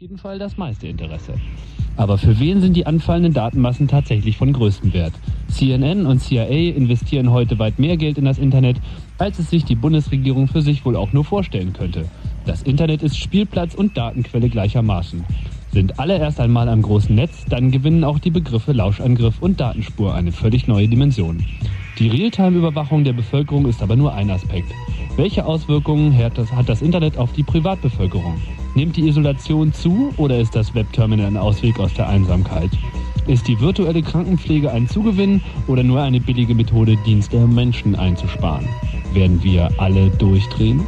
jeden Fall das meiste Interesse. Aber für wen sind die anfallenden Datenmassen tatsächlich von größtem Wert? CNN und CIA investieren heute weit mehr Geld in das Internet, als es sich die Bundesregierung für sich wohl auch nur vorstellen könnte. Das Internet ist Spielplatz und Datenquelle gleichermaßen. Sind alle erst einmal am großen Netz, dann gewinnen auch die Begriffe Lauschangriff und Datenspur eine völlig neue Dimension. Die Realtime-Überwachung der Bevölkerung ist aber nur ein Aspekt. Welche Auswirkungen hat das, hat das Internet auf die Privatbevölkerung? Nimmt die Isolation zu oder ist das Webterminal ein Ausweg aus der Einsamkeit? Ist die virtuelle Krankenpflege ein Zugewinn oder nur eine billige Methode, Dienste Menschen einzusparen? Werden wir alle durchdrehen?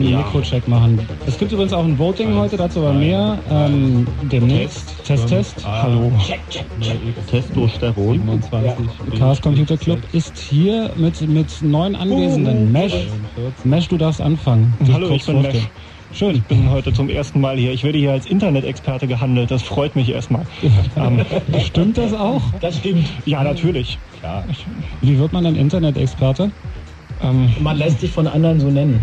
Einen ja. Mikrocheck machen. Es gibt übrigens auch ein Voting heute, dazu aber mehr. Ähm, demnächst. Test, Test. Ah, Hallo. Check, check, check. Testosteron. 27. Ja. Chaos Computer Club ist hier mit, mit neun Anwesenden. Oh. Mesh. Mesh, du darfst anfangen. Hallo, ich bin Mesh. Schön. Ich bin heute zum ersten Mal hier. Ich werde hier als Internet-Experte gehandelt. Das freut mich erstmal. ähm, stimmt das auch? Das stimmt. Ja, natürlich. Klar. Wie wird man ein Internet-Experte? Ähm, Man lässt sich von anderen so nennen.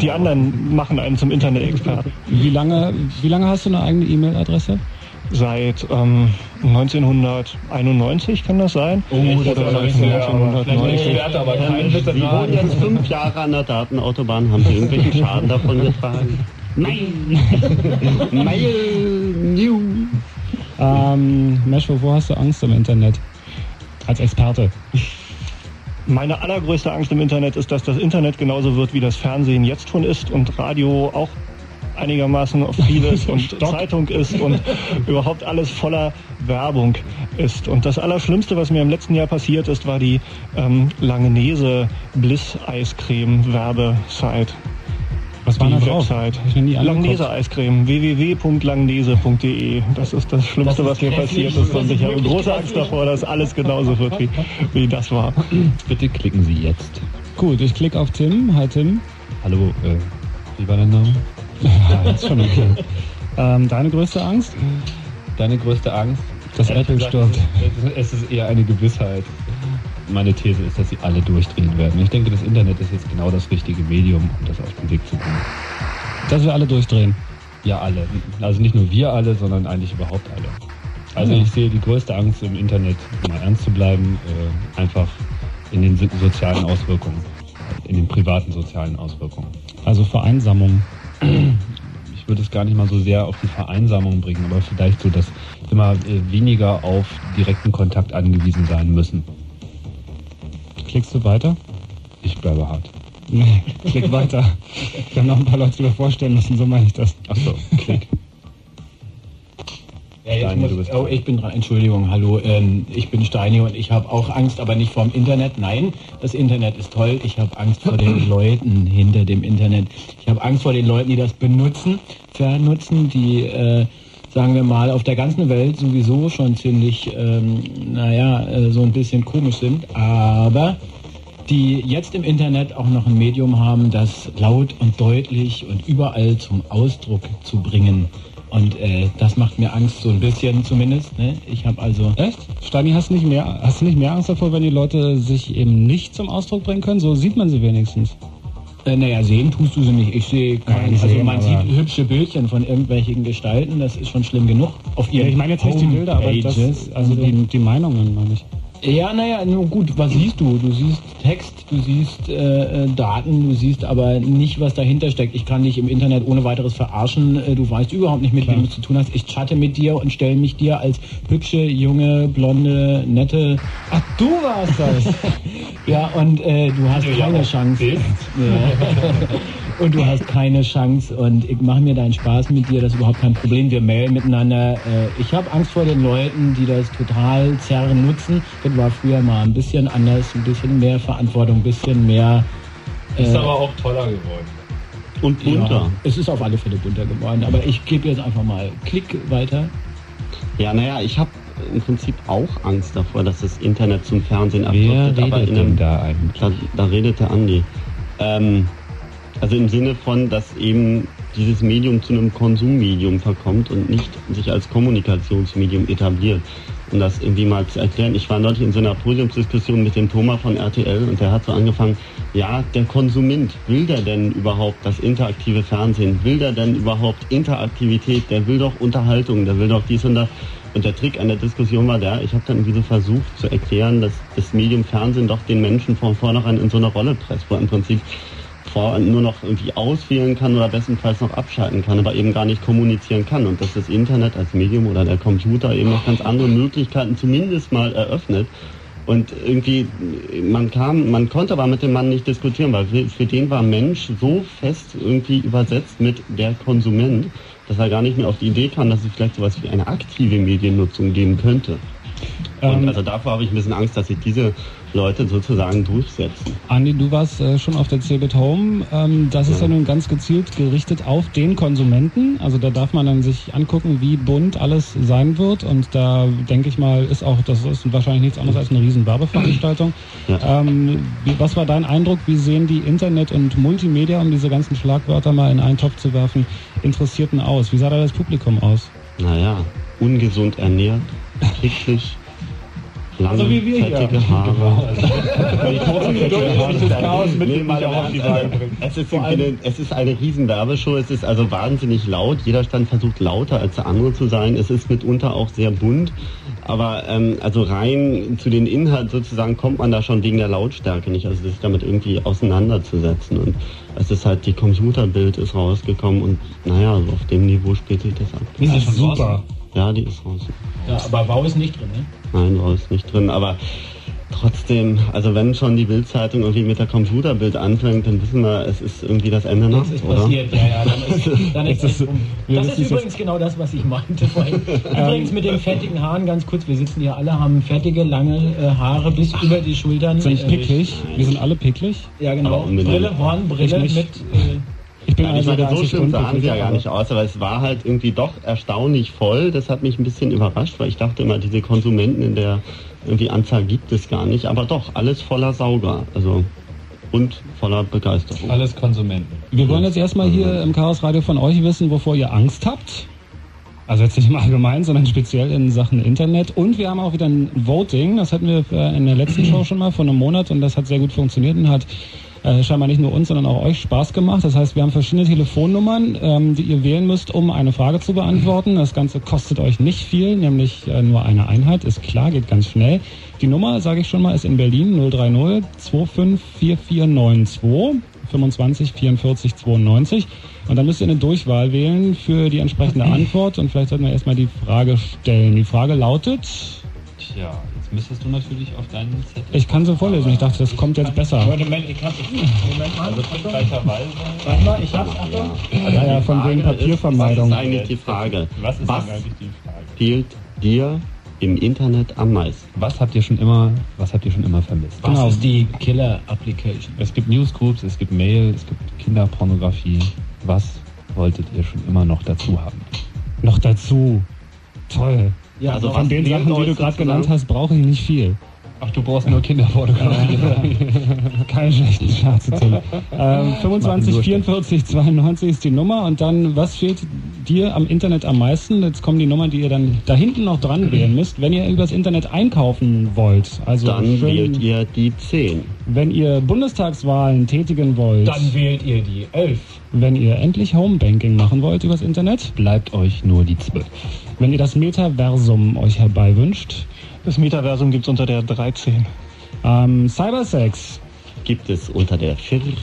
Die anderen machen einen zum Internet-Experten. Wie lange, wie lange hast du eine eigene E-Mail-Adresse? Seit ähm, 1991 kann das sein. Oh, das Oder seit 1990. Aber kein Sie wohnen jetzt fünf Jahre an der Datenautobahn. Haben Sie irgendwelchen Schaden davon getragen? Nein! Mail New. Ähm, Mesh, wovor hast du Angst im Internet? Als Experte. Meine allergrößte Angst im Internet ist, dass das Internet genauso wird, wie das Fernsehen jetzt schon ist und Radio auch einigermaßen vieles und Stock. Zeitung ist und überhaupt alles voller Werbung ist. Und das Allerschlimmste, was mir im letzten Jahr passiert ist, war die ähm, Langnese Bliss Eiscreme Werbesite. Was war da drauf? Website. Langnese Eiscreme. www.langnese.de. Das ist das Schlimmste, das ist was mir passiert ist. Und ich habe große Angst davor, dass alles genauso wird, wie, wie das war. Bitte klicken Sie jetzt. Gut, ich klicke auf Tim. Hi Tim. Hallo, äh, wie war dein Name? ja, ist schon okay. ähm, deine größte Angst? Deine größte Angst? Dass Apple stirbt. Es ist eher eine Gewissheit meine These ist, dass sie alle durchdrehen werden. Ich denke, das Internet ist jetzt genau das richtige Medium, um das auf den Weg zu bringen. Dass wir alle durchdrehen? Ja, alle. Also nicht nur wir alle, sondern eigentlich überhaupt alle. Also ich sehe die größte Angst im Internet, mal ernst zu bleiben, äh, einfach in den sozialen Auswirkungen, in den privaten sozialen Auswirkungen. Also Vereinsamung. Ich würde es gar nicht mal so sehr auf die Vereinsamung bringen, aber vielleicht so, dass immer äh, weniger auf direkten Kontakt angewiesen sein müssen. Klickst du weiter? Ich bleibe hart. Nee, klick weiter. Wir haben noch ein paar Leute, die wir vorstellen müssen, so meine ich das. Achso, klick. Ja, Steini, muss, oh, ich bin dran. Entschuldigung, hallo. Ähm, ich bin Steini und ich habe auch Angst, aber nicht vorm Internet. Nein, das Internet ist toll. Ich habe Angst vor den Leuten hinter dem Internet. Ich habe Angst vor den Leuten, die das benutzen, vernutzen, die äh, sagen wir mal, auf der ganzen Welt sowieso schon ziemlich, ähm, naja, äh, so ein bisschen komisch sind, aber die jetzt im Internet auch noch ein Medium haben, das laut und deutlich und überall zum Ausdruck zu bringen. Und äh, das macht mir Angst, so ein bisschen zumindest. Ne? Ich habe also. Echt? Stani, hast, nicht mehr, hast du nicht mehr Angst davor, wenn die Leute sich eben nicht zum Ausdruck bringen können? So sieht man sie wenigstens. Äh, naja, sehen tust du sie nicht. Ich sehe keine. Also sehen, man sieht hübsche Bildchen von irgendwelchen Gestalten, das ist schon schlimm genug. Auf ihren ja, ich meine jetzt nicht die Bilder, aber das, also die, die Meinungen meine ich. Ja, naja, nun gut, was siehst du? Du siehst Text, du siehst äh, äh, Daten, du siehst aber nicht, was dahinter steckt. Ich kann dich im Internet ohne weiteres verarschen. Äh, du weißt überhaupt nicht, mit Klar. wem du zu tun hast. Ich chatte mit dir und stelle mich dir als hübsche, junge, blonde, nette... Ach, du warst das! ja, und äh, du hast ja, keine Chance. Ja. und du hast keine Chance und ich mache mir deinen Spaß mit dir, das ist überhaupt kein Problem. Wir mailen miteinander. Äh, ich habe Angst vor den Leuten, die das total zerren nutzen. Das war früher mal ein bisschen anders, ein bisschen mehr Verantwortung, ein bisschen mehr. Äh, ist aber auch toller geworden. Und bunter. Ja, es ist auf alle Fälle bunter geworden. Aber ich gebe jetzt einfach mal Klick weiter. Ja, naja, ich habe im Prinzip auch Angst davor, dass das Internet zum Fernsehen abdriftet. Aber in einem, da eigentlich? Da, da redet der Andi. Ähm, also im Sinne von, dass eben dieses Medium zu einem Konsummedium verkommt und nicht sich als Kommunikationsmedium etabliert. Um das irgendwie mal zu erklären, ich war neulich in so einer Podiumsdiskussion mit dem Thomas von RTL und der hat so angefangen, ja, der Konsument, will der denn überhaupt das interaktive Fernsehen? Will der denn überhaupt Interaktivität? Der will doch Unterhaltung, der will doch dies und das. Und der Trick an der Diskussion war der, ich habe dann irgendwie so versucht zu erklären, dass das Medium Fernsehen doch den Menschen von vornherein in so eine Rolle presst, wo im Prinzip nur noch irgendwie auswählen kann oder bestenfalls noch abschalten kann, aber eben gar nicht kommunizieren kann. Und dass das Internet als Medium oder der Computer eben noch ganz andere Möglichkeiten zumindest mal eröffnet. Und irgendwie, man kam, man konnte aber mit dem Mann nicht diskutieren, weil für, für den war Mensch so fest irgendwie übersetzt mit der Konsument, dass er gar nicht mehr auf die Idee kam, dass es vielleicht sowas wie eine aktive Mediennutzung geben könnte. Und ähm, also davor habe ich ein bisschen Angst, dass sich diese Leute sozusagen durchsetzen. Andi, du warst äh, schon auf der Cebit Home. Ähm, das ja. ist ja nun ganz gezielt gerichtet auf den Konsumenten. Also da darf man dann sich angucken, wie bunt alles sein wird. Und da denke ich mal, ist auch, das ist wahrscheinlich nichts anderes als eine riesen Werbeveranstaltung. Ja. Ähm, wie, was war dein Eindruck? Wie sehen die Internet und Multimedia, um diese ganzen Schlagwörter mal in einen Topf zu werfen, Interessierten aus? Wie sah da das Publikum aus? Naja, ungesund ernährt, kickig, lange, So wie wir hier. fettige Haare. Die kurzen, fettigen Haare. das Chaos mit dem mal auf die Ernst, bringen. also, es, ist eine, es ist eine riesen Werbeshow, es ist also wahnsinnig laut, jeder Stand versucht lauter als der andere zu sein, es ist mitunter auch sehr bunt, aber ähm, also rein zu den Inhalten sozusagen kommt man da schon wegen der Lautstärke nicht, also sich damit irgendwie auseinanderzusetzen und es ist halt, die Computerbild ist rausgekommen und naja, also auf dem Niveau spielt sich das ab. Das ist super. Ja, die ist raus. Ja, aber Wow ist nicht drin, ne? Nein, war es nicht drin, aber trotzdem, also wenn schon die Bildzeitung irgendwie mit der Computerbild anfängt, dann wissen wir, es ist irgendwie das Ende noch, Das ist oder? passiert, ja, ja. Dann ist, dann ist, Das ist- das ist übrigens genau das, was ich meinte vorhin. Übrigens mit den fettigen Haaren, ganz kurz, wir sitzen hier alle, haben fettige, lange äh, Haare bis über die Schultern. Sind Äh, picklig. Wir sind alle picklig. Ja, genau. Brille, Hornbrille Ich mit... Äh, Ich bin Ja, also der meine, so schlimm sahen sie ja gar aber- nicht aus, aber es war halt irgendwie doch erstaunlich voll. Das hat mich ein bisschen überrascht, weil ich dachte immer, diese Konsumenten in der irgendwie Anzahl gibt es gar nicht. Aber doch, alles voller Sauger. Also und voller Begeisterung. Alles Konsumenten. Wir wollen jetzt erstmal hier im Chaos Radio von euch wissen, wovor ihr Angst habt. Also jetzt nicht im Allgemeinen, sondern speziell in Sachen Internet. Und wir haben auch wieder ein Voting. Das hatten wir äh, in der letzten Show schon mal vor einem Monat und das hat sehr gut funktioniert und hat äh, scheinbar nicht nur uns, sondern auch euch Spaß gemacht. Das heißt, wir haben verschiedene Telefonnummern, ähm, die ihr wählen müsst, um eine Frage zu beantworten. Das Ganze kostet euch nicht viel, nämlich äh, nur eine Einheit. Ist klar, geht ganz schnell. Die Nummer, sage ich schon mal, ist in Berlin 030 254492 25 44 92. Und dann müsst ihr eine Durchwahl wählen für die entsprechende Antwort. Und vielleicht sollten wir erstmal die Frage stellen. Die Frage lautet, Tja, jetzt müsstest du natürlich auf deinen Zettel. ich kann sie vorlesen. Ich dachte, das kommt jetzt besser. Moment, ich hab... Moment mal. Gleicherweise. Warte mal, ich hab's. Achtung. Ja, ja, von wegen Papiervermeidung. Was ist eigentlich die Frage? Was ist was eigentlich die Frage? fehlt dir im Internet am meisten? Was habt ihr schon immer, was habt ihr schon immer vermisst? Was Genau. ist die Killer-Application? Es gibt Newsgroups, es gibt Mail, es gibt Kinderpornografie. Was wolltet ihr schon immer noch dazu haben? Noch dazu. Toll. Ja, Also Von den Sachen, die du gerade genannt hast, brauche ich nicht viel. Ach, du brauchst nur Kinderpornografie. Keine schlechten Scherze, Tim. Ähm, 25 nur 44 92 ist die Nummer und dann, was fehlt dir am Internet am meisten? Jetzt kommen die Nummern, die ihr dann da hinten noch dran wählen müsst, wenn ihr übers Internet einkaufen wollt. Also Dann wählt ihr die 10. wenn ihr Bundestagswahlen tätigen wollt, Dann wählt ihr die 11. wenn ihr endlich Homebanking machen wollt übers Internet, Bleibt euch nur die 12. wenn ihr das Metaversum euch herbeiwünscht, Das Metaversum gibt es unter der 13. ähm, Cybersex, Gibt es unter der 14.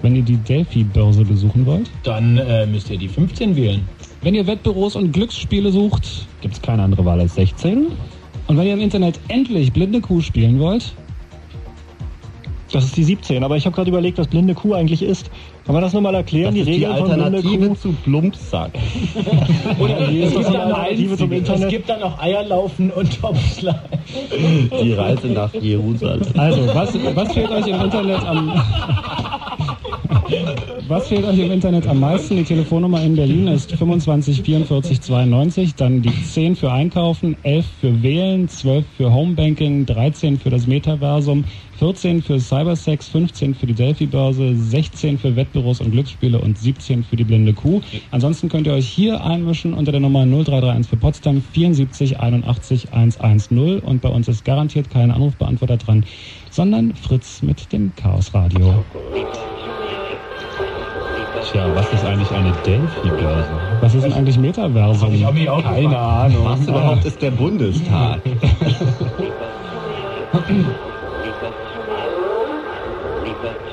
wenn ihr die Delphi-Börse besuchen wollt, Dann äh, müsst ihr die 15 wählen. wenn ihr Wettbüros und Glücksspiele sucht, Gibt es keine andere Wahl als 16? Und wenn ihr im Internet endlich blinde Kuh spielen wollt, Das ist die 17. Aber ich habe gerade überlegt, was blinde Kuh eigentlich ist. Kann man das nochmal erklären? Das die Regeln von blinde Alternative Kuh? zu Plumpsack. Oder es, gibt eine noch Alternative zum es gibt dann noch Eierlaufen und Topfschlag. Die Reise nach Jerusalem. also was, was fehlt euch im Internet am Was fehlt euch im Internet am meisten? Die Telefonnummer in Berlin ist 25 44 92, dann die 10 für Einkaufen, 11 für Wählen, 12 für Homebanking, 13 für das Metaversum, 14 für Cybersex, 15 für die Delphi-Börse, 16 für Wettbüros und Glücksspiele und 17 für die blinde Kuh. Ansonsten könnt ihr euch hier einmischen unter der Nummer 0331 für Potsdam 74 81 110 und bei uns ist garantiert kein Anrufbeantworter dran, sondern Fritz mit dem Chaos Radio. Tja, was ist eigentlich eine Delphi-Börse? Was ist denn eigentlich Metaversum? Ich mich auch Keine gefragt. Ahnung. Was überhaupt ist der Bundestag?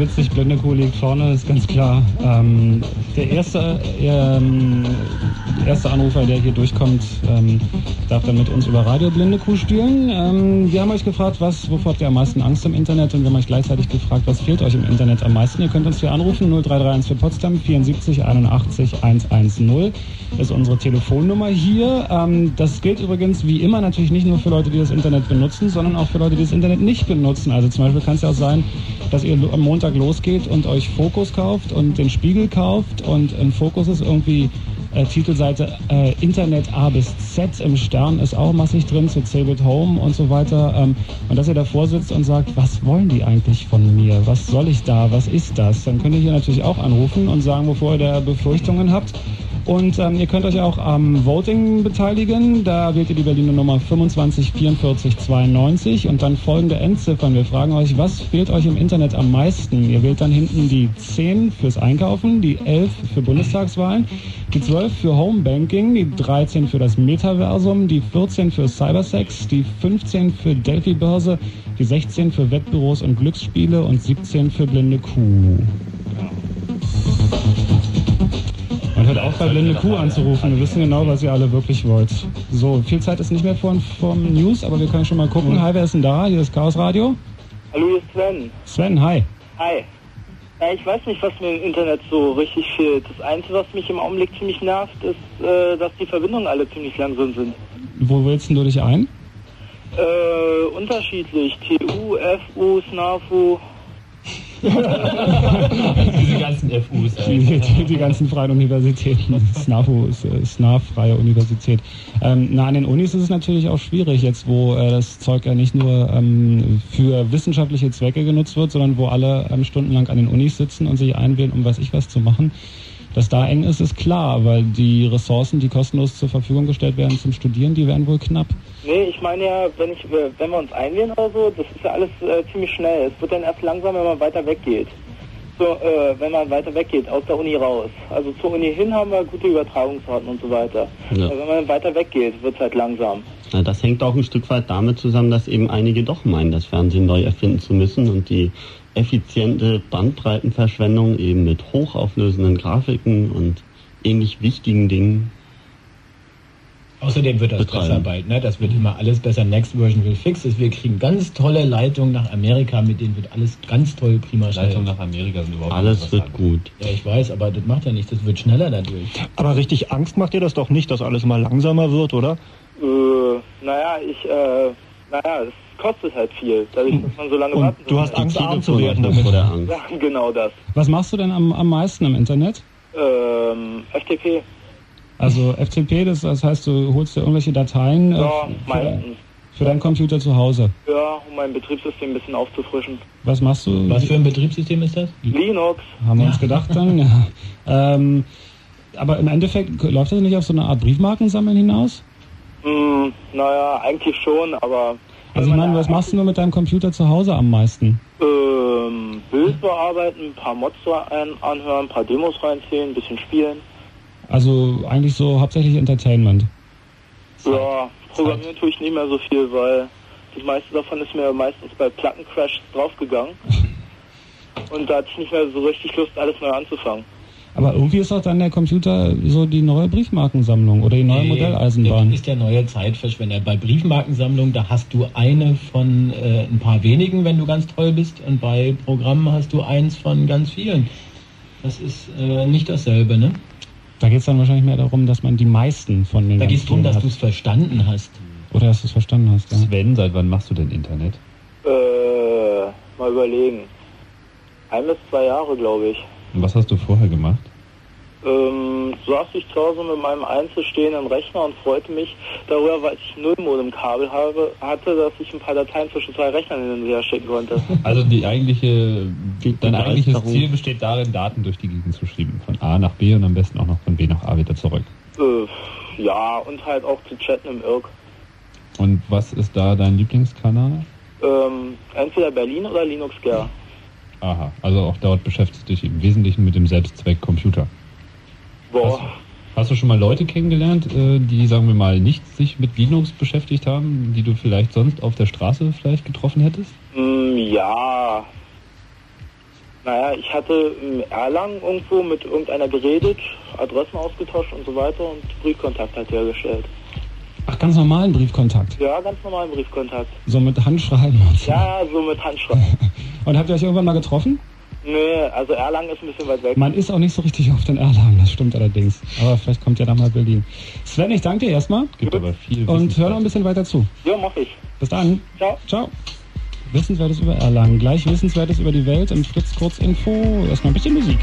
witzig, blinde liegt vorne, ist ganz klar. Ähm, der erste, ähm, erste Anrufer, der hier durchkommt, ähm, darf dann mit uns über Radio Blinde Kuh spielen. Ähm, wir haben euch gefragt, was, wovor habt ihr am meisten Angst im Internet? Und wir haben euch gleichzeitig gefragt, was fehlt euch im Internet am meisten? Ihr könnt uns hier anrufen, 0331 für Potsdam, 74 81 110 ist unsere Telefonnummer hier. Ähm, das gilt übrigens wie immer natürlich nicht nur für Leute, die das Internet benutzen, sondern auch für Leute, die das Internet nicht benutzen. Also zum Beispiel kann es ja auch sein, dass ihr am Montag losgeht und euch Fokus kauft und den Spiegel kauft und ein Fokus ist irgendwie äh, Titelseite äh, Internet A bis Z im Stern ist auch massig drin zu Save it Home und so weiter. Ähm, und dass ihr davor sitzt und sagt, was wollen die eigentlich von mir? Was soll ich da? Was ist das? Dann könnt ihr hier natürlich auch anrufen und sagen, bevor ihr da Befürchtungen habt. Und ähm, ihr könnt euch auch am Voting beteiligen. Da wählt ihr die Berliner Nummer 25 44 92 und dann folgende Endziffern. Wir fragen euch, was fehlt euch im Internet am meisten? Ihr wählt dann hinten die 10 fürs Einkaufen, die 11 für Bundestagswahlen, die 12 für Homebanking, die 13 für das Metaversum, die 14 für Cybersex, die 15 für Delphi-Börse, die 16 für Wettbüros und Glücksspiele und 17 für blinde Kuh. Hört auf, bei blinde Kuh anzurufen. Wir wissen genau, was ihr alle wirklich wollt. So, viel Zeit ist nicht mehr vor vom News, aber wir können schon mal gucken. Hi, wer ist denn da? Hier ist Chaos Radio. Hallo, hier ist Sven. Sven, hi. Hi. Ja, ich weiß nicht, was mir im Internet so richtig fehlt. Das Einzige, was mich im Augenblick ziemlich nervt, ist, äh, dass die Verbindungen alle ziemlich langsam sind. Wo willst du dich ein? Äh, unterschiedlich. TU, FU, SNAFU. Diese ganzen FUs. Die, die, die, ganzen freien Universitäten. SNAFU ist äh, SNAF, freie Universität. Ähm, na, an den Unis ist es natürlich auch schwierig, jetzt wo äh, das Zeug ja nicht nur ähm, für wissenschaftliche Zwecke genutzt wird, sondern wo alle ähm, stundenlang an den Unis sitzen und sich einwählen, um weiß ich was zu machen. Dass da eng ist, ist klar, weil die Ressourcen, die kostenlos zur Verfügung gestellt werden zum Studieren, die werden wohl knapp. Nee, ich meine ja, wenn, ich, wenn wir uns einwählen oder so, das ist ja alles äh, ziemlich schnell. Es wird dann erst langsam, wenn man weiter weggeht. So, äh, wenn man weiter weggeht, aus der Uni raus. Also zur Uni hin haben wir gute Übertragungsraten und so weiter. Ja. Aber wenn man weiter weggeht, wird es halt langsam. Ja, das hängt auch ein Stück weit damit zusammen, dass eben einige doch meinen, das Fernsehen neu erfinden zu müssen und die effiziente Bandbreitenverschwendung eben mit hochauflösenden Grafiken und ähnlich wichtigen Dingen. Außerdem wird das betreiben. besser bald, ne? Das wird immer alles besser. Next Version will fix ist. Wir kriegen ganz tolle Leitungen nach Amerika, mit denen wird alles ganz toll, prima schnell. Leitungen nach Amerika sind überhaupt Alles wird gut. Ja, ich weiß, aber das macht ja nichts, das wird schneller dadurch. Aber richtig Angst macht dir das doch nicht, dass alles mal langsamer wird, oder? Äh, naja, ich, äh, naja, es kostet halt viel, dadurch, dass man so lange Und warten Du hast Angst, arm zu werden damit. Oder Angst. Ja, genau das. Was machst du denn am, am meisten im Internet? Ähm, FTP. Also FTP, das, das heißt, du holst dir irgendwelche Dateien äh, ja, für, meistens. für deinen Computer zu Hause? Ja, um mein Betriebssystem ein bisschen aufzufrischen. Was machst du? Was für ein Betriebssystem ist das? Linux. Haben wir ja. uns gedacht dann, ja. Ähm, aber im Endeffekt läuft das nicht auf so eine Art Briefmarkensammeln hinaus? Mm, naja, eigentlich schon, aber Also ich meine, was machst du nur mit deinem Computer zu Hause am meisten? Ähm, Bild bearbeiten, ein paar Mods anhören, ein paar Demos reinziehen, ein bisschen spielen. Also eigentlich so hauptsächlich Entertainment. Ja, programmieren tue ich nicht mehr so viel, weil das meiste davon ist mir meistens bei Plattencrash draufgegangen. Und da hatte ich nicht mehr so richtig Lust, alles neu anzufangen. Aber irgendwie ist auch dann der Computer so die neue Briefmarkensammlung oder die neue Nee, Modelleisenbahn. Das ist der neue Zeitverschwender. Bei Briefmarkensammlung, da hast du eine von äh, ein paar wenigen, wenn du ganz toll bist. Und bei Programmen hast du eins von ganz vielen. Das ist äh, nicht dasselbe, ne? Da geht es dann wahrscheinlich mehr darum, dass man die meisten von den Da geht es darum, dass du es verstanden hast. Oder dass du es verstanden hast, ja. Sven, seit wann machst du denn Internet? Äh, mal überlegen. Ein bis zwei Jahre, glaube ich. Und was hast du vorher gemacht? Ähm, saß ich zu Hause mit meinem einzelstehenden Rechner und freute mich darüber, weil ich null Modemkabel habe, hatte, dass ich ein paar Dateien zwischen zwei Rechnern hin und her schicken konnte. Also die eigentliche, dein eigentliches Ziel besteht darin, Daten durch die Gegend zu schieben. Von A nach B und am besten auch noch von B nach A wieder zurück. äh, ja, und halt auch zu chatten im Irk. Und was ist da dein Lieblingskanal? Ähm, entweder Berlin oder Linux Care. Aha, also auch dort beschäftigst du dich im Wesentlichen mit dem Selbstzweck Computer. Boah. Hast du schon mal Leute kennengelernt, äh, die, sagen wir mal, nicht sich mit Linux beschäftigt haben, die du vielleicht sonst auf der Straße vielleicht getroffen hättest? Mm, ja. Naja, ich hatte in Erlangen irgendwo mit irgendeiner geredet, Adressen ausgetauscht und so weiter und Briefkontakt halt hergestellt. Ach, ganz normalen Briefkontakt. Ja, ganz normalen Briefkontakt. So mit Handschreiben und so. Ja, so mit Handschreiben. Und habt ihr euch irgendwann mal getroffen? nee, also Erlangen ist ein bisschen weit weg. Man ist auch nicht so richtig oft in Erlangen, das stimmt allerdings. Aber vielleicht kommt ja dann mal Berlin. Sven, ich danke dir erstmal Gibt aber viel und hör noch ein bisschen weiter zu. Ja, mach ich. Bis dann. Ciao. Ciao. Wissenswertes über Erlangen. Gleich Wissenswertes über die Welt im Fritz Kurzinfo. Erstmal ein bisschen Musik.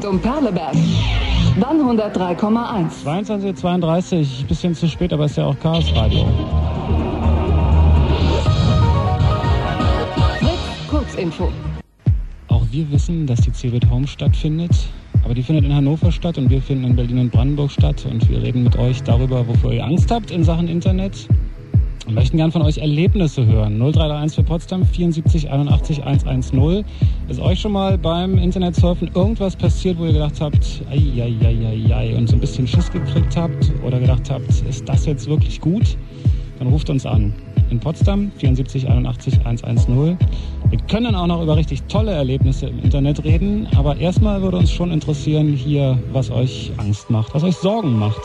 Rund um Perleberg, dann 103,1. 22.32 Uhr, bisschen zu spät, aber ist ja auch Chaos Radio. Kurzinfo. Auch wir wissen, dass die CeBIT Home stattfindet. Aber die findet in Hannover statt und wir finden in Berlin und Brandenburg statt. Und wir reden mit euch darüber, wofür ihr Angst habt in Sachen Internet. Wir möchten gern von euch Erlebnisse hören. 0331 für Potsdam 74 81 110. Ist euch schon mal beim Internetsurfen irgendwas passiert, wo ihr gedacht habt, ei, ei, ei, ei, und so ein bisschen Schiss gekriegt habt oder gedacht habt, ist das jetzt wirklich gut? Dann ruft uns an. In Potsdam 74 81 110. Wir können auch noch über richtig tolle Erlebnisse im Internet reden, aber erstmal würde uns schon interessieren hier, was euch Angst macht, was euch Sorgen macht.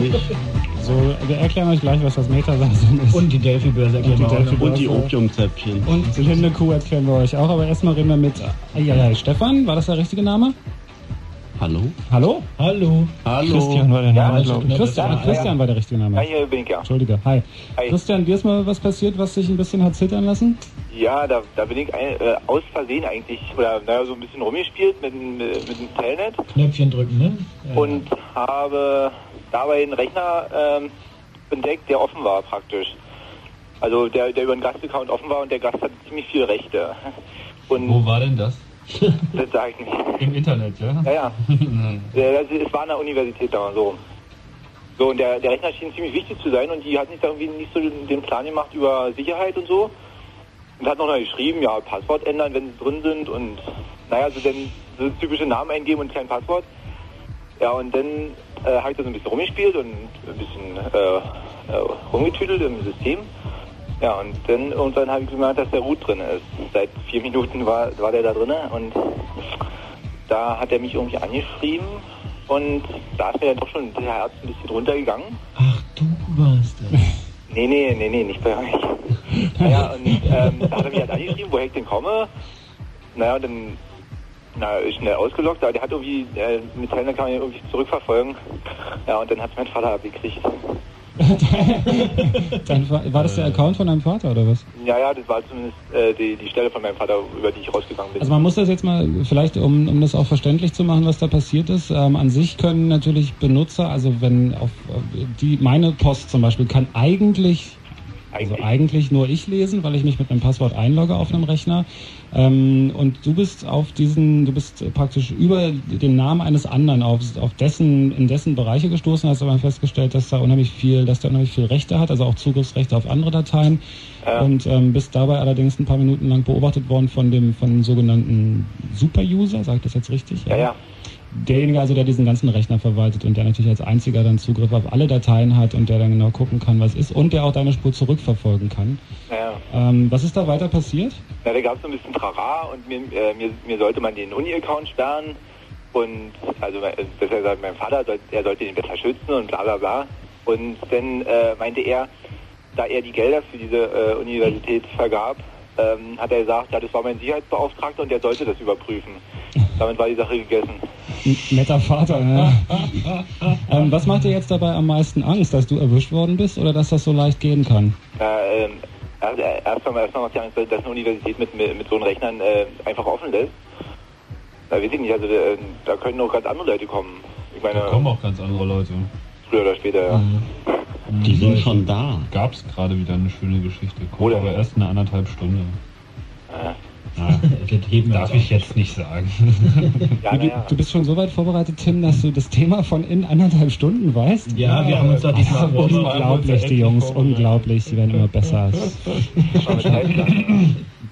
Nicht? So, wir erklären euch gleich, was das Metaversum ist. Und die Delphi-Börse erklären die wir. Delphi- Und die. Opiumzäpfchen. Und Linde Kuh erklären wir euch auch, aber erstmal reden wir mit Eieiei, Stefan, war das der richtige Name? Hallo? Hallo? Hallo. Hallo? Christian war der Name, Ja, glaube ich. Christian, Ja, Christian war der richtige Name. Ja, hier bin ich ja. Entschuldige, hi. Hi. Christian, dir ist mal was passiert, was dich ein bisschen hat zittern lassen? Ja, da, da bin ich ein, äh, aus Versehen eigentlich, oder naja, so ein bisschen rumgespielt mit, dem- mit dem Telnet Knöpfchen drücken, ne? Ja. und habe dabei einen Rechner ähm, entdeckt, der offen war praktisch. Also der, der über einen Gastaccount offen war und der Gast hat ziemlich viele Rechte. Und Wo war denn das? das sage ich nicht. Im Internet, ja? Ja, ja. Es war an der Universität da so. So, und der, der Rechner schien ziemlich wichtig zu sein und die hat sich da irgendwie nicht so den, den Plan gemacht über Sicherheit und so. Und hat noch mal geschrieben, ja, Passwort ändern, wenn sie drin sind und naja, so dann so typische Namen eingeben und kein Passwort. Ja, und dann äh, habe ich da so ein bisschen rumgespielt und ein bisschen äh, äh, rumgetüdelt im System. Ja, und dann irgendwann habe ich gemerkt, dass der Root drin ist. Seit vier Minuten war, war der da drin und da hat er mich irgendwie angeschrieben und da ist mir dann doch schon der Herz ein bisschen runtergegangen. Ach, du warst das. Nee, nee, nee, nee, nicht bei euch. naja, und ähm, da hat er mich halt angeschrieben, woher ich denn komme. Naja, dann na, ist schnell ausgelockt, aber der hat irgendwie, äh, mit Telner kann man ihn irgendwie zurückverfolgen. Ja, und dann hat mein Vater abgekriegt. Dann war, war das der Account von deinem Vater oder was? Ja, ja, das war zumindest äh, die, die Stelle von meinem Vater, über die ich rausgegangen bin. Also man muss das jetzt mal, vielleicht um, um das auch verständlich zu machen, was da passiert ist. Ähm, an sich können natürlich Benutzer, also wenn auf äh, die meine Post zum Beispiel kann eigentlich also Eigentlich. nur ich lesen, weil ich mich mit einem Passwort einlogge auf einem Rechner. Ähm, und du bist auf diesen, du bist praktisch über den Namen eines anderen auf, auf dessen, in dessen Bereiche gestoßen, hast aber festgestellt, dass da unheimlich viel, dass der unheimlich viel Rechte hat, also auch Zugriffsrechte auf andere Dateien. Ja. Und ähm, bist dabei allerdings ein paar Minuten lang beobachtet worden von dem, von dem sogenannten Super-User, sag ich das jetzt richtig? ja, ja. Derjenige also, der diesen ganzen Rechner verwaltet und der natürlich als einziger dann Zugriff auf alle Dateien hat und der dann genau gucken kann, was ist und der auch deine Spur zurückverfolgen kann. ja. Ähm, was ist da weiter passiert? Na, da gab es so ein bisschen Trara und mir, äh, mir, mir sollte man den Uni-Account sperren. Und also äh, das er sagt, mein Vater, er sollte den besser schützen und bla bla bla. Und dann äh, meinte er, da er die Gelder für diese äh, Universität vergab, ähm, hat er gesagt, ja, das war mein Sicherheitsbeauftragter und der sollte das überprüfen. Damit war die Sache gegessen. Netter Vater, ne? ähm, was macht dir jetzt dabei am meisten Angst, dass du erwischt worden bist oder dass das so leicht gehen kann? Äh, ähm, erst, äh, erst einmal erst mal macht die Angst, dass eine Universität mit, mit, mit so einen Rechnern äh, einfach offen lässt. Da weiß ich nicht, also äh, da können auch ganz andere Leute kommen. Ich meine, Da kommen auch ganz andere Leute. früher oder später, ja. Die sind schon da. Gab's gerade wieder eine schöne Geschichte. Denn? aber erst in einer anderthalb Stunde. Na, das darf ich jetzt nicht sagen. ja, du, du, bist schon so weit vorbereitet, Tim, dass du das Thema von in anderthalb Stunden weißt? Ja, wir haben uns da diesmal Unglaublich, die Jungs, unglaublich. Sie werden immer besser.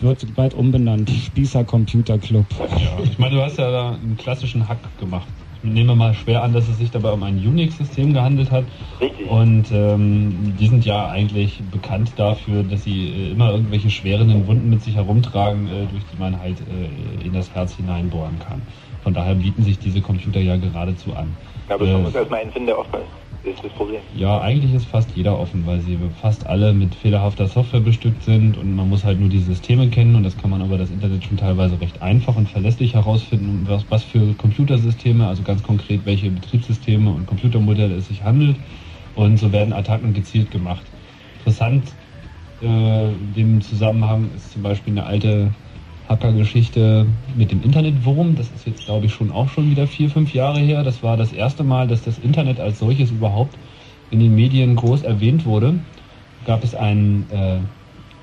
Wird bald umbenannt. Spießer Computer Club. Ja, ich meine, du hast ja da einen klassischen Hack gemacht nehme mal schwer an, dass es sich dabei um ein Unix-System gehandelt hat. Richtig. Und ähm, die sind ja eigentlich bekannt dafür, dass sie äh, immer irgendwelche schwerenden Wunden mit sich herumtragen, äh, durch die man halt äh, in das Herz hineinbohren kann. Von daher bieten sich diese Computer ja geradezu an. Ja, aber man äh, muss erstmal einen finden, der offen ist ist das Problem. Ja, eigentlich ist fast jeder offen, weil sie fast alle mit fehlerhafter Software bestückt sind und man muss halt nur die Systeme kennen und das kann man über das Internet schon teilweise recht einfach und verlässlich herausfinden, was, was für Computersysteme, also ganz konkret welche Betriebssysteme und Computermodelle es sich handelt und so werden Attacken gezielt gemacht. Interessant äh, in dem Zusammenhang ist zum Beispiel eine alte Hackergeschichte mit dem Internetwurm. Das ist jetzt, glaube ich, schon auch schon wieder vier, fünf Jahre her. Das war das erste Mal, dass das Internet als solches überhaupt in den Medien groß erwähnt wurde. Gab es einen äh,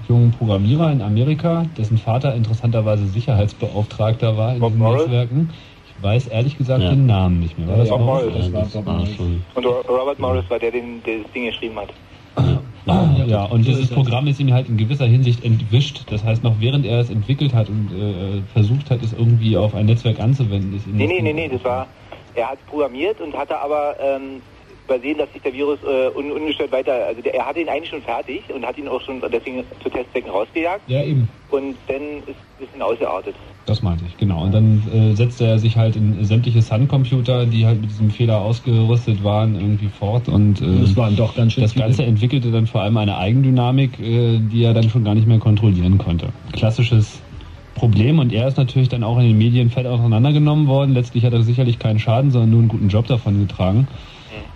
jungen Programmierer in Amerika, dessen Vater interessanterweise Sicherheitsbeauftragter war in Bob diesen Morris? Netzwerken. Ich weiß ehrlich gesagt ja. den Namen nicht mehr. War das Bob Morris? Das war Bob Morris. Und Robert Morris war der, der das Ding geschrieben hat. Ah, ja, und dieses Programm ist ihm halt in gewisser Hinsicht entwischt. Das heißt, noch während er es entwickelt hat und äh, versucht hat, es irgendwie auf ein Netzwerk anzuwenden, ist Nee, nee, nee, nee, das war, er hat programmiert und hatte aber ähm, übersehen, dass sich der Virus äh, un ungestört weiter, also der, er hatte ihn eigentlich schon fertig und hat ihn auch schon deswegen zu Testzwecken rausgejagt. Ja, eben. Und dann ist es ein bisschen ausgeartet. Das meinte ich, genau. Und dann äh, setzte er sich halt in sämtliche Sun-Computer, die halt mit diesem Fehler ausgerüstet waren, irgendwie fort. Und äh, das waren doch ganz schön Das Ganze viele. entwickelte dann vor allem eine Eigendynamik, äh, die er dann schon gar nicht mehr kontrollieren konnte. Klassisches Problem und er ist natürlich dann auch in den Medien fett auseinandergenommen worden. Letztlich hat er sicherlich keinen Schaden, sondern nur einen guten Job davon getragen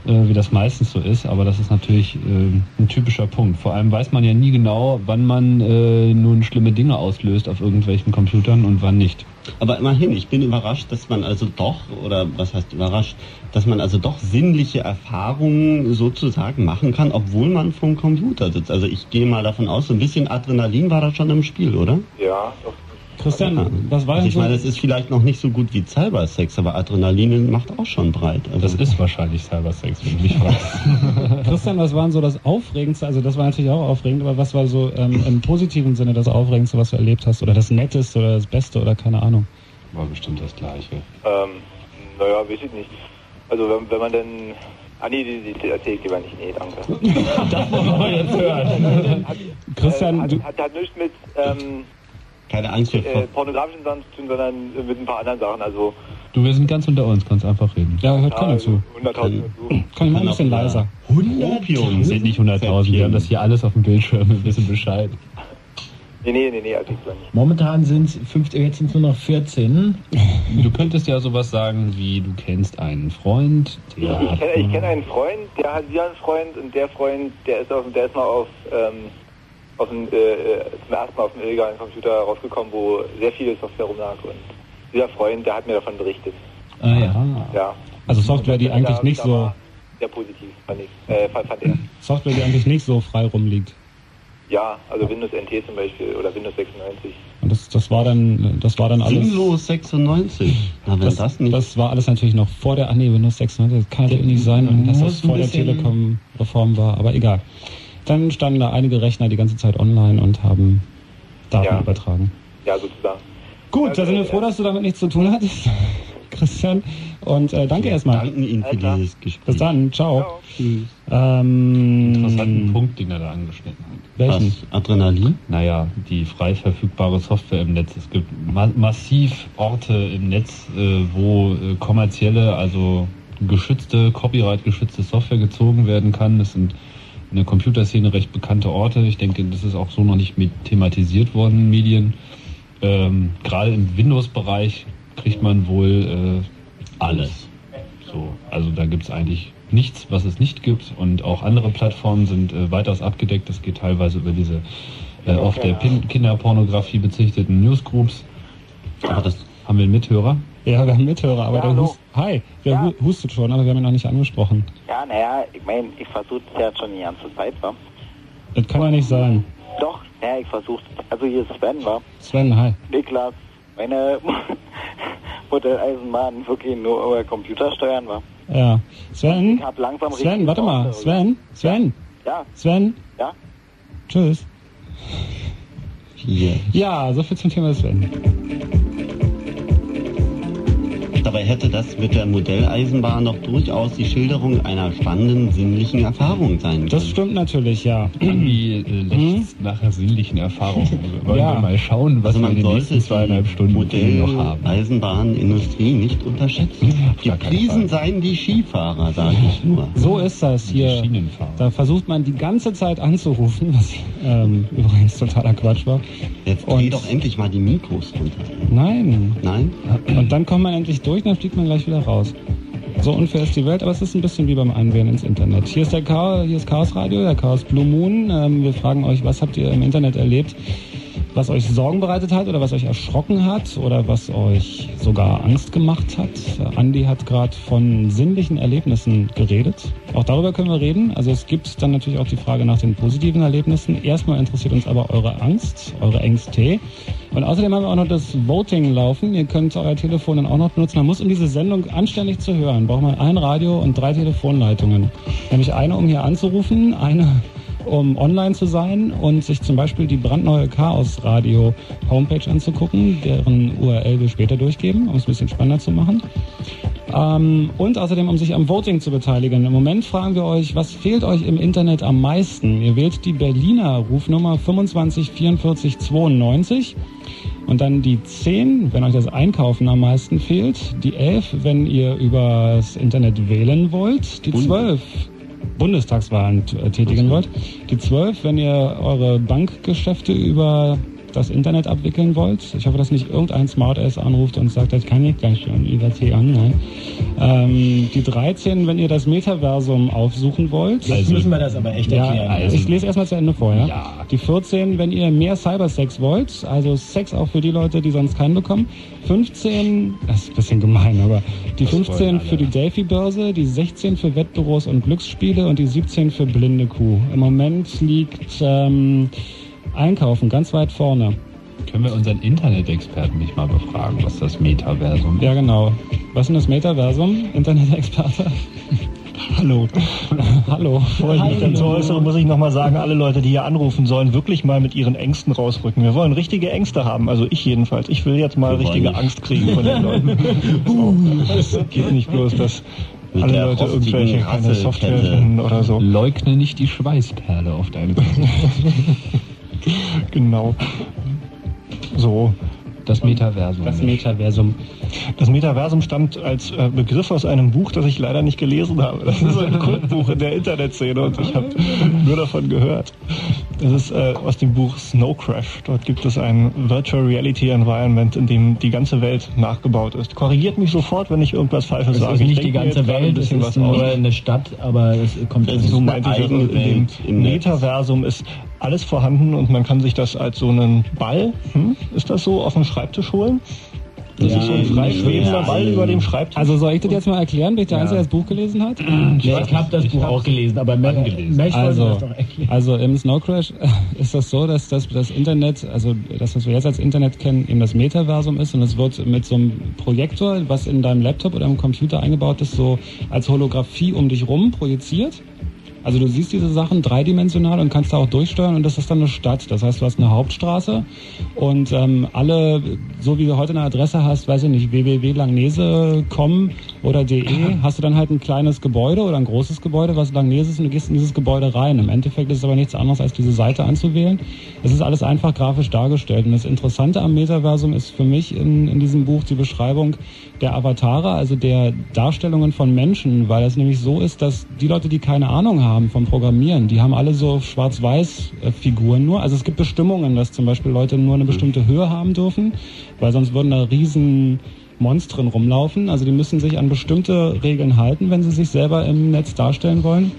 äh, wie das meistens so ist, aber das ist natürlich äh, ein typischer Punkt. Vor allem weiß man ja nie genau, wann man äh, nun schlimme Dinge auslöst auf irgendwelchen Computern und wann nicht. Aber immerhin, ich bin überrascht, dass man also doch, oder was heißt überrascht, dass man also doch sinnliche Erfahrungen sozusagen machen kann, obwohl man vom Computer sitzt. Also ich gehe mal davon aus, so ein bisschen Adrenalin war da schon im Spiel, oder? Ja, doch Christian, was war also Ich meine, es ist vielleicht noch nicht so gut wie Cybersex, aber Adrenalin macht auch schon breit. Also das ist wahrscheinlich Cybersex, wenn du mich fragst. Christian, was war so das Aufregendste? Also das war natürlich auch aufregend, aber was war so ähm, im positiven Sinne das Aufregendste, was du erlebt hast? Oder das Netteste oder das Beste oder keine Ahnung? War bestimmt das Gleiche. Ähm, naja, weiß ich nicht. Also wenn, wenn man dann Ah nee, die, die erzähle ich lieber nicht. Nee, danke. das wollen wir jetzt hören. Hat, Christian, äh, hat, hat, hat nichts mit ähm, keine Angst vor äh, pornografischen Sachen zu tun, sondern mit ein paar anderen Sachen. Also Du, wir sind ganz unter uns, kannst einfach reden. Ja, hört keiner zu. 100.000 Kann ich mal ein bisschen leiser. 100.000 sind nicht 100.000, wir haben das hier alles auf dem Bildschirm, wir wissen Bescheid. Nee, nee, nee, nee, also ich nicht. Momentan sind es jetzt sind nur noch 14. Du könntest ja sowas sagen wie, du kennst einen Freund, der Ich, ich kenne kenn einen Freund, der hat wieder einen Freund und der Freund, der ist, auf, der ist mal auf ähm, auf den, äh, äh, zum ersten Mal auf dem illegalen Computer rausgekommen, wo sehr viele Software rumlag. Und dieser Freund, der hat mir davon berichtet. Ah ja. ja. Also Software, die eigentlich nicht so... Sehr positiv, fand, ich, äh, fand er. Software, die eigentlich nicht so frei rumliegt. Ja, also Windows NT zum Beispiel oder Windows 96. Und das, das war dann, das war dann alles. Windows 96. Na, wenn das, das nicht. Das war alles natürlich noch vor der, ah nee, Windows 96, das kann natürlich nicht sein, und dass das vor der Telekom-Reform war, aber egal. Dann standen da einige Rechner die ganze Zeit online und haben Daten ja. übertragen. Ja, sozusagen. Gut, also, da sind wir froh, dass du damit nichts zu tun hattest, Christian. Und äh, danke erstmal. Danken Ihnen für dieses Gespräch. Bis dann, ciao. ciao. Ähm, Interessanten Punkt, den er da angeschnitten hat. Welchen? Was? Adrenalin? Naja, die frei verfügbare Software im Netz. Es gibt ma massiv Orte im Netz, äh, wo äh, kommerzielle, also geschützte, copyright-geschützte Software gezogen werden kann. Das sind in der Computerszene recht bekannte Orte. Ich denke, das ist auch so noch nicht mit thematisiert worden in Medien. Ähm, Gerade im Windows-Bereich kriegt man wohl äh, alles. So, also da gibt es eigentlich nichts, was es nicht gibt. Und auch andere Plattformen sind äh, weitaus abgedeckt. Das geht teilweise über diese äh, auf der Pin Kinderpornografie bezichteten Newsgroups. Aber das haben wir einen Mithörer? Ja, wir haben Mithörer, aber ja, der hust, Hi, der ja. hustet schon, aber wir haben ihn noch nicht angesprochen. Ja, naja, ich meine, ich versuche es ja schon die ganze Zeit, wa? Das kann ja nicht sein. Doch, ja, ich versuche. Also hier ist Sven, war. Sven, hi. Niklas, meine Modelleisenbahn wirklich nur über Computer steuern war. Ja. Sven? Ich hab langsam Sven, richtig warte mal. Sven? Sven? Ja, Sven? ja. Tschüss. Hier. Ja, so viel zum Thema Sven. Dabei hätte das mit der Modelleisenbahn noch durchaus die Schilderung einer spannenden sinnlichen Erfahrung sein können. Das stimmt natürlich, ja. Irgendwie äh, lächzt nach sinnlichen Erfahrungen. Wollen Ja. wir mal schauen, was also wir man in den sollte nächsten zweieinhalb Stunden noch haben. Modelleisenbahnindustrie nicht unterschätzen. Die Fall. seien die Skifahrer, sage ich nur. So ist das Die hier. Schienenfahrer. Da versucht man die ganze Zeit anzurufen, was ähm, übrigens totaler Quatsch war. Jetzt Und- dreh doch endlich mal die Mikros runter. Nein. Nein? Und dann kommt man endlich durch, dann fliegt man gleich wieder raus. So unfair ist die Welt, aber es ist ein bisschen wie beim Einwählen ins Internet. Hier ist der Chaos, hier ist Chaos Radio, der Chaos Blue Moon. Ähm, wir fragen euch, was habt ihr im Internet erlebt, was euch Sorgen bereitet hat oder was euch erschrocken hat oder was euch sogar Angst gemacht hat. Andi hat gerade von sinnlichen Erlebnissen geredet. Auch darüber können wir reden. Also es gibt dann natürlich auch die Frage nach den positiven Erlebnissen. Erstmal interessiert uns aber eure Angst, eure Ängste. Und außerdem haben wir auch noch das Voting laufen. Ihr könnt euer Telefon dann auch noch benutzen. Man muss, um diese Sendung anständig zu hören, braucht man ein Radio und drei Telefonleitungen. Nämlich eine, um hier anzurufen, eine um online zu sein und sich zum Beispiel die brandneue Chaos Radio Homepage anzugucken, deren URL wir später durchgeben, um es ein bisschen spannender zu machen. Ähm, und außerdem, um sich am Voting zu beteiligen. Im Moment fragen wir euch, was fehlt euch im Internet am meisten? Ihr wählt die Berliner Rufnummer 25 44 92 und dann die 10, wenn euch das Einkaufen am meisten fehlt, die 11, wenn ihr übers Internet wählen wollt, die 12 Bundestagswahlen äh, tätigen wollt, die 12, wenn ihr eure Bankgeschäfte über das Internet abwickeln wollt. Ich hoffe, dass nicht irgendein Smartass anruft und sagt, das kann ich gleich schon über T online. Ähm, die 13, wenn ihr das Metaversum aufsuchen wollt. Jetzt müssen wir das aber echt Ja, erklären. also ich lese erstmal zu Ende vorher. Ja. Die 14, wenn ihr mehr Cybersex wollt, also Sex auch für die Leute, die sonst keinen bekommen. 15, das ist ein bisschen gemein, aber die Das wollen 15 alle. für die Delphi-Börse, die 16 für Wettbüros und Glücksspiele und die 17 für blinde Kuh. Im Moment liegt ähm, Einkaufen ganz weit vorne. Können wir unseren Internet-Experten nicht mal befragen, was das Metaversum Ja, genau. Was ist denn das Metaversum? Internet-Experte? Hallo. Hallo. Bevor ich mich dazu äußere, muss ich nochmal sagen, alle Leute, die hier anrufen, sollen wirklich mal mit ihren Ängsten rausrücken. Wir wollen richtige Ängste haben, also ich jedenfalls. Ich will jetzt mal richtige. Angst kriegen von den Leuten. so. Es geht nicht bloß, dass Mit alle Leute irgendwelche keine Software finden oder so. Leugne nicht die Schweißperle auf deinem Gesicht. Genau. So. Das Metaversum. Das. Metaversum. Das Metaversum stammt als äh, Begriff aus einem Buch, das ich leider nicht gelesen habe. Das ist ein Kultbuch in der Internetszene und ich habe nur davon gehört. Das ist äh, aus dem Buch Snow Crash. Dort gibt es ein Virtual Reality Environment, in dem die ganze Welt nachgebaut ist. Korrigiert mich sofort, wenn ich irgendwas Falsches Es sage. ist Ich nicht die ganze Welt, es ist nur aus. eine Stadt, aber es kommt Es ist So eine meinte ich, also in dem. Metaversum ist alles vorhanden und man kann sich das als so einen Ball, hm, ist das so, auf den Schreibtisch holen? Das Ja, ist so ein frei schwebender ja. Ball über dem Schreibtisch. Also soll ich das jetzt mal erklären? Bin ich der Einzige, der das Buch gelesen hat? Nee, ich habe das Buch auch gelesen, aber. Mech wollte Also, also im Snow Crash ist das so, dass das, das Internet, also das, was wir jetzt als Internet kennen, eben das Metaversum ist und es wird mit so einem Projektor, was in deinem Laptop oder im Computer eingebaut ist, so als Holographie um dich rum projiziert. Also du siehst diese Sachen dreidimensional und kannst da auch durchsteuern und das ist dann eine Stadt. Das heißt, du hast eine Hauptstraße und ähm, alle, so wie du heute eine Adresse hast, weiß ich nicht, www.langnese.com oder de, hast du dann halt ein kleines Gebäude oder ein großes Gebäude, was Langnese ist und du gehst in dieses Gebäude rein. Im Endeffekt ist es aber nichts anderes, als diese Seite anzuwählen. Es ist alles einfach grafisch dargestellt und das Interessante am Metaversum ist für mich in, in diesem Buch die Beschreibung der Avatare, also der Darstellungen von Menschen, weil es nämlich so ist, dass die Leute, die keine Ahnung haben vom Programmieren, die haben alle so Schwarz-Weiß-Figuren nur. Also es gibt Bestimmungen, dass zum Beispiel Leute nur eine bestimmte Höhe haben dürfen, weil sonst würden da riesen Monstren rumlaufen. Also die müssen sich an bestimmte Regeln halten, wenn sie sich selber im Netz darstellen wollen.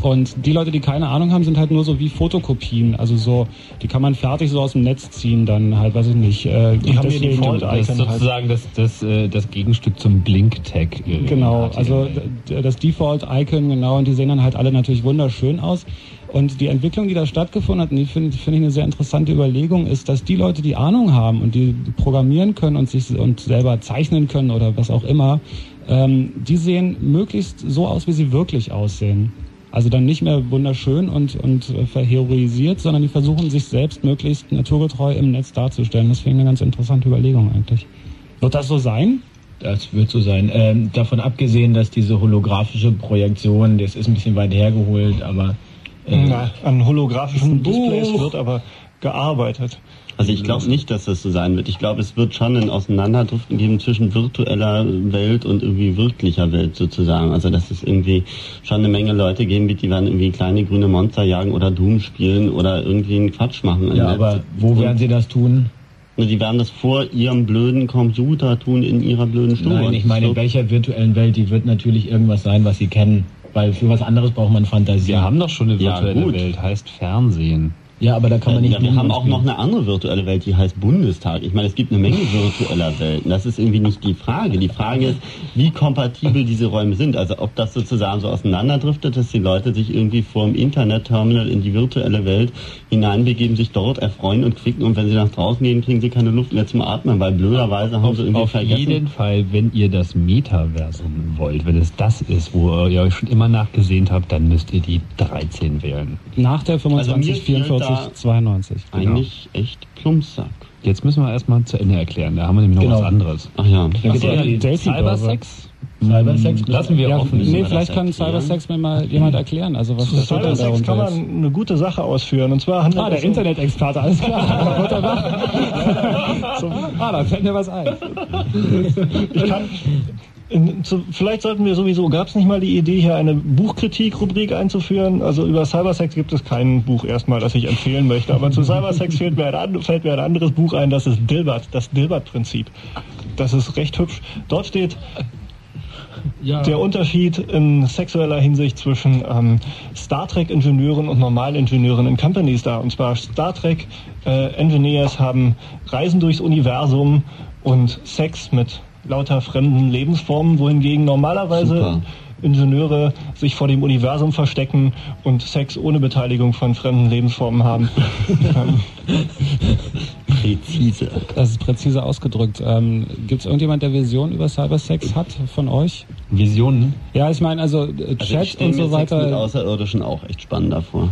Und die Leute, die keine Ahnung haben, sind halt nur so wie Fotokopien. Also so, die kann man fertig so aus dem Netz ziehen, dann halt, weiß ich nicht. Äh, Die haben hier die Default- Das ist halt. sozusagen das, das, äh, das Gegenstück zum Blink-Tag. äh, Genau, HTML. also d- das Default-Icon, genau, und die sehen dann halt alle natürlich wunderschön aus. Und die Entwicklung, die da stattgefunden hat, und die finde finde ich eine sehr interessante Überlegung, ist, dass die Leute, die Ahnung haben und die programmieren können und sich und selber zeichnen können oder was auch immer, ähm, die sehen möglichst so aus, wie sie wirklich aussehen. Also dann nicht mehr wunderschön und, und äh, verheroisiert, sondern die versuchen sich selbst möglichst naturgetreu im Netz darzustellen. Das finde ich eine ganz interessante Überlegung eigentlich. Wird das so sein? Das wird so sein. Ähm, davon abgesehen, dass diese holographische Projektion, das ist ein bisschen weit hergeholt, aber äh, Na, an holographischen Displays wird aber gearbeitet. Also ich glaube nicht, dass das so sein wird. Ich glaube, es wird schon ein Auseinanderdriften geben zwischen virtueller Welt und irgendwie wirklicher Welt sozusagen. Also dass es irgendwie schon eine Menge Leute geben wird, die werden irgendwie kleine grüne Monster jagen oder Doom spielen oder irgendwie einen Quatsch machen. ja, Netz. aber wo Und- werden sie das tun? Na, Die werden das vor ihrem blöden Computer tun, in ihrer blöden Stube. Nein, ich meine, in welcher virtuellen Welt, die wird natürlich irgendwas sein, was sie kennen. Weil für was anderes braucht man Fantasie. Wir haben doch schon eine Ja, virtuelle gut. Welt, heißt Fernsehen. Ja, aber da kann man nicht ja, wir haben auch noch eine andere virtuelle Welt, die heißt Bundestag. Ich meine, es gibt eine Menge virtueller Welten. Das ist irgendwie nicht die Frage. Die Frage ist, wie kompatibel diese Räume sind. Also ob das sozusagen so auseinanderdriftet, dass die Leute sich irgendwie vor dem Internet-Terminal in die virtuelle Welt hineinbegeben, sich dort erfreuen und klicken und wenn sie nach draußen gehen, kriegen sie keine Luft mehr zum Atmen, weil blöderweise haben Auf, sie irgendwie auf vergessen. jeden Fall, wenn ihr das Metaversum wollt, wenn es das ist, wo ihr euch schon immer nachgesehnt habt, dann müsst ihr die 13 wählen. Nach der Also mir 25, fehlt 44, da 92. Genau. Eigentlich echt Plumpsack. Jetzt müssen wir erstmal zu Ende erklären. Da haben wir nämlich noch Genau. was anderes. Ach ja. Da gibt's ja die Cybersex? Cybersex. Lassen wir Ja, offen. nee, vielleicht kann? Cybersex mir mal jemand erklären. Also was Zu Cybersex kann man eine gute Sache ausführen. Und zwar handelt Ah, der um- Internet-Experte, alles klar. Wunderbar. so, ah, da fällt mir was ein. Ich kann, in, zu, vielleicht sollten wir sowieso, gab es nicht mal die Idee, hier eine Buchkritik-Rubrik einzuführen? Also über Cybersex gibt es kein Buch erstmal, das ich empfehlen möchte. Aber zu Cybersex fällt mir ein, anderes Buch ein, das ist Dilbert, das Dilbert-Prinzip. Das ist recht hübsch. Dort steht der Unterschied in sexueller Hinsicht zwischen ähm, Star Trek-Ingenieuren und normalen Ingenieuren in Companies da. Und zwar Star Trek-Engineers haben Reisen durchs Universum und Sex mit lauter fremden Lebensformen, wohingegen normalerweise Super. Ingenieure sich vor dem Universum verstecken und Sex ohne Beteiligung von fremden Lebensformen haben. Präzise. Das ist präzise ausgedrückt. Ähm, Gibt es irgendjemand, der Vision über Cybersex hat von euch? Visionen. Ja, ich meine, also, äh, Also ich Chat stelle und mir so Sex mit weiter. Außerirdischen auch echt spannend davor.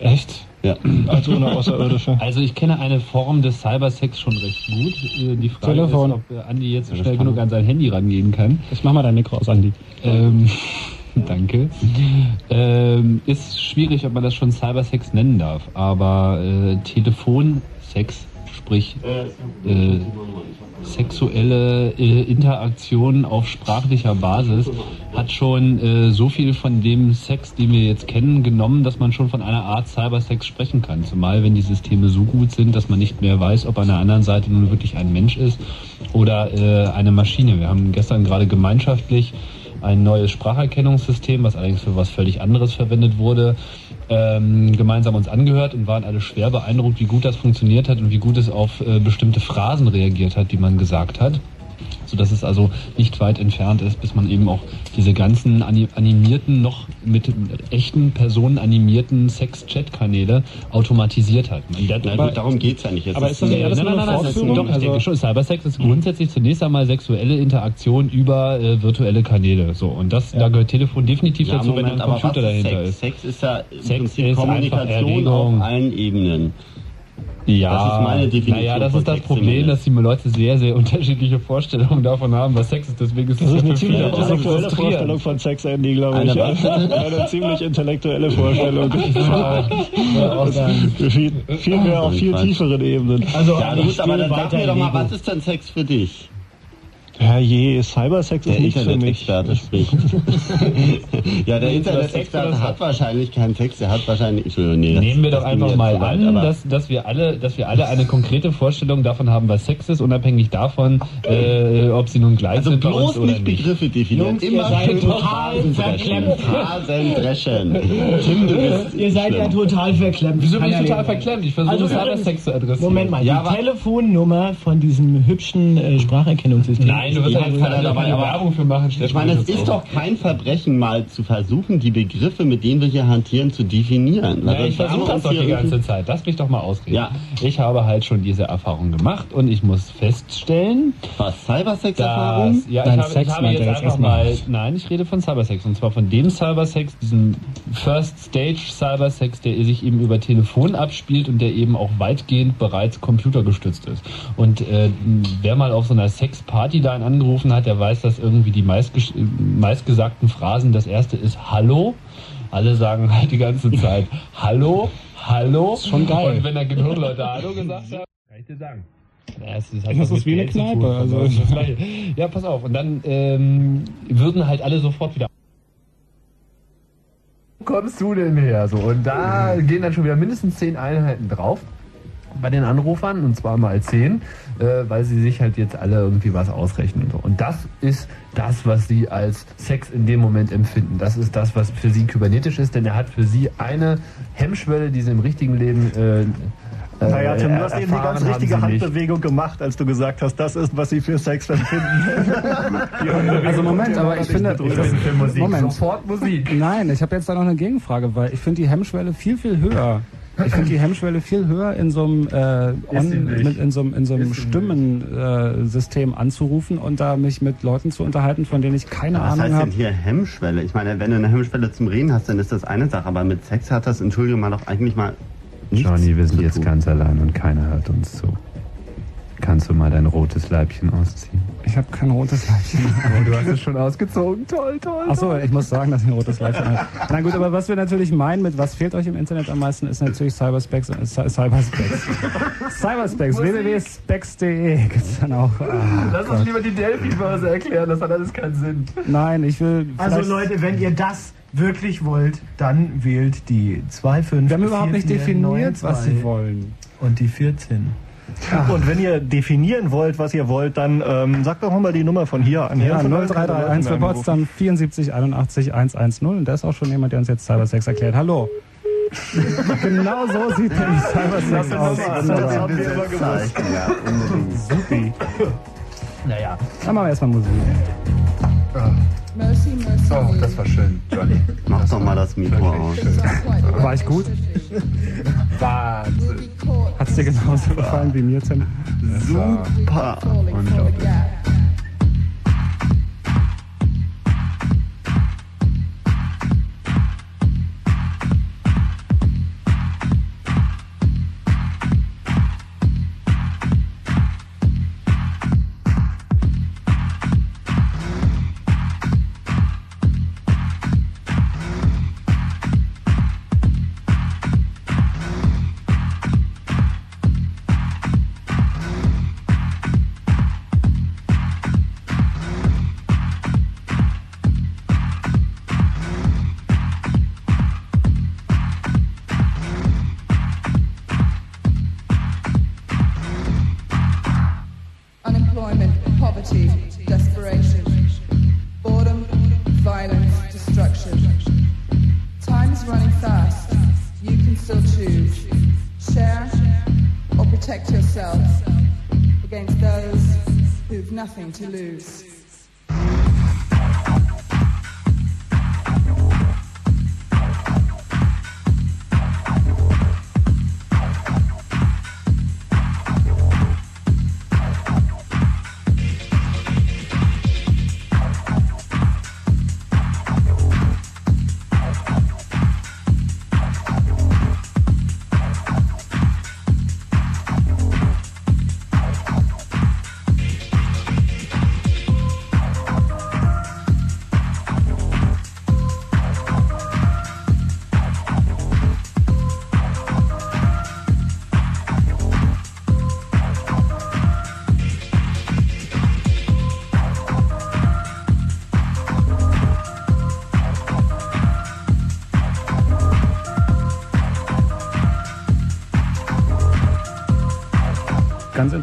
Echt? Ja. also ohne Außerirdische. Also ich kenne eine Form des Cybersex schon recht gut. Äh, Die Frage Telefon. ist, ob äh, Andi jetzt schnell genug an sein Handy rangehen kann. Ich mach mal dein Mikro aus, Andi. Ähm, danke. Ähm, ist schwierig, ob man das schon Cybersex nennen darf, aber äh, Telefonsex, sprich äh, sexuelle äh, Interaktion auf sprachlicher Basis, hat schon äh, so viel von dem Sex, den wir jetzt kennen, genommen, dass man schon von einer Art Cybersex sprechen kann. Zumal wenn die Systeme so gut sind, dass man nicht mehr weiß, ob an der anderen Seite nun wirklich ein Mensch ist oder äh, eine Maschine. Wir haben gestern gerade gemeinschaftlich ein neues Spracherkennungssystem, was allerdings für was völlig anderes verwendet wurde, ähm, gemeinsam uns angehört und waren alle schwer beeindruckt, wie gut das funktioniert hat und wie gut es auf äh, bestimmte Phrasen reagiert hat, die man gesagt hat. Sodass es also nicht weit entfernt ist, bis man eben auch diese ganzen ani- animierten, noch mit echten Personen animierten Sex-Chat-Kanäle automatisiert hat. Der, Na gut, darum geht's ja nicht. Jetzt aber ist das äh, alles nein, nur nein, nein, das ist, Fortführung? doch, ich Also- denke schon, Cybersex ist grundsätzlich zunächst einmal sexuelle Interaktion über äh, virtuelle Kanäle. So, und das, da gehört Telefon definitiv ja, dazu, wenn Moment, ein aber Computer dahinter Sex? ist. Sex ist ja im Sex Prinzip Kommunikation auf allen Ebenen. Ja, Das ist meine Definition Naja, das ist das Sex Problem, dass die Leute sehr, sehr unterschiedliche Vorstellungen davon haben, was Sex ist. Deswegen ist Das es ist eine für ziemlich intellektuelle. Vorstellung von Sex, Andy, glaube Eine ich. was? Eine ziemlich intellektuelle Vorstellung. viel, viel mehr auf viel tieferen Ebenen. Also, Ja gut, aber dann sag mir doch mal, was ist denn Sex für dich? Herrje, Cybersex Der ist nicht für mich. Internet-Experte spricht. ja, der Internet-Experte hat wahrscheinlich keinen Sex, der hat wahrscheinlich. Entschuldigung, nee, Nehmen wir doch einfach mal weit, an, dass, dass, wir alle, dass wir alle eine konkrete Vorstellung davon haben, was Sex ist, unabhängig davon, äh, ob sie nun gleich Also sind bei bloß nicht. Begriffe definieren. Jungs, ihr Immer seid schön total verklemmt. Tim, du bist Ihr seid ja schlimm. total verklemmt. Wieso bin ich ja total verklemmt? Ich versuche Also Cybersex zu adressieren. Moment mal, Ja, die Telefonnummer von diesem hübschen äh, Spracherkennungssystem. Nein, du wirst Ja, jetzt kann er keine dabei, Werbung für machen. Ich meine, es ist doch kein Verbrechen, mal zu versuchen, die Begriffe, mit denen wir hier hantieren, zu definieren. Ja, Weil ich versuche das doch die ganze Zeit. Lass mich doch mal ausreden. Ja. Ich habe halt schon diese Erfahrung gemacht und ich muss feststellen, Was, Cybersex-Erfahrung? ja, Dein ich habe, Sex ich habe jetzt einfach erstmal. mal, nein, ich rede von Cybersex und zwar von dem Cybersex, diesem First Stage Cybersex, der sich eben über Telefon abspielt und der eben auch weitgehend bereits computergestützt ist. Und äh, wer mal auf so einer Sexparty da einen angerufen hat, der weiß, dass irgendwie die meistges- meistgesagten Phrasen, das erste ist Hallo. Alle sagen halt die ganze Zeit Hallo, Hallo. ist schon geil. Und wenn da genug Leute Hallo gesagt haben, kann ich dir sagen. Ja, ist halt Das was ist wie eine Kneipe, tun, also- das das Gleiche. Ja, pass auf. Und dann ähm, würden halt alle sofort wieder. Wo kommst du denn her? So, und da gehen dann schon wieder mindestens zehn Einheiten drauf bei den Anrufern und zwar mal zehn, äh, weil sie sich halt jetzt alle irgendwie was ausrechnen. und So. Und das ist das, was sie als Sex in dem Moment empfinden. Das ist das, was für sie kybernetisch ist, denn er hat für sie eine Hemmschwelle, die sie im richtigen Leben äh, äh, Naja, Tim, du hast eben die ganz richtige. Handbewegung gemacht, als du gesagt hast, das ist, was sie für Sex empfinden. Also Moment, aber ich finde, das. Moment. Sofort Musik. Nein, ich habe jetzt da noch eine Gegenfrage, weil ich finde die Hemmschwelle viel, viel höher. Ich finde die Hemmschwelle viel höher in so einem, äh, on, mit, in so einem, in so einem Stimmensystem äh, anzurufen und da mich mit Leuten zu unterhalten, von denen ich keine Was Ahnung heißt denn habe. hier Hemmschwelle? Ich meine, wenn du eine Hemmschwelle zum Reden hast, dann ist das eine Sache, aber mit Sex hat das, Entschuldigung mal, doch eigentlich mal nichts Johnny, wir sind jetzt ganz allein und keiner hört uns zu. Kannst du mal dein rotes Leibchen ausziehen? Ich habe kein rotes Leibchen. Oh, du hast es schon ausgezogen. Toll, toll. Achso, ich muss sagen, dass ich ein rotes Leibchen habe. Na gut, aber was wir natürlich meinen mit was fehlt euch im Internet am meisten, ist natürlich Cyberspecs. Äh, Cy- Cyberspecs. Cyberspecs. www.specs.de gibt's dann auch. Ah, Lass uns lieber die Delphi-Börse erklären, das hat alles keinen Sinn. nein, ich will. Also Leute, wenn ihr das wirklich wollt, dann wählt die 2, 5, wir haben überhaupt nicht 4, 4, 9, definiert, was 2 sie wollen. Und die 14. Und wenn ihr definieren wollt, was ihr wollt, dann ähm, sagt doch mal die Nummer von hier an. Ja, Hier 0331 für Potsdam 74 81 110. Und da ist auch schon jemand, der uns jetzt Cybersex erklärt. Hallo. genau so sieht nämlich Cybersex aus. Das Wunderbar. haben wir immer gewusst. Ja, unbedingt. Supi. Naja. Dann machen wir erstmal Musik. Mercy, mercy. Oh, das war schön, Johnny. Mach doch mal das Mikro aus. War ich gut? Wahnsinn. Hat's dir genauso gefallen wie mir, Tim? Super. Unglaublich. Nothing to lose.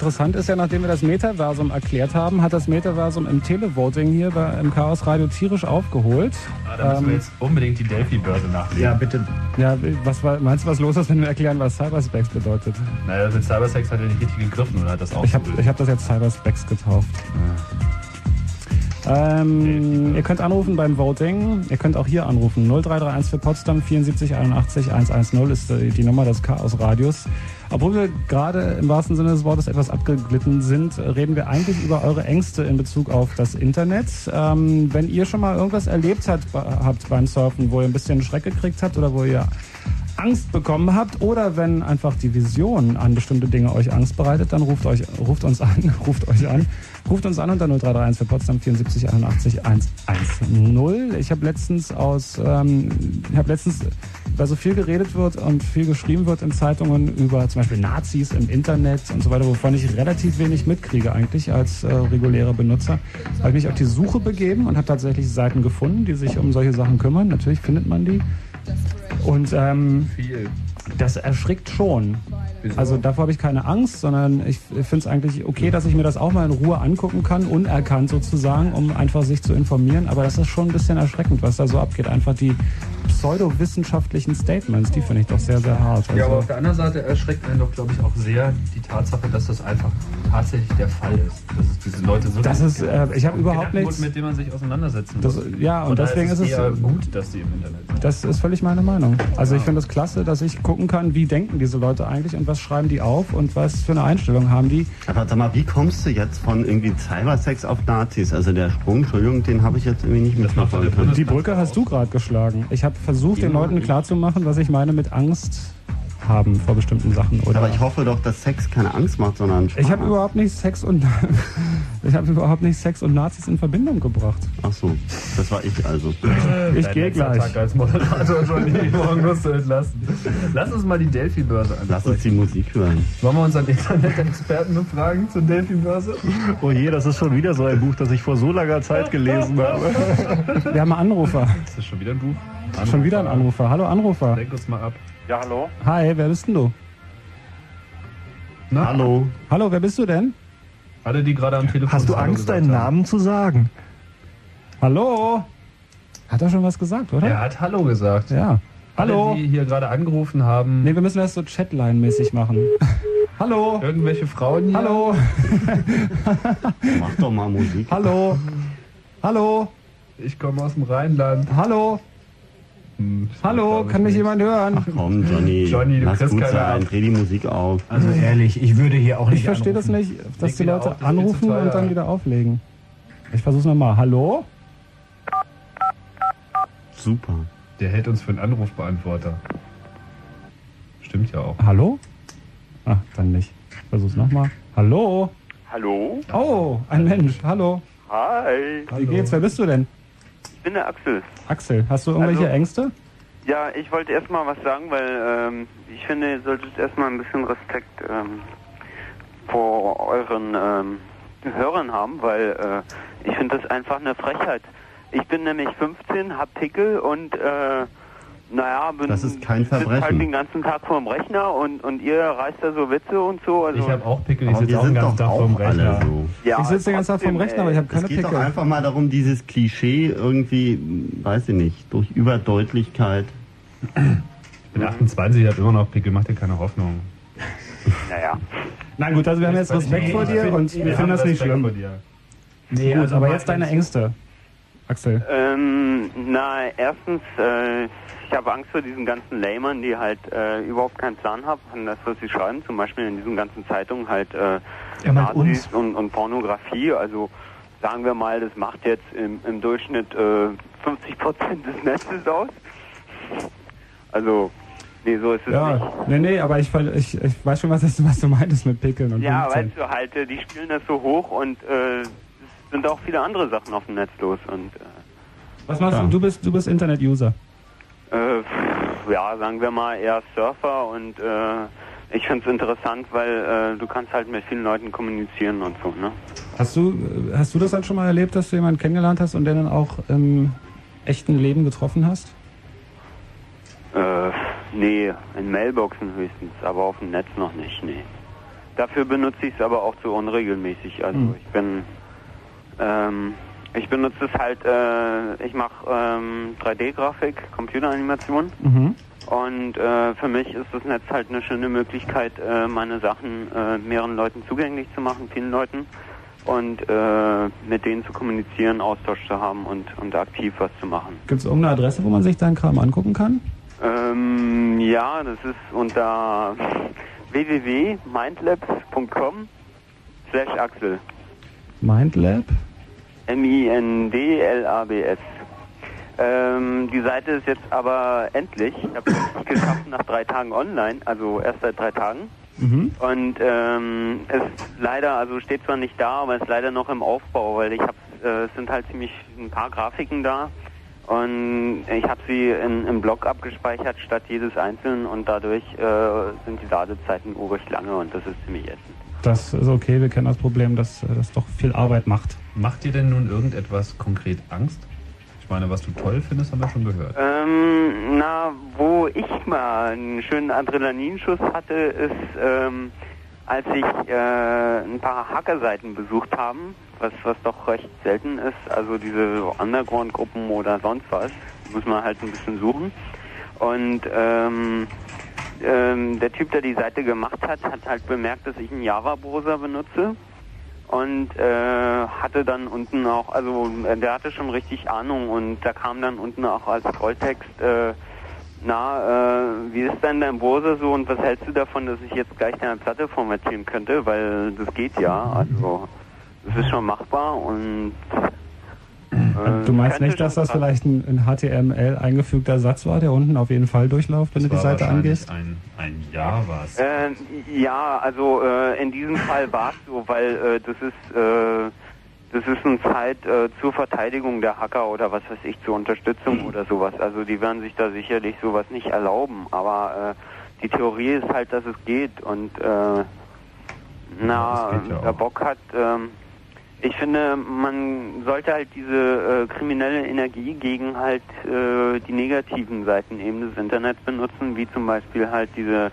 Interessant ist ja, nachdem wir das Metaversum erklärt haben, hat das Metaversum im Televoting hier bei, im Chaos Radio tierisch aufgeholt. Ah, da müssen Ähm, wir jetzt unbedingt die Delphi-Börse nachlegen. Ja, bitte. Ja, was war, meinst du, was los ist, wenn wir erklären, was Cyberspecs bedeutet? Naja, mit Cybersex hat er nicht richtig gegriffen oder hat das auch Ich habe ich hab das jetzt Cyberspecs getauft. Ähm, ihr könnt anrufen beim Voting. Ihr könnt auch hier anrufen. 0331 für Potsdam 74 81 110 ist die Nummer des Chaos Radios. Obwohl wir gerade im wahrsten Sinne des Wortes etwas abgeglitten sind, reden wir eigentlich über eure Ängste in Bezug auf das Internet. Ähm, wenn ihr schon mal irgendwas erlebt habt, habt beim Surfen, wo ihr ein bisschen Schreck gekriegt habt oder wo ihr Angst bekommen habt oder wenn einfach die Vision an bestimmte Dinge euch Angst bereitet, dann ruft euch, ruft uns an, ruft euch an, ruft uns an unter 0331 für Potsdam 74 81 110. Ich habe letztens aus, ähm, ich habe letztens, weil so viel geredet wird und viel geschrieben wird in Zeitungen über zum Beispiel Nazis im Internet und so weiter, wovon ich relativ wenig mitkriege eigentlich als äh, regulärer Benutzer, habe ich mich auf die Suche begeben und habe tatsächlich Seiten gefunden, die sich um solche Sachen kümmern. Natürlich findet man die. Und ähm, das erschrickt schon. Also davor habe ich keine Angst, sondern ich finde es eigentlich okay, dass ich mir das auch mal in Ruhe angucken kann, unerkannt sozusagen, um einfach sich zu informieren. Aber das ist schon ein bisschen erschreckend, was da so abgeht. Einfach die pseudowissenschaftlichen Statements, die finde ich doch sehr, sehr hart. Ja, aber Also, auf der anderen Seite erschreckt einen doch, glaube ich, auch sehr die Tatsache, dass das einfach tatsächlich der Fall ist. Dass es diese Leute so das ist, äh, ich habe überhaupt nichts. mit dem man sich auseinandersetzen Das, muss. ja, und daher deswegen ist es. eher gut, dass die im Internet sind. Das ist völlig meine Meinung. Also ich finde es klasse, dass ich gucken kann, wie denken diese Leute eigentlich und was schreiben die auf und was für eine Einstellung haben die. Aber sag mal, wie kommst du jetzt von irgendwie Cybersex auf Nazis? Also der Sprung, Entschuldigung, den habe ich jetzt irgendwie nicht mitverfolgt. Die Brücke hast du gerade geschlagen. Ich habe versucht, den Leuten klarzumachen, was ich meine mit Angst haben vor bestimmten Sachen. Oder Aber ich hoffe doch, dass Sex keine Angst macht, sondern Spaß. ich habe überhaupt nicht Sex und ich habe überhaupt nicht Sex und Nazis in Verbindung gebracht. Ach so, das war ich also. Ich Dein gehe gleich. Tag als Moderator schon morgen musst du entlassen. Lass uns mal die Delphi-Börse ansprechen. Lass uns die Musik hören. Wollen wir unseren Internet-Experten befragen zur Delphi-Börse? Oh je, das ist schon wieder so ein Buch, das ich vor so langer Zeit gelesen habe. Wir haben einen Anrufer. Das ist schon wieder ein Buch. Schon wieder ein Anrufer. Hallo Anrufer. Lenk uns mal ab. Ja, hallo? Hi, wer bist denn du? Na, Hallo. Hallo, wer bist du denn? Alle, die gerade am Telefon Hast du Hallo Angst, deinen haben. Namen zu sagen? Hallo? Hat er schon was gesagt, oder? Er hat Hallo gesagt. Ja. Hallo? Alle, die hier gerade angerufen haben. Nee, wir müssen das so Chatline-mäßig machen. Hallo? Irgendwelche Frauen hier. Hallo? Mach doch mal Musik. Hallo? Hallo? Ich komme aus dem Rheinland. Hallo? Hm, Hallo? Kann mich jemand hören? Komm, Johnny. Johnny, du Lass kriegst gut keine sein. Dreh die Musik auf. Also ehrlich, ich würde hier auch nicht Ich verstehe das nicht, dass Leg die Leute auf, das anrufen und dann wieder auflegen. Ich versuch's nochmal. Hallo? Super. Der hält uns für einen Anrufbeantworter. Stimmt ja auch. Hallo? Ach, dann nicht. Ich versuch's nochmal. Hallo? Hallo? Oh, ein Mensch. Hallo. Hi. Wie geht's? Wer bist du denn? Ich bin der Axel. Axel, hast du irgendwelche Also- Ängste? Ja, ich wollte erstmal was sagen, weil ähm, ich finde, ihr solltet erstmal ein bisschen Respekt ähm, vor euren ähm, Hörern haben, weil äh, ich finde das einfach eine Frechheit. Ich bin nämlich 15, hab Pickel und äh, naja, bin Das ist kein halt Verbrechen. den ganzen Tag vorm Rechner und, und ihr reißt da so Witze und so. Also, Ich habe auch Pickel, ich sitze auch den ganzen doch Tag vorm Rechner. so. ja, ich sitze den ganzen Tag vorm Rechner, aber ich habe Es keine geht doch Pickel. einfach mal darum, dieses Klischee irgendwie, weiß ich nicht, durch Überdeutlichkeit. Ich bin 28, ich habe immer noch Pickel, mach dir keine Hoffnung. Naja. Nein, gut, also wir haben jetzt Respekt vor dir und wir finden das nicht schlimm. Nee, Gut, also aber jetzt deine Ängste. Axel. Ähm, na, erstens, äh, ich habe Angst vor diesen ganzen Lamern, die halt äh, überhaupt keinen Plan haben von das, was sie schreiben. Zum Beispiel in diesen ganzen Zeitungen halt äh, meint Nazis uns. und, und Pornografie. Also sagen wir mal, das macht jetzt im, im Durchschnitt äh, 50 Prozent des Netzes aus. Also, nee, so ist es nicht. Ja, nee, nee, aber ich, ich, ich weiß schon, was, das, was du meintest mit Pickeln und Ja, 15. weißt du halt, äh, die spielen das so hoch und äh, es sind auch viele andere Sachen auf dem Netz los und äh, Was machst Ja. du? Du bist, du bist Internet-User. Äh, ja, sagen wir mal eher Surfer und äh, ich finde es interessant, weil äh, du kannst halt mit vielen Leuten kommunizieren und so, ne? Hast du, hast du das halt schon mal erlebt, dass du jemanden kennengelernt hast und den dann auch im echten Leben getroffen hast? Äh, nee, in Mailboxen höchstens, aber auf dem Netz noch nicht, nee. dafür benutze ich es aber auch zu unregelmäßig. Also Mhm. ich bin, ähm, ich benutze es halt, äh, ich mache ähm, 3D-Grafik, Computeranimation. Mhm. Und äh, für mich ist das Netz halt eine schöne Möglichkeit, äh, meine Sachen äh, mehreren Leuten zugänglich zu machen, vielen Leuten. Und äh, mit denen zu kommunizieren, Austausch zu haben und, und aktiv was zu machen. Gibt es irgendeine Adresse, wo man sich deinen Kram angucken kann? Ähm, ja, das ist unter www.mindlabs.com slash Axel. Mindlab? M-I-N-D-L-A-B-S. Ähm, die Seite ist jetzt aber endlich, ich habe es nicht geschafft, nach drei Tagen online, also erst seit drei Tagen. Mhm. Und ähm, es ist leider, also steht zwar nicht da, aber es ist leider noch im Aufbau, weil ich habe, äh, es sind halt ziemlich ein paar Grafiken da und ich habe sie in, im Blog abgespeichert statt jedes einzeln und dadurch äh, sind die Ladezeiten urig lange und das ist ziemlich ätzend. Das ist okay, wir kennen das Problem, dass äh, das doch viel Arbeit macht. Macht dir denn nun irgendetwas konkret Angst? Ich meine, was du toll findest, haben wir schon gehört. Ähm, na, wo ich mal einen schönen Adrenalinschuss hatte, ist, ähm, als ich äh, ein paar Hackerseiten besucht haben, was, was doch recht selten ist, also diese Underground-Gruppen oder sonst was, muss man halt ein bisschen suchen. Und ähm, ähm, der Typ, der die Seite gemacht hat, hat halt bemerkt, dass ich einen Java-Browser benutze und äh, hatte dann unten auch, also der hatte schon richtig Ahnung und da kam dann unten auch als Volltext, äh, na, äh, wie ist denn dein Browser so und was hältst du davon, dass ich jetzt gleich deine Platte formatieren könnte, weil das geht ja, also das ist schon machbar und Du meinst nicht, dass das vielleicht ein in HTML eingefügter Satz war, der unten auf jeden Fall durchläuft, wenn Das du die war Seite angehst? Ein, ein Java. Äh, ja, also äh, in diesem Fall war es so, weil äh, das ist äh, das ist eine Zeit äh, zur Verteidigung der Hacker oder was weiß ich, zur Unterstützung oder sowas. Also die werden sich da sicherlich sowas nicht erlauben, aber äh, die Theorie ist halt, dass es geht und äh, na, geht ja wer auch. Bock hat, ähm, ich finde, man sollte halt diese äh, kriminelle Energie gegen halt äh, die negativen Seiten eben des Internets benutzen, wie zum Beispiel halt diese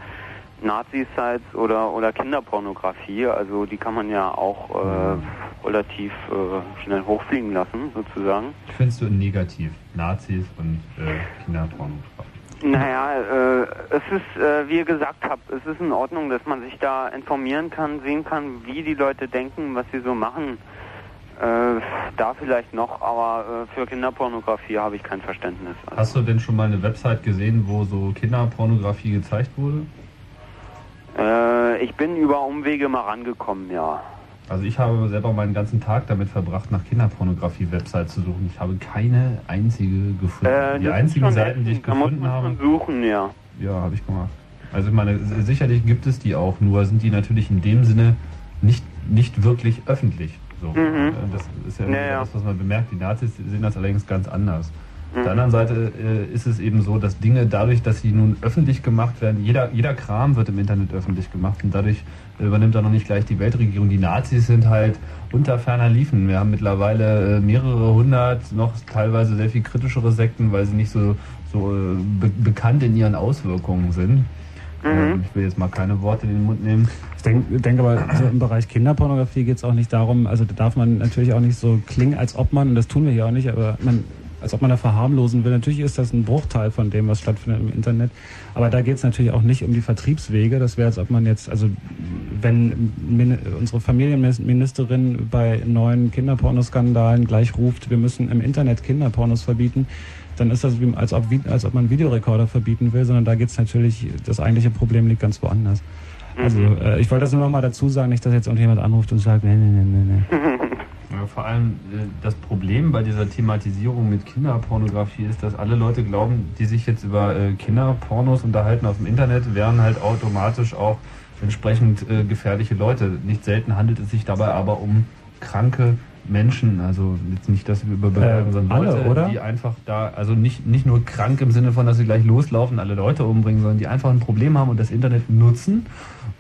Nazi-Sites oder, oder Kinderpornografie. Also die kann man ja auch äh, relativ äh, schnell hochfliegen lassen, sozusagen. Findest du negativ? Nazis und äh, Kinderpornografie. Naja, äh, es ist, äh, wie ihr gesagt habt, es ist in Ordnung, dass man sich da informieren kann, sehen kann, wie die Leute denken, was sie so machen. Äh, da vielleicht noch, aber äh, für Kinderpornografie habe ich kein Verständnis. Also, Hast du denn schon mal eine Website gesehen, wo so Kinderpornografie gezeigt wurde? äh, ich bin über Umwege mal rangekommen, ja. Also ich habe selber meinen ganzen Tag damit verbracht, nach Kinderpornografie-Websites zu suchen. Ich habe keine einzige gefunden. Äh, die einzigen Seiten, die ich. Da gefunden habe, suchen, ja. ja, habe ich gemacht. Also ich meine, sicherlich gibt es die auch, nur sind die natürlich in dem Sinne nicht, nicht wirklich öffentlich. So. Mhm. Äh, Das ist ja, immer Ja, ja. das, was man bemerkt. Die Nazis sehen das allerdings ganz anders. Auf Mhm. der anderen Seite äh, ist es eben so, dass Dinge dadurch, dass sie nun öffentlich gemacht werden, jeder, jeder Kram wird im Internet öffentlich gemacht und dadurch übernimmt dann noch nicht gleich die Weltregierung. Die Nazis sind halt unter ferner Liefen. Wir haben mittlerweile äh, mehrere hundert, noch teilweise sehr viel kritischere Sekten, weil sie nicht so, so äh, be bekannt in ihren Auswirkungen sind. Ähm, ich will jetzt mal keine Worte in den Mund nehmen. Ich denke denk aber, so im Bereich Kinderpornografie geht es auch nicht darum, also da darf man natürlich auch nicht so klingen, als ob man, und das tun wir hier auch nicht, aber man, als ob man da verharmlosen will. Natürlich ist das ein Bruchteil von dem, was stattfindet im Internet. Aber da geht es natürlich auch nicht um die Vertriebswege. Das wäre, als ob man jetzt, also wenn unsere Familienministerin bei neuen Kinderpornoskandalen gleich ruft, wir müssen im Internet Kinderpornos verbieten, dann ist das wie, als ob, als ob man Videorekorder verbieten will, sondern da geht es natürlich, das eigentliche Problem liegt ganz woanders. Also äh, ich wollte das nur noch mal dazu sagen, nicht, dass jetzt irgendjemand anruft und sagt, nee, nee, nee, nee, nee. Ja, vor allem äh, das Problem bei dieser Thematisierung mit Kinderpornografie ist, dass alle Leute glauben, die sich jetzt über äh, Kinderpornos unterhalten auf dem Internet, wären halt automatisch auch entsprechend äh, gefährliche Leute. Nicht selten handelt es sich dabei aber um kranke Menschen, also jetzt nicht, dass wir überbewerten, Äh, sondern alle, Leute, oder? die einfach da, also nicht, nicht nur krank im Sinne von, dass sie gleich loslaufen, alle Leute umbringen, sondern die einfach ein Problem haben und das Internet nutzen,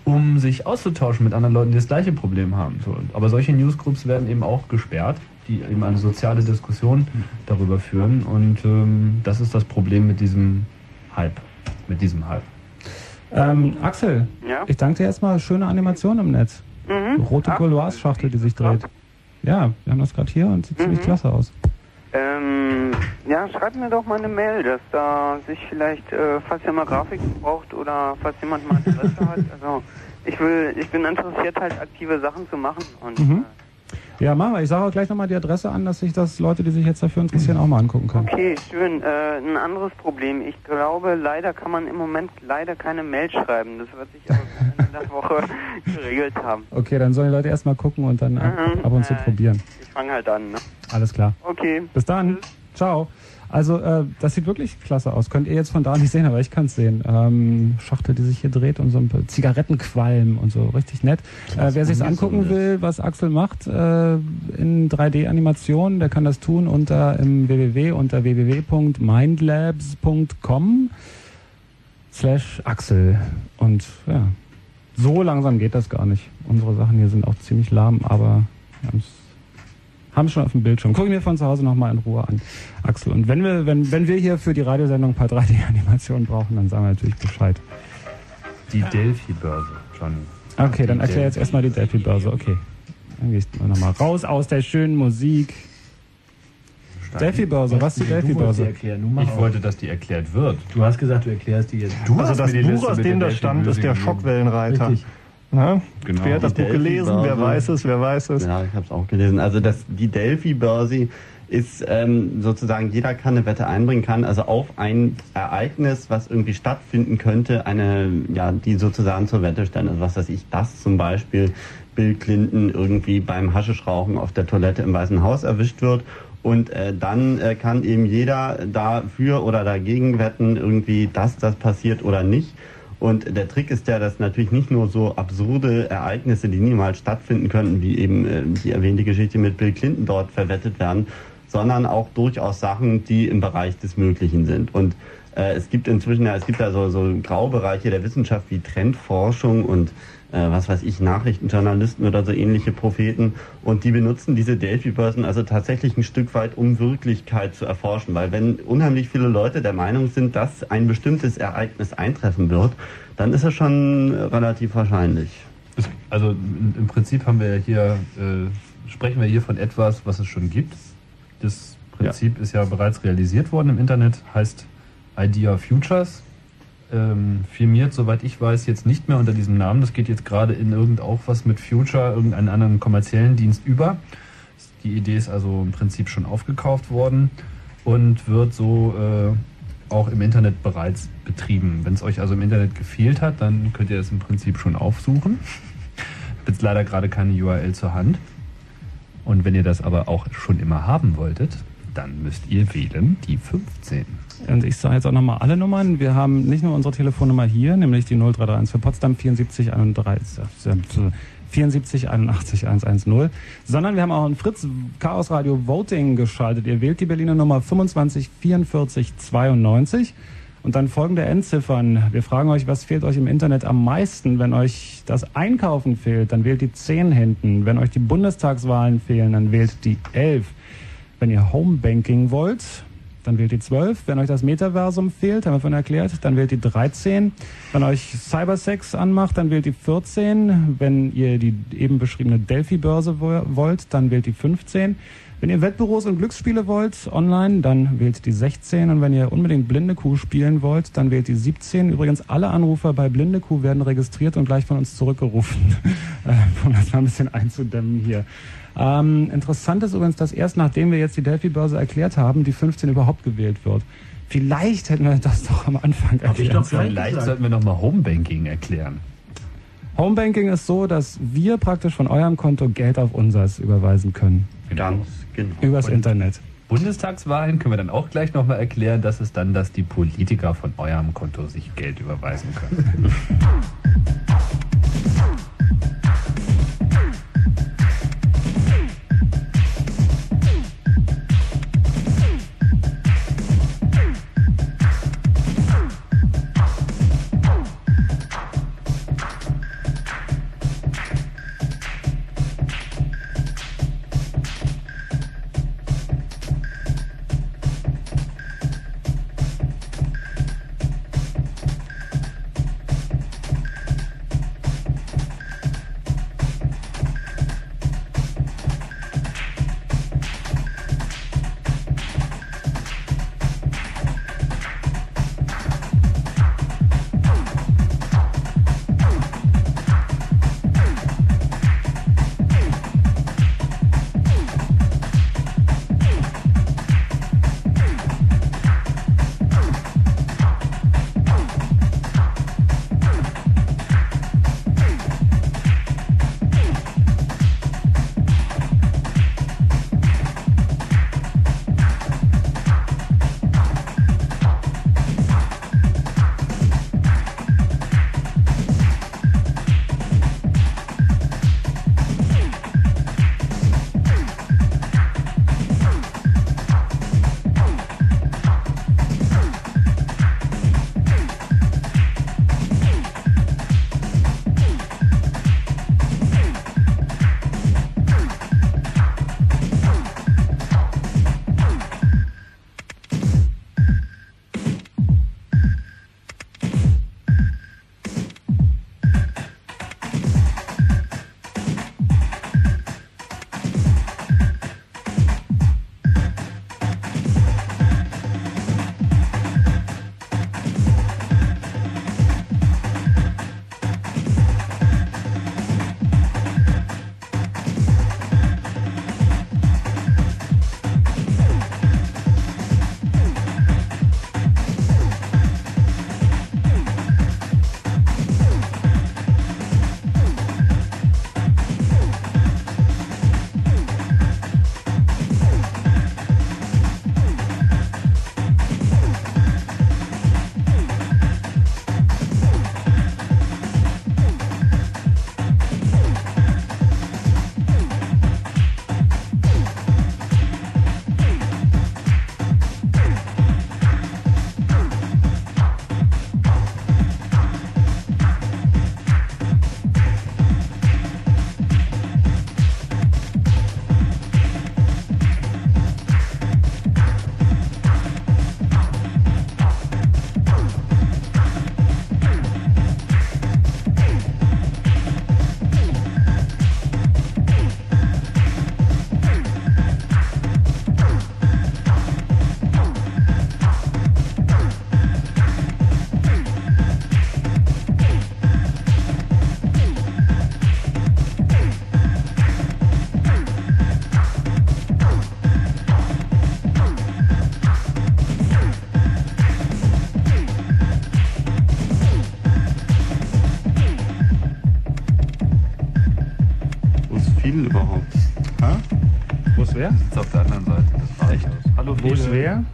um sich auszutauschen mit anderen Leuten, die das gleiche Problem haben. So, aber solche Newsgroups werden eben auch gesperrt, die eben eine soziale Diskussion darüber führen und ähm, das ist das Problem mit diesem Hype, mit diesem Hype. Ähm, Axel, Ja? ich danke dir erstmal. Schöne Animation im Netz. Mhm. Rote Ach, Gouloirs-Schachtel, die sich dreht. Ja, wir haben das gerade hier und sieht ziemlich Mhm. klasse aus. Ähm, ja, schreibt mir doch mal eine Mail, dass da sich vielleicht, äh, falls ihr mal Grafiken braucht oder falls jemand mal Interesse hat. Also ich will, ich bin interessiert halt aktive Sachen zu machen und Mhm. Ja, machen wir. Ich sage auch gleich nochmal die Adresse an, dass sich das Leute, die sich jetzt dafür interessieren, auch mal angucken können. Okay, schön. Äh, ein anderes Problem. Ich glaube, leider kann man im Moment leider keine Mail schreiben. Das wird sich aber Ende der Woche geregelt haben. Okay, dann sollen die Leute erstmal gucken und dann ab, Mhm. ab und zu Äh, probieren. Ich fange halt an, ne? Alles klar. Okay. Bis dann. Ciao. Also, äh, das sieht wirklich klasse aus. Könnt ihr jetzt von da nicht sehen, aber ich kann es sehen. Ähm, Schachtel, die sich hier dreht und so ein paar Zigarettenqualm und so. Richtig nett. Äh, wer sich's angucken will, was Axel macht äh, in 3D-Animationen, der kann das tun unter im www unter www.mindlabs.com slash Axel. Und ja, so langsam geht das gar nicht. Unsere Sachen hier sind auch ziemlich lahm, aber wir haben's haben schon auf dem Bildschirm. Gucken wir von zu Hause nochmal in Ruhe an, Axel. Und wenn wir, wenn, wenn wir hier für die Radiosendung ein paar 3D-Animationen brauchen, dann sagen wir natürlich Bescheid. Die Delphi-Börse, Johnny. Okay, dann erklär jetzt erstmal die Delphi-Börse. Okay. Dann gehst du nochmal raus aus der schönen Musik. Delphi-Börse, was ist die Delphi-Börse? Ich wollte, dass die erklärt wird. Du hast gesagt, du erklärst die jetzt. Du Also hast das mir die Buch, Liste aus dem der das stand, ist der Schockwellenreiter. Richtig. Ne? Genau. Wer hat das Buch gelesen? Wer weiß es? Wer weiß es? Ja, ich habe es auch gelesen. Also das, die Delphi-Börse ist ähm, sozusagen, jeder kann eine Wette einbringen kann, also auf ein Ereignis, was irgendwie stattfinden könnte, eine, ja, die sozusagen zur Wette stellen. Also was weiß ich, das zum Beispiel Bill Clinton irgendwie beim Haschischrauchen auf der Toilette im Weißen Haus erwischt wird. Und äh, dann äh, kann eben jeder dafür oder dagegen wetten, irgendwie, dass das passiert oder nicht. Und der Trick ist ja, dass natürlich nicht nur so absurde Ereignisse, die niemals stattfinden könnten, wie eben äh, die erwähnte Geschichte mit Bill Clinton dort verwettet werden, sondern auch durchaus Sachen, die im Bereich des Möglichen sind. Und äh, es gibt inzwischen ja, es gibt ja so, so Graubereiche der Wissenschaft wie Trendforschung und äh, was weiß ich, Nachrichtenjournalisten oder so ähnliche Propheten. Und die benutzen diese Delphi-Börsen also tatsächlich ein Stück weit, um Wirklichkeit zu erforschen. Weil wenn unheimlich viele Leute der Meinung sind, dass ein bestimmtes Ereignis eintreffen wird, dann ist es schon äh, relativ wahrscheinlich. Also im Prinzip haben wir ja hier, äh, sprechen wir hier von etwas, was es schon gibt. Das Prinzip ist ja bereits realisiert worden im Internet, heißt Idea Futures. Ähm, firmiert, soweit ich weiß, jetzt nicht mehr unter diesem Namen. Das geht jetzt gerade in irgend auch was mit Future, irgendeinen anderen kommerziellen Dienst über. Die Idee ist also im Prinzip schon aufgekauft worden und wird so äh, auch im Internet bereits betrieben. Wenn es euch also im Internet gefehlt hat, dann könnt ihr es im Prinzip schon aufsuchen. Jetzt leider gerade keine URL zur Hand. Und wenn ihr das aber auch schon immer haben wolltet, dann müsst ihr wählen die 15. Und ich sage jetzt auch nochmal alle Nummern. Wir haben nicht nur unsere Telefonnummer hier, nämlich die 0331 für Potsdam 74 31, äh, 74 81 110, sondern wir haben auch ein Fritz Chaos Radio Voting geschaltet. Ihr wählt die Berliner Nummer 25 44 92 und dann folgende Endziffern. Wir fragen euch, was fehlt euch im Internet am meisten? Wenn euch das Einkaufen fehlt, dann wählt die 10 hinten. Wenn euch die Bundestagswahlen fehlen, dann wählt die 11. Wenn ihr Homebanking wollt, dann wählt die 12. Wenn euch das Metaversum fehlt, haben wir vorhin erklärt, dann wählt die 13. Wenn euch Cybersex anmacht, dann wählt die 14. Wenn ihr die eben beschriebene Delphi-Börse wo- wollt, dann wählt die 15. Wenn ihr Wettbüros und Glücksspiele wollt, online, dann wählt die 16. Und wenn ihr unbedingt Blinde Kuh spielen wollt, dann wählt die 17. Übrigens, alle Anrufer bei Blinde Kuh werden registriert und gleich von uns zurückgerufen, äh, um das mal ein bisschen einzudämmen hier. Ähm, interessant ist übrigens, dass erst nachdem wir jetzt die Delphi-Börse erklärt haben, die 15 überhaupt gewählt wird. Vielleicht hätten wir das doch am Anfang erklärt. Vielleicht sollten wir nochmal Homebanking erklären. Homebanking ist so, dass wir praktisch von eurem Konto Geld auf unseres überweisen können. Ganz genau. Übers Und- Internet. Bundestagswahlen können wir dann auch gleich nochmal erklären. Das ist dann, dass die Politiker von eurem Konto sich Geld überweisen können.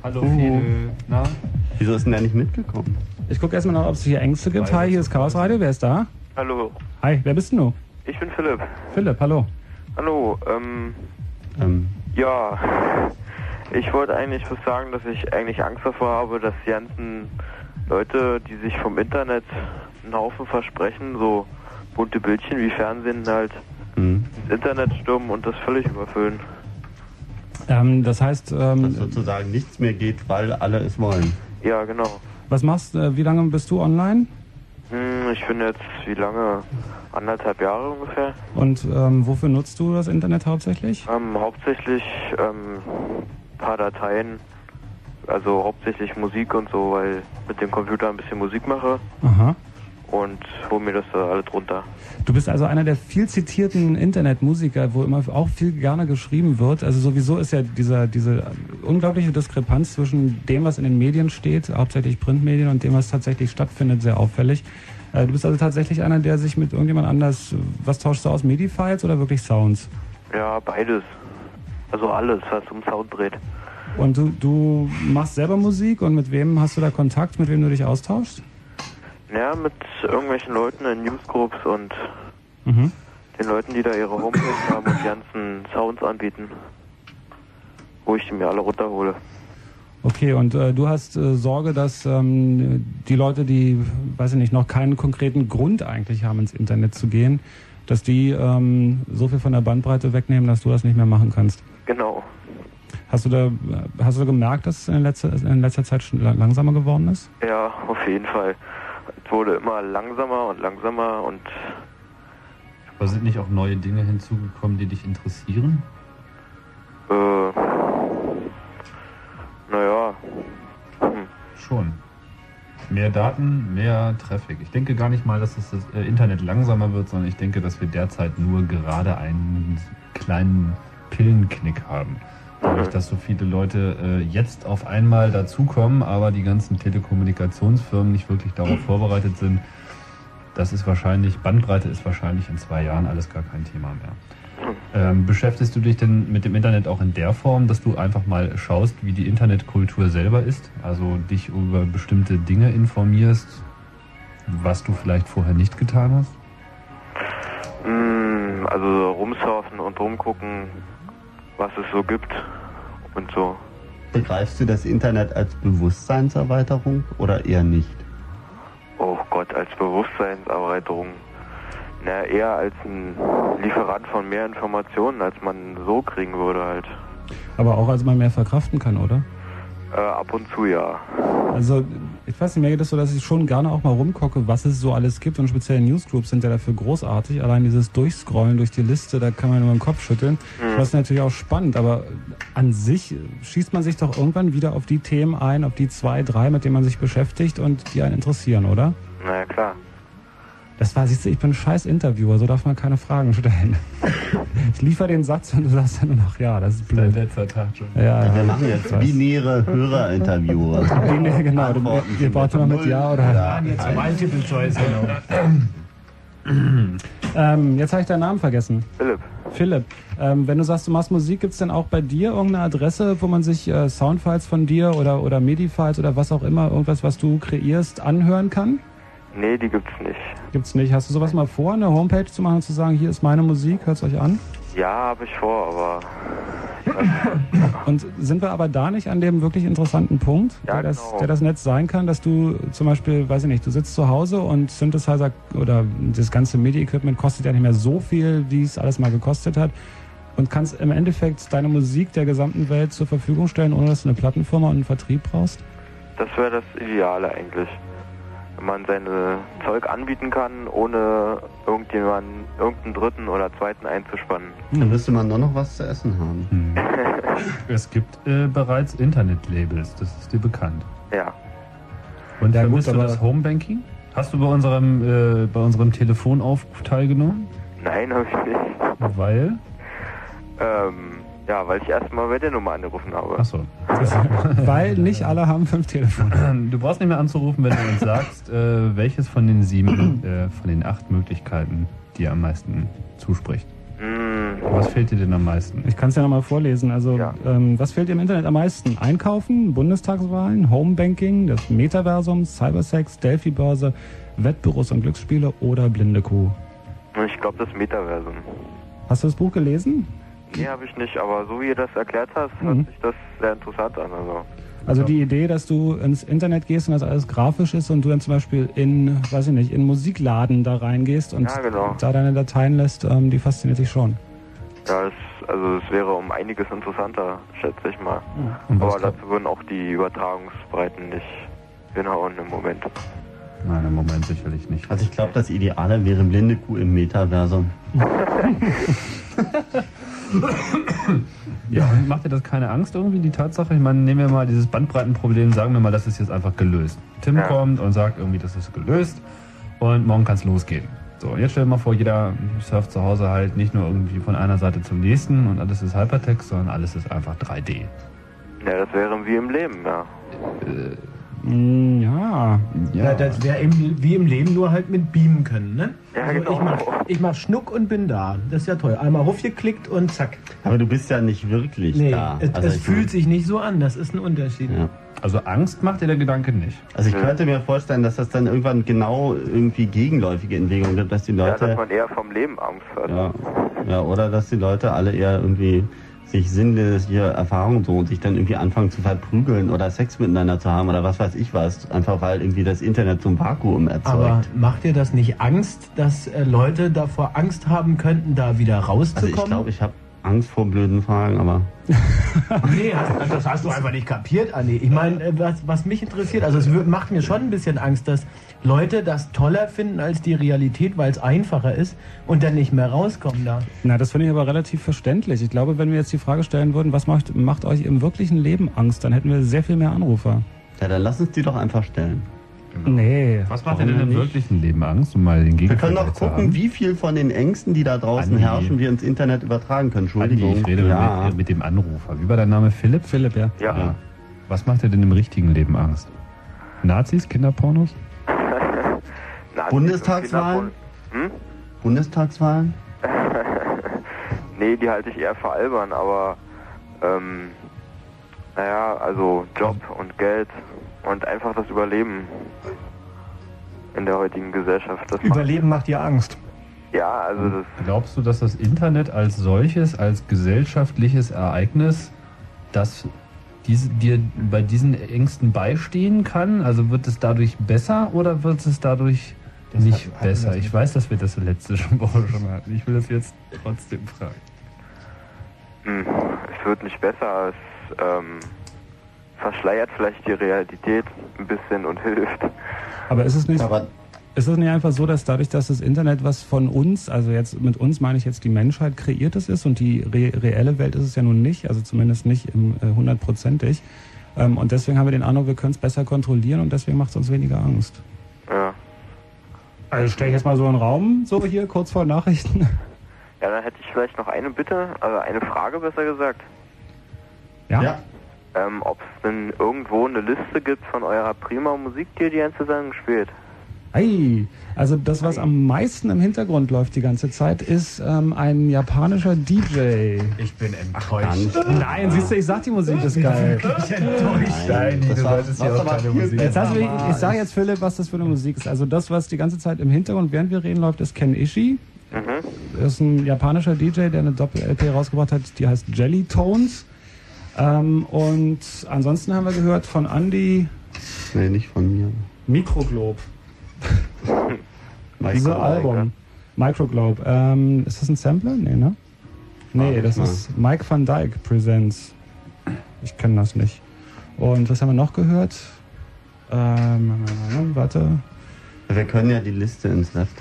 Hallo Uh. Na? Wieso ist denn der nicht mitgekommen? Ich gucke erstmal noch, ob es hier Ängste gibt. Hi, hier ist Chaos Radio. Wer ist da? Hallo, Hi, wer bist denn du? ich bin Philipp. Philipp, hallo. Hallo, ähm, Ähm, ja, ich wollte eigentlich was sagen, dass ich eigentlich Angst davor habe, dass die ganzen Leute, die sich vom Internet einen Haufen versprechen, so bunte Bildchen wie Fernsehen halt hm. ins Internet stürmen und das völlig überfüllen. Ähm, das heißt, ähm, Dass sozusagen nichts mehr geht, weil alle es wollen. Ja, genau. was machst du? Wie lange bist du online? Hm, ich bin jetzt, wie lange? Anderthalb Jahre ungefähr. Und ähm, wofür nutzt du das Internet hauptsächlich? Ähm, hauptsächlich ähm, paar Dateien, also hauptsächlich Musik und so, weil mit dem Computer ein bisschen Musik mache Aha. Und hole mir das da alles runter. Du bist also einer der viel zitierten Internetmusiker, wo immer auch viel gerne geschrieben wird. Also sowieso ist ja dieser, diese unglaubliche Diskrepanz zwischen dem, was in den Medien steht, hauptsächlich Printmedien, und dem, was tatsächlich stattfindet, sehr auffällig. Äh, Du bist also tatsächlich einer, der sich mit irgendjemand anders, was tauschst du aus, MIDI-Files oder wirklich Sounds? Ja, beides. Also alles, was um Sound dreht. Und du, du machst selber Musik und mit wem hast du da Kontakt, mit wem du dich austauschst? Ja, mit irgendwelchen Leuten in Newsgroups und Mhm. den Leuten, die da ihre Homepage haben und die ganzen Sounds anbieten, wo ich die mir alle runterhole. Okay, und äh, du hast äh, Sorge, dass ähm, die Leute, die, weiß ich nicht, noch keinen konkreten Grund eigentlich haben, ins Internet zu gehen, dass die ähm, so viel von der Bandbreite wegnehmen, dass du das nicht mehr machen kannst. Genau. Hast du da, äh, hast du gemerkt, dass es in letzter, in letzter Zeit schon la- langsamer geworden ist? Ja, auf jeden Fall. Es wurde immer langsamer und langsamer und Aber sind nicht auch neue Dinge hinzugekommen, die dich interessieren? äh, naja, Schon. Mehr Daten, mehr Traffic. Ich denke gar nicht mal, dass das, das äh, Internet langsamer wird, sondern ich denke, dass wir derzeit nur gerade einen kleinen Pillenknick haben. Dadurch, dass so viele Leute äh, jetzt auf einmal dazukommen, aber die ganzen Telekommunikationsfirmen nicht wirklich darauf vorbereitet sind, das ist wahrscheinlich, Bandbreite ist wahrscheinlich in zwei Jahren alles gar kein Thema mehr. Ähm, beschäftigst du dich denn mit dem Internet auch in der Form, dass du einfach mal schaust, wie die Internetkultur selber ist? Also dich über bestimmte Dinge informierst, was du vielleicht vorher nicht getan hast? mh, also rumsurfen und rumgucken, was es so gibt und so. Begreifst du das Internet als Bewusstseinserweiterung oder eher nicht? Oh Gott, als Bewusstseinserweiterung. Na, eher als ein Lieferant von mehr Informationen, als man so kriegen würde halt. Aber auch als man mehr verkraften kann, oder? Äh, ab und zu ja. Also, ich weiß nicht, mir geht es so, dass ich schon gerne auch mal rumgucke, was es so alles gibt. Und speziell Newsgroups sind ja dafür großartig. Allein dieses Durchscrollen durch die Liste, da kann man nur den Kopf schütteln. Das ist natürlich auch spannend, aber an sich schießt man sich doch irgendwann wieder auf die Themen ein, auf die zwei, drei, mit denen man sich beschäftigt und die einen interessieren, oder? Na ja, klar. Das war, siehst du, ich bin ein scheiß Interviewer, so darf man keine Fragen stellen. Ich liefere den Satz und du sagst dann nur noch, ja, das ist blöd. letzter Tag schon. Ja, Wir machen jetzt binäre Hörerinterviewer. Binär, genau. Du, ihr braucht immer mit Ja oder Ja. Jetzt Multiple Choice, genau. Ähm, jetzt habe ich deinen Namen vergessen. Philipp. Philipp, ähm, wenn du sagst, du machst Musik, gibt es denn auch bei dir irgendeine Adresse, wo man sich äh, Soundfiles von dir oder, oder MIDI-Files oder was auch immer, irgendwas, was du kreierst, anhören kann? Nee, die gibt's nicht. Gibt's nicht. Hast du sowas mal vor, eine Homepage zu machen und zu sagen, hier ist meine Musik, hört's euch an? Ja, habe ich vor, aber Und sind wir aber da nicht an dem wirklich interessanten Punkt, Ja, der, das, genau. der das Netz sein kann, dass du zum Beispiel, weiß ich nicht, du sitzt zu Hause und Synthesizer oder das ganze MIDI-Equipment kostet ja nicht mehr so viel, wie es alles mal gekostet hat und kannst im Endeffekt deine Musik der gesamten Welt zur Verfügung stellen, ohne dass du eine Plattenfirma und einen Vertrieb brauchst? das wäre das Ideale eigentlich. Wenn man seine Zeug anbieten kann, ohne irgendjemanden, irgendeinen Dritten oder Zweiten einzuspannen. Dann müsste man nur noch was zu essen haben. Es gibt äh, bereits Internet-Labels, das ist dir bekannt. Ja. Und Ja, gut, vermisst du das Homebanking? Hast du bei unserem, äh, bei unserem Telefonaufruf teilgenommen? Nein, habe ich nicht. Weil? Ähm, ja, weil ich erstmal bei der Nummer angerufen habe. Achso. Weil nicht alle haben fünf Telefone. Du brauchst nicht mehr anzurufen, wenn du uns sagst, äh, welches von den sieben, äh, von den acht Möglichkeiten dir am meisten zuspricht. Hm, Was fehlt dir denn am meisten? Ich kann es ja nochmal vorlesen. Also, ähm, was fehlt dir im Internet am meisten? Einkaufen, Bundestagswahlen, Homebanking, das Metaversum, Cybersex, Delphi-Börse, Wettbüros und Glücksspiele oder blinde Kuh? Ich glaube, das Metaversum. Hast du das Buch gelesen? Nee, habe ich nicht, aber so wie ihr das erklärt hast, hört Mhm. sich das sehr interessant an. Also. Also die Idee, dass du ins Internet gehst und das alles grafisch ist und du dann zum Beispiel in, weiß ich nicht, in Musikladen da reingehst und Ja, genau. da deine Dateien lässt, ähm, die fasziniert dich schon. Ja, es, also es wäre um einiges interessanter, schätze ich mal. Was Aber dazu würden auch die Übertragungsbreiten nicht hinhauen im Moment. Nein, im Moment sicherlich nicht. Also ich glaube, das Ideale wäre blinde Kuh im Metaversum. Ja, und macht dir das keine Angst irgendwie, die Tatsache? Ich meine, nehmen wir mal dieses Bandbreitenproblem, sagen wir mal, das ist jetzt einfach gelöst. Tim Ja. kommt und sagt irgendwie, das ist gelöst und morgen kann es losgehen. So, und jetzt stell dir mal vor, jeder surft zu Hause halt nicht nur irgendwie von einer Seite zum nächsten und alles ist Hypertext, sondern alles ist einfach 3D. Ja, das wäre wie im Leben, ja. Mm, ja. Ja, das wäre wie im Leben nur halt mit beamen können, ne? Ja, also genau. ich, mach, ich mach Schnuck und bin da. Das ist ja toll. Einmal raufgeklickt und zack. Aber du bist ja nicht wirklich Nee, da. es, Also es fühlt sich nicht so an. Das ist ein Unterschied. Ja. Also Angst macht dir der Gedanke nicht. Also ich könnte mir vorstellen, dass das dann irgendwann genau irgendwie gegenläufige Entwicklungen gibt, dass die Ja, Leute dass man eher vom Leben Angst hat. ja, ja, oder dass die Leute alle eher irgendwie sich sinnliche Erfahrungen so und sich dann irgendwie anfangen zu verprügeln oder Sex miteinander zu haben oder was weiß ich was, einfach weil irgendwie das Internet so ein Vakuum erzeugt. Aber macht dir das nicht Angst, dass äh, Leute davor Angst haben könnten, da wieder also rauszukommen? ich glaube, ich habe Angst vor blöden Fragen, aber Nee, hast, das hast du einfach nicht kapiert, Anni. Ich meine, äh, was, was mich interessiert, also es macht mir schon ein bisschen Angst, dass Leute das toller finden als die Realität, weil es einfacher ist und dann nicht mehr rauskommen da. Na, das finde ich aber relativ verständlich. Ich glaube, wenn wir jetzt die Frage stellen würden, was macht, macht euch im wirklichen Leben Angst, dann hätten wir sehr viel mehr Anrufer. ja, dann lass uns die doch einfach stellen. Nee. Was macht dir denn im nicht? wirklichen Leben Angst, um mal den Wir können doch zu haben? gucken, wie viel von den Ängsten, die da draußen Andi. herrschen, wir ins Internet übertragen können. Entschuldigung. Andi, ich rede ja. mit, mit dem Anrufer. Wie war dein Name? Philipp? Philipp, ja. Ja. Was macht dir denn im richtigen Leben Angst? Nazis, Kinderpornos? Nazis Bundestagswahlen? Hm? Bundestagswahlen? Nee, die halte ich eher für albern, aber ähm, naja, also Job und Geld und einfach das Überleben in der heutigen Gesellschaft. Das Überleben macht dir Angst. ja, also das Glaubst du, dass das Internet als solches, als gesellschaftliches Ereignis, das diese, dir bei diesen Ängsten beistehen kann? Also wird es dadurch besser oder wird es dadurch Das nicht wir besser? Ich weiß, dass wir das letzte schon Woche schon hatten. Ich will das jetzt trotzdem fragen. Hm, es wird nicht besser, es ähm, verschleiert vielleicht die Realität ein bisschen und hilft. Aber ist es nicht, Aber ist es nicht einfach so, dass dadurch, dass das Internet was von uns, also jetzt mit uns meine ich jetzt die Menschheit kreiertes ist und die re reelle Welt ist es ja nun nicht, also zumindest nicht im äh, hundertprozentig. Ähm, und deswegen haben wir den Eindruck, wir können es besser kontrollieren und deswegen macht es uns weniger Angst. Ja. Also stelle ich jetzt mal so einen Raum, so hier kurz vor Nachrichten. ja, dann hätte ich vielleicht noch eine Bitte, also eine Frage besser gesagt. Ja? ja. Ähm, Ob es denn irgendwo eine Liste gibt von eurer prima Musik, die ihr die ganze Zeit spielt? Ei, also das, was am meisten im Hintergrund läuft die ganze Zeit, ist ähm, ein japanischer DJ. Ich bin enttäuscht. nicht. Nein, siehst du, ich sag die Musik ist geil. Ich enttäuscht. Nein, das war, solltest hier auch keine Musik- Jetzt hast du, ich sage jetzt Philipp, was das für eine Musik ist. Also das, was die ganze Zeit im Hintergrund, während wir reden, läuft, ist Ken Ishii. Mhm. Das ist ein japanischer DJ, der eine Doppel-LP rausgebracht hat, die heißt Jelly Tones. Ähm, und ansonsten haben wir gehört von Andy Nee, nicht von mir. Ich auch. Album. Microglobe. Ähm, ist das ein Sampler? Nee, ne? Nee, Warte das ist Mike van Dyke Presents. Ich kenne das nicht. Und was haben wir noch gehört? Ähm, warte. Wir können ja die Liste ins Left.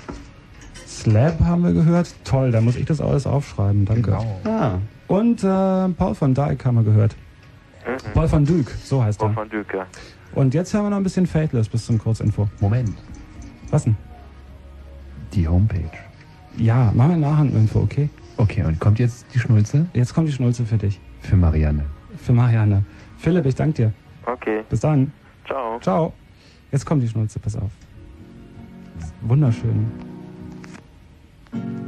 Slab haben wir gehört. Toll, da muss ich das alles aufschreiben. Danke. Ah, Und äh, Paul van Dyke haben wir gehört. Mhm. Paul van Dyk, so heißt Paul er. von Dück, ja. Und jetzt hören wir noch ein bisschen Fateless bis zum Kurzinfo. Moment. Was denn? Die Homepage. Ja, machen wir Nachhandinfo, okay? Okay, und kommt jetzt die Schnulze Jetzt kommt die Schnulze für dich. für Marianne. Für Marianne. Philipp, ich danke dir. Okay, Bis dann. ciao. Ciao. Jetzt kommt die Schnulze, pass auf. Wunderschön. Thank you.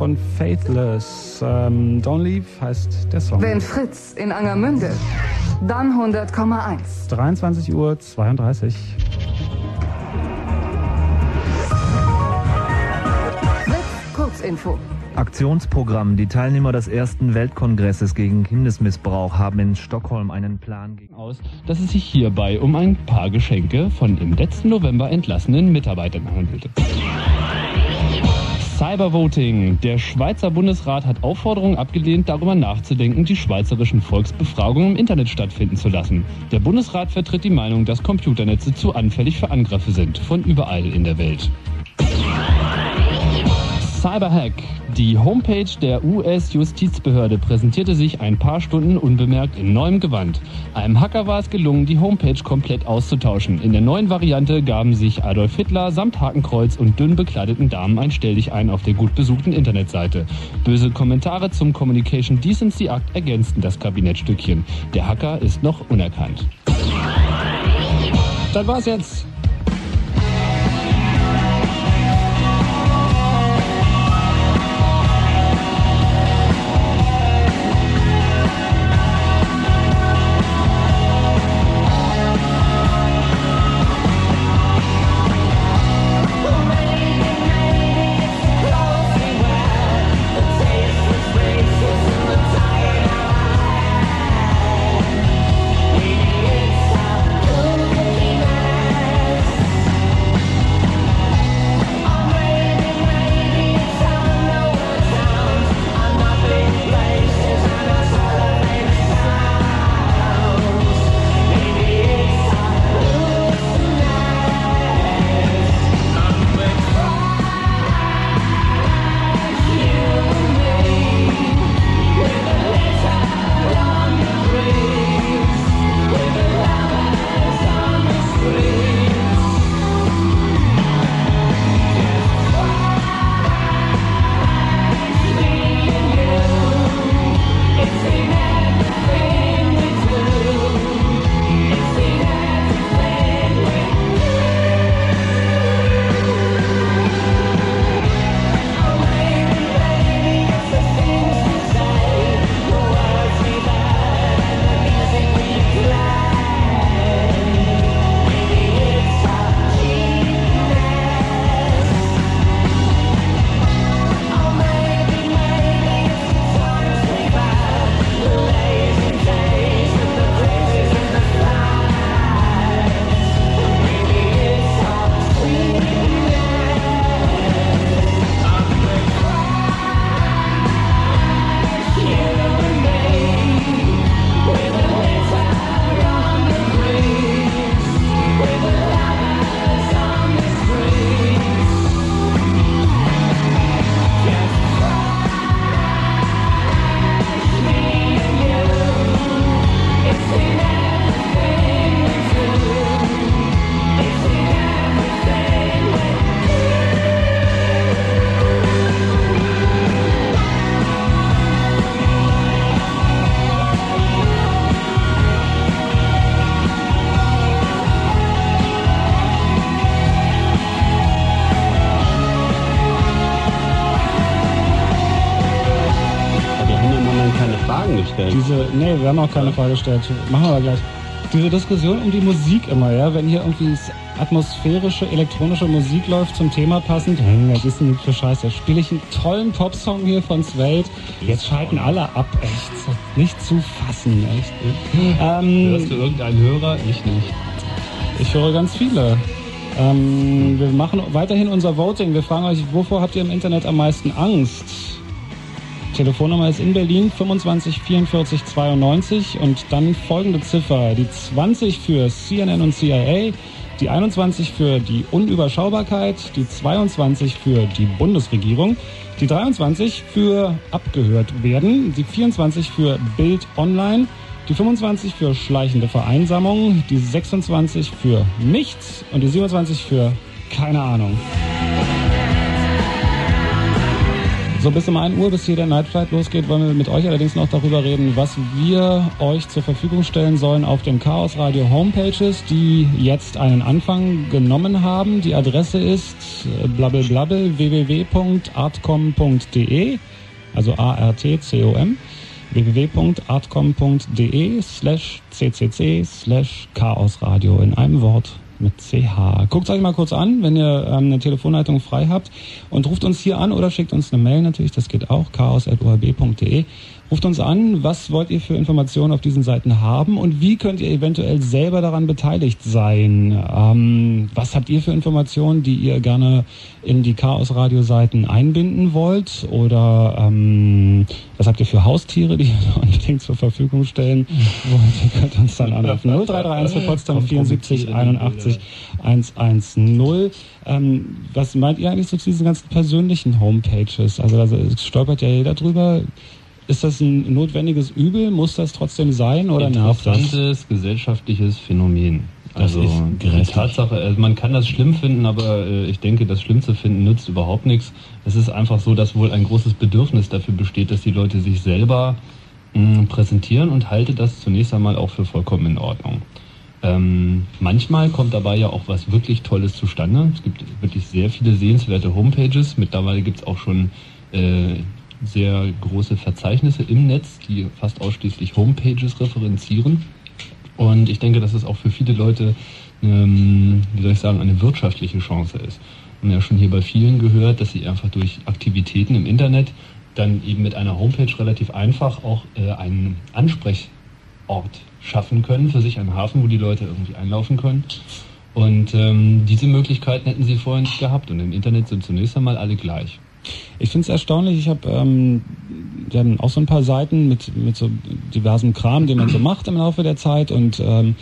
Von Faithless. Ähm, Don't Leave heißt der Song. Wenn Fritz in Angermünde, dann 100,1. 23 Uhr 32. Fritz, Kurzinfo. Aktionsprogramm. Die Teilnehmer des ersten Weltkongresses gegen Kindesmissbrauch haben in Stockholm einen Plan gegen aus, dass es sich hierbei um ein paar Geschenke von im letzten November entlassenen Mitarbeitern handelte. Cybervoting. Der Schweizer Bundesrat hat Aufforderungen abgelehnt, darüber nachzudenken, die schweizerischen Volksbefragungen im Internet stattfinden zu lassen. Der Bundesrat vertritt die Meinung, dass Computernetze zu anfällig für Angriffe sind, von überall in der Welt. Cyberhack. Die Homepage der US-Justizbehörde präsentierte sich ein paar Stunden unbemerkt in neuem Gewand. Einem Hacker war es gelungen, die Homepage komplett auszutauschen. In der neuen Variante gaben sich Adolf Hitler samt Hakenkreuz und dünn bekleideten Damen ein Stelldich ein auf der gut besuchten Internetseite. Böse Kommentare zum Communication Decency Act ergänzten das Kabinettstückchen. Der Hacker ist noch unerkannt. Das war's jetzt. Gestellt. Diese, nee, wir haben auch keine Frage gestellt. Machen wir aber gleich. Diese Diskussion um die Musik immer, ja, wenn hier irgendwie atmosphärische elektronische Musik läuft zum Thema passend, hm, was ist denn für Scheiße? Da spiele ich einen tollen Popsong hier von Suede. Jetzt schalten alle ab, echt. Nicht zu fassen, echt. Ähm, Hörst du irgendeinen Hörer? Ich nicht. ich höre ganz viele. Ähm, wir machen weiterhin unser Voting. Wir fragen euch, wovor habt ihr im Internet am meisten Angst? Telefonnummer ist in Berlin 25 44 92 und dann folgende Ziffer. Die 20 für CNN und CIA, die 21 für die Unüberschaubarkeit, die 22 für die Bundesregierung, die 23 für abgehört werden, die 24 für Bild Online, die 25 für schleichende Vereinsamung, die 26 für nichts und die 27 für keine Ahnung. So bis um 1 Uhr, bis hier der Night Flight losgeht, wollen wir mit euch allerdings noch darüber reden, was wir euch zur Verfügung stellen sollen auf den Chaos Radio Homepages, die jetzt einen Anfang genommen haben. Die Adresse ist äh, blabbelblabbel www.artcom.de, also A-R-T-C-O-M www.artcom.de slash ccc slash chaosradio in einem Wort mit CH. Guckt euch mal kurz an, wenn ihr ähm, eine Telefonleitung frei habt und ruft uns hier an oder schickt uns eine Mail natürlich, das geht auch, chaos.orb.de. Ruft uns an, was wollt ihr für Informationen auf diesen Seiten haben und wie könnt ihr eventuell selber daran beteiligt sein? Ähm, was habt ihr für Informationen, die ihr gerne in die Chaos-Radio-Seiten einbinden wollt? Oder ähm, was habt ihr für Haustiere, die ihr unbedingt zur Verfügung stellen wollt? Ihr könnt uns dann anrufen. 0331 für Potsdam 74 81 110. Ähm, was meint ihr eigentlich so zu diesen ganzen persönlichen Homepages? Also da stolpert ja jeder drüber. Ist das ein notwendiges Übel? Muss das trotzdem sein oder nervt das? Interessantes gesellschaftliches Phänomen. Das Also ist die. Tatsache, also man kann das schlimm finden, aber äh, ich denke, das schlimm zu finden nützt überhaupt nichts. Es ist einfach so, dass wohl ein großes Bedürfnis dafür besteht, dass die Leute sich selber mh, präsentieren und halte das zunächst einmal auch für vollkommen in Ordnung. Ähm, manchmal kommt dabei ja auch was wirklich Tolles zustande. Es gibt wirklich sehr viele sehenswerte Homepages. Mittlerweile gibt es auch schon äh, sehr große Verzeichnisse im Netz, die fast ausschließlich Homepages referenzieren. Und ich denke, dass es auch für viele Leute, ähm, wie soll ich sagen, eine wirtschaftliche Chance ist. Wir haben ja schon hier bei vielen gehört, dass sie einfach durch Aktivitäten im Internet dann eben mit einer Homepage relativ einfach auch äh, einen Ansprechort schaffen können, für sich einen Hafen, wo die Leute irgendwie einlaufen können. Und ähm, diese Möglichkeiten hätten sie vorher nicht gehabt. Und im Internet sind zunächst einmal alle gleich. Ich finde es erstaunlich. Ich habe ähm, haben auch so ein paar Seiten mit, mit so diversem Kram, den man so macht im Laufe der Zeit und ähm,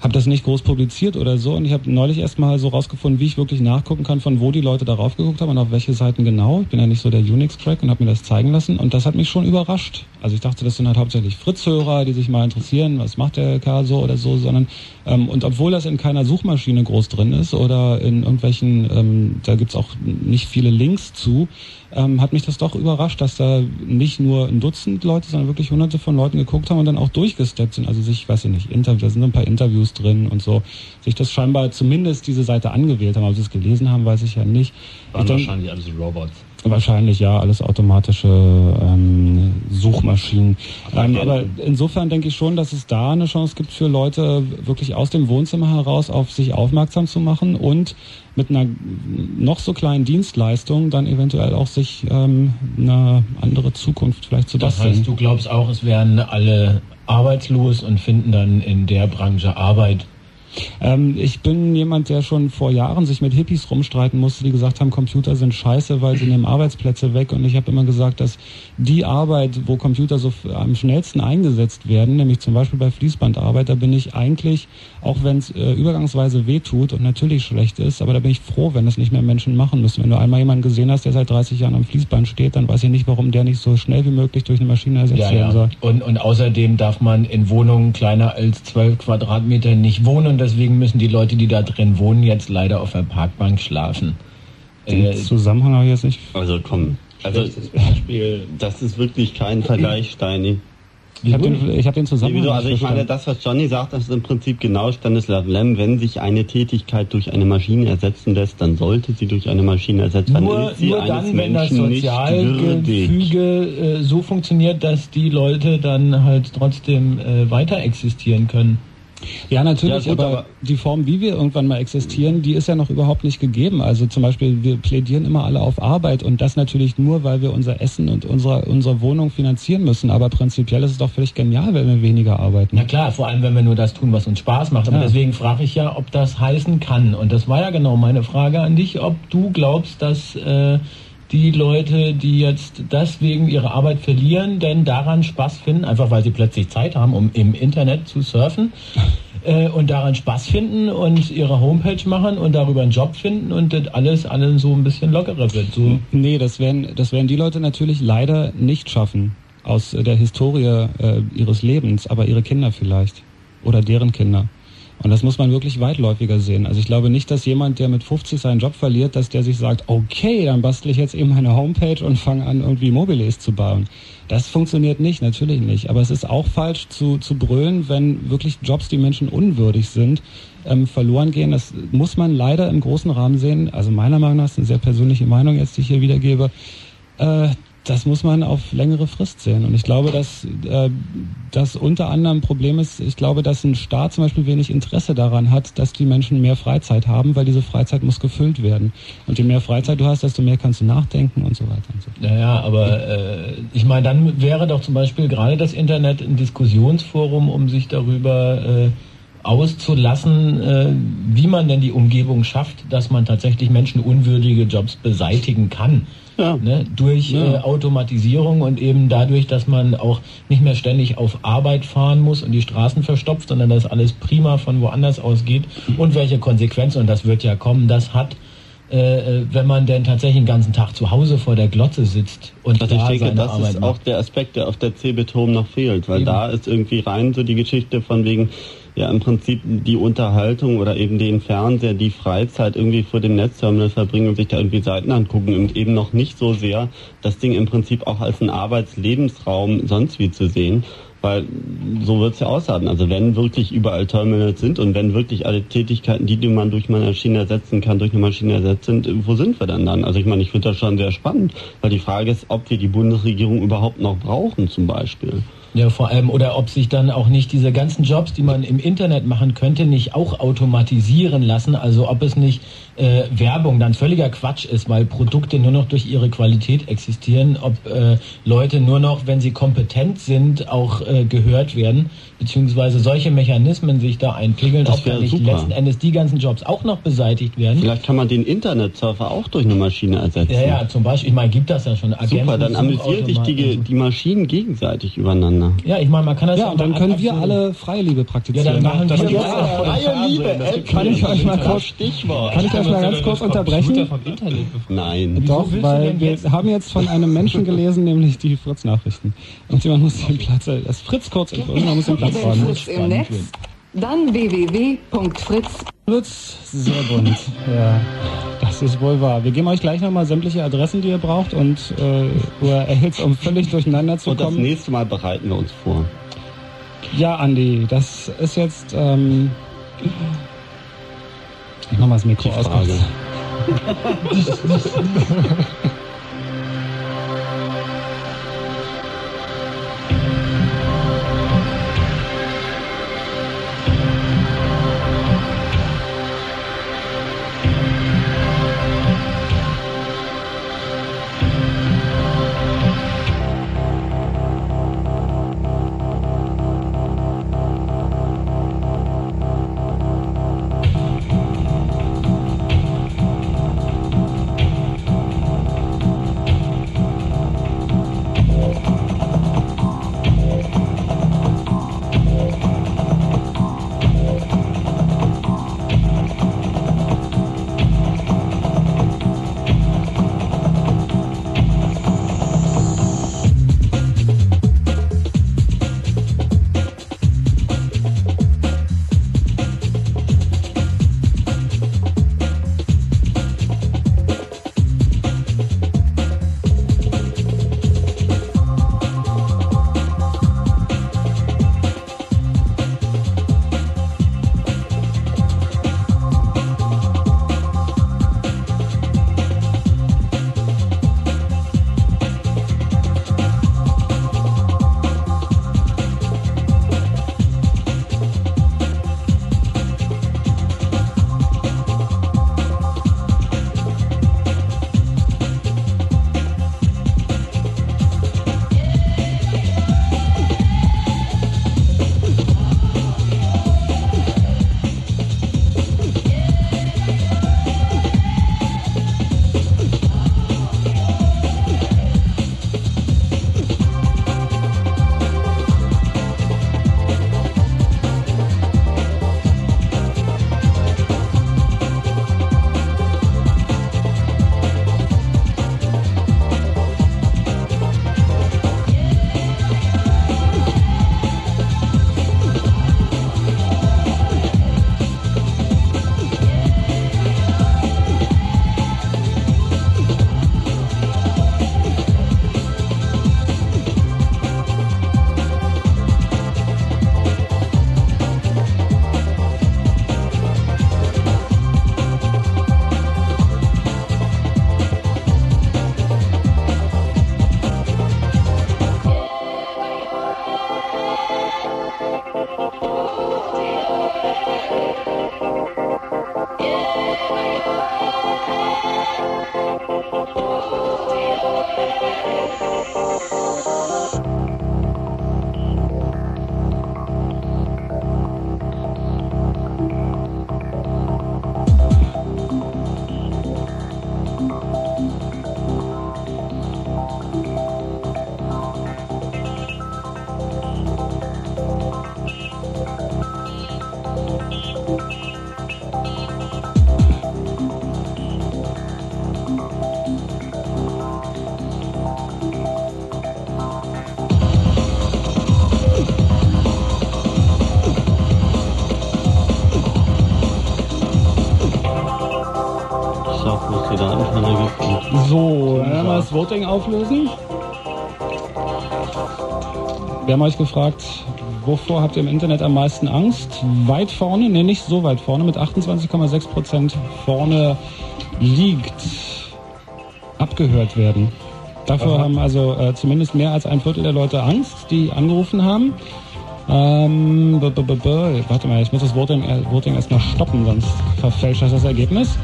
habe das nicht groß publiziert oder so. Und ich habe neulich erstmal so rausgefunden, wie ich wirklich nachgucken kann, von wo die Leute darauf geguckt haben und auf welche Seiten genau. Ich bin ja nicht so der Unix-Crack und habe mir das zeigen lassen. Und das hat mich schon überrascht. Also ich dachte, das sind halt hauptsächlich Fritz-Hörer, die sich mal interessieren, was macht der Kerl so oder so, sondern ähm, und obwohl das in keiner Suchmaschine groß drin ist oder in irgendwelchen, ähm, da gibt's auch nicht viele Links zu, ähm, hat mich das doch überrascht, dass da nicht nur ein Dutzend Leute, sondern wirklich hunderte von Leuten geguckt haben und dann auch durchgesteppt sind. Also sich, weiß ich nicht, Interview, da sind ein paar Interviews drin und so, sich das scheinbar zumindest diese Seite angewählt haben. Ob sie es gelesen haben, weiß ich ja nicht. Waren Ich wahrscheinlich alles Robots. Wahrscheinlich ja, alles automatische ähm, Suchmaschinen. Ähm, aber insofern denke ich schon, dass es da eine Chance gibt für Leute, wirklich aus dem Wohnzimmer heraus auf sich aufmerksam zu machen und mit einer noch so kleinen Dienstleistung dann eventuell auch sich ähm, eine andere Zukunft vielleicht zu Das basteln. heißt, du glaubst auch, es werden alle arbeitslos und finden dann in der Branche Arbeit. Ähm, ich bin jemand, der schon vor Jahren sich mit Hippies rumstreiten musste, die gesagt haben, Computer sind scheiße, weil sie nehmen Arbeitsplätze weg. Und ich habe immer gesagt, dass die Arbeit, wo Computer so am schnellsten eingesetzt werden, nämlich zum Beispiel bei Fließbandarbeit, da bin ich eigentlich, auch wenn es äh, übergangsweise wehtut und natürlich schlecht ist, aber da bin ich froh, wenn das nicht mehr Menschen machen müssen. Wenn du einmal jemanden gesehen hast, der seit 30 Jahren am Fließband steht, dann weiß ich nicht, warum der nicht so schnell wie möglich durch eine Maschine ersetzt Ja, werden soll. ja. Und, und außerdem darf man in Wohnungen kleiner als 12 Quadratmeter nicht wohnen. Deswegen müssen die Leute, die da drin wohnen, jetzt leider auf der Parkbank schlafen. Den Zusammenhang habe ich jetzt nicht. Also komm, also Beispiel. das ist wirklich kein Vergleich, Steini. Ich habe den, ich hab den Zusammenhang wieso? Also ich meine, das, was Johnny sagt, das ist im Prinzip genau Stanislav Lem. Wenn sich eine Tätigkeit durch eine Maschine ersetzen lässt, dann sollte sie durch eine Maschine ersetzt werden. Nur, ist sie nur eines dann, wenn das. Sozialgefüge äh, so funktioniert, dass die Leute dann halt trotzdem äh, weiter existieren können. Ja, natürlich, Ja, gut, aber, aber- die Form, wie wir irgendwann mal existieren, die ist ja noch überhaupt nicht gegeben. Also zum Beispiel, wir plädieren immer alle auf Arbeit und das natürlich nur, weil wir unser Essen und unsere, unsere Wohnung finanzieren müssen. Aber prinzipiell ist es doch völlig genial, wenn wir weniger arbeiten. Na klar, vor allem wenn wir nur das tun, was uns Spaß macht. Aber Ja. deswegen frage ich ja, ob das heißen kann. Und das war ja genau meine Frage an dich, ob du glaubst, dass äh, die Leute, die jetzt deswegen ihre Arbeit verlieren, denn daran Spaß finden, einfach weil sie plötzlich Zeit haben, um im Internet zu surfen. Äh, und daran Spaß finden und ihre Homepage machen und darüber einen Job finden und das alles allen so ein bisschen lockerer wird. So. Nee, das werden, das werden die Leute natürlich leider nicht schaffen. Aus der Historie äh, ihres Lebens, aber ihre Kinder vielleicht. Oder deren Kinder. Und das muss man wirklich weitläufiger sehen. Also ich glaube nicht, dass jemand, der mit 50 seinen Job verliert, dass der sich sagt, okay, dann bastle ich jetzt eben meine Homepage und fange an, irgendwie Mobiles zu bauen. Das funktioniert nicht, natürlich nicht. Aber es ist auch falsch zu, zu brüllen, wenn wirklich Jobs, die Menschen unwürdig sind, ähm, verloren gehen. Das muss man leider im großen Rahmen sehen. Also meiner Meinung nach ist eine sehr persönliche Meinung jetzt, die ich hier wiedergebe. Äh, das muss man auf längere Frist sehen. Und ich glaube, dass äh, das unter anderem Problem ist, ich glaube, dass ein Staat zum Beispiel wenig Interesse daran hat, dass die Menschen mehr Freizeit haben, weil diese Freizeit muss gefüllt werden. Und je mehr Freizeit du hast, desto mehr kannst du nachdenken und so weiter und so. Naja, aber äh, ich meine, dann wäre doch zum Beispiel gerade das Internet ein Diskussionsforum, um sich darüber äh, auszulassen, äh, wie man denn die Umgebung schafft, dass man tatsächlich menschenunwürdige Jobs beseitigen kann. Ne? Durch Ja. äh, Automatisierung und eben dadurch, dass man auch nicht mehr ständig auf Arbeit fahren muss und die Straßen verstopft, sondern dass alles prima von woanders aus geht und welche Konsequenzen, und das wird ja kommen, das hat, äh, äh, wenn man denn tatsächlich den ganzen Tag zu Hause vor der Glotze sitzt und Also ich da denke, seine das Arbeit ist macht. auch der Aspekt, der auf der Cebit Home noch fehlt, weil Eben. da ist irgendwie rein so die Geschichte von wegen, ja im Prinzip die Unterhaltung oder eben den Fernseher, die Freizeit irgendwie vor dem Netzterminal verbringen und sich da irgendwie Seiten angucken und eben noch nicht so sehr das Ding im Prinzip auch als einen Arbeitslebensraum sonst wie zu sehen. Weil so wird's ja aussagen. Also wenn wirklich überall Terminals sind und wenn wirklich alle Tätigkeiten, die, die man durch eine Maschine ersetzen kann, durch eine Maschine ersetzt sind, wo sind wir denn dann? Also ich meine, ich finde das schon sehr spannend, weil die Frage ist, ob wir die Bundesregierung überhaupt noch brauchen zum Beispiel. Ja, vor allem, oder ob sich dann auch nicht diese ganzen Jobs, die man im Internet machen könnte, nicht auch automatisieren lassen. Also ob es nicht äh, Werbung dann völliger Quatsch ist, weil Produkte nur noch durch ihre Qualität existieren, ob äh, Leute nur noch, wenn sie kompetent sind, auch äh, gehört werden, beziehungsweise solche Mechanismen sich da einpegeln, Das ob dann nicht super. letzten Endes die ganzen Jobs auch noch beseitigt werden. Vielleicht kann man den Internetsurfer auch durch eine Maschine ersetzen. Ja, ja, zum Beispiel, ich meine, gibt das ja schon. Super, dann amüsieren sich die, die Maschinen gegenseitig übereinander. Ja, ich meine, man kann das Ja, und dann können wir alle freie Liebe praktizieren. Ja, dann machen das wir auch. Freie Liebe, Äh, Kann ich euch mal kurz, Stichwort. kann ich euch mal ganz kurz unterbrechen? Nein. Doch, weil wir haben jetzt von einem Menschen gelesen, nämlich die Fritz-Nachrichten. Und jemand muss den Platz, äh, das Fritz kurz man muss den Platz räumen. Fritz im Netz, dann www.fritz. Fritz, sehr bunt. Ja, das ist wohl wahr. Wir geben euch gleich nochmal sämtliche Adressen, die ihr braucht und äh, URLs, um völlig durcheinander zu Und das kommen. nächste Mal bereiten wir uns vor. Ja, Andi, das ist jetzt. Ähm, ich mach mal das Mikro aus. das Voting auflösen. Wir haben euch gefragt, wovor habt ihr im Internet am meisten Angst? Weit vorne, ne, nicht so weit vorne, mit 28,6 Prozent vorne liegt abgehört werden. Dafür Aha. haben also äh, zumindest mehr als ein Viertel der Leute Angst, die angerufen haben. Ähm, -b -b -b warte mal, ich muss das Voting, äh, Voting erstmal stoppen, sonst verfälscht das das Ergebnis.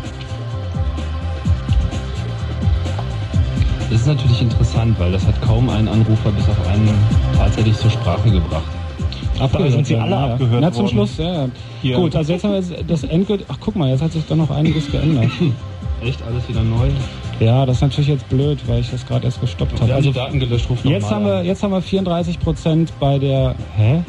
Natürlich interessant, weil das hat kaum ein Anrufer bis auf einen tatsächlich zur Sprache gebracht. Abgehört sind sie alle ja. abgehört Na, zum. Schluss, ja. ja. Gut, also jetzt haben wir das endgültig. Ach, guck mal, jetzt hat sich doch noch einiges geändert. Echt alles wieder neu? Ja, das ist natürlich jetzt blöd, weil ich das gerade erst gestoppt habe. Wir haben Also die Daten gelöscht, ruf jetzt haben wir jetzt haben wir 34 Prozent bei der. Hä?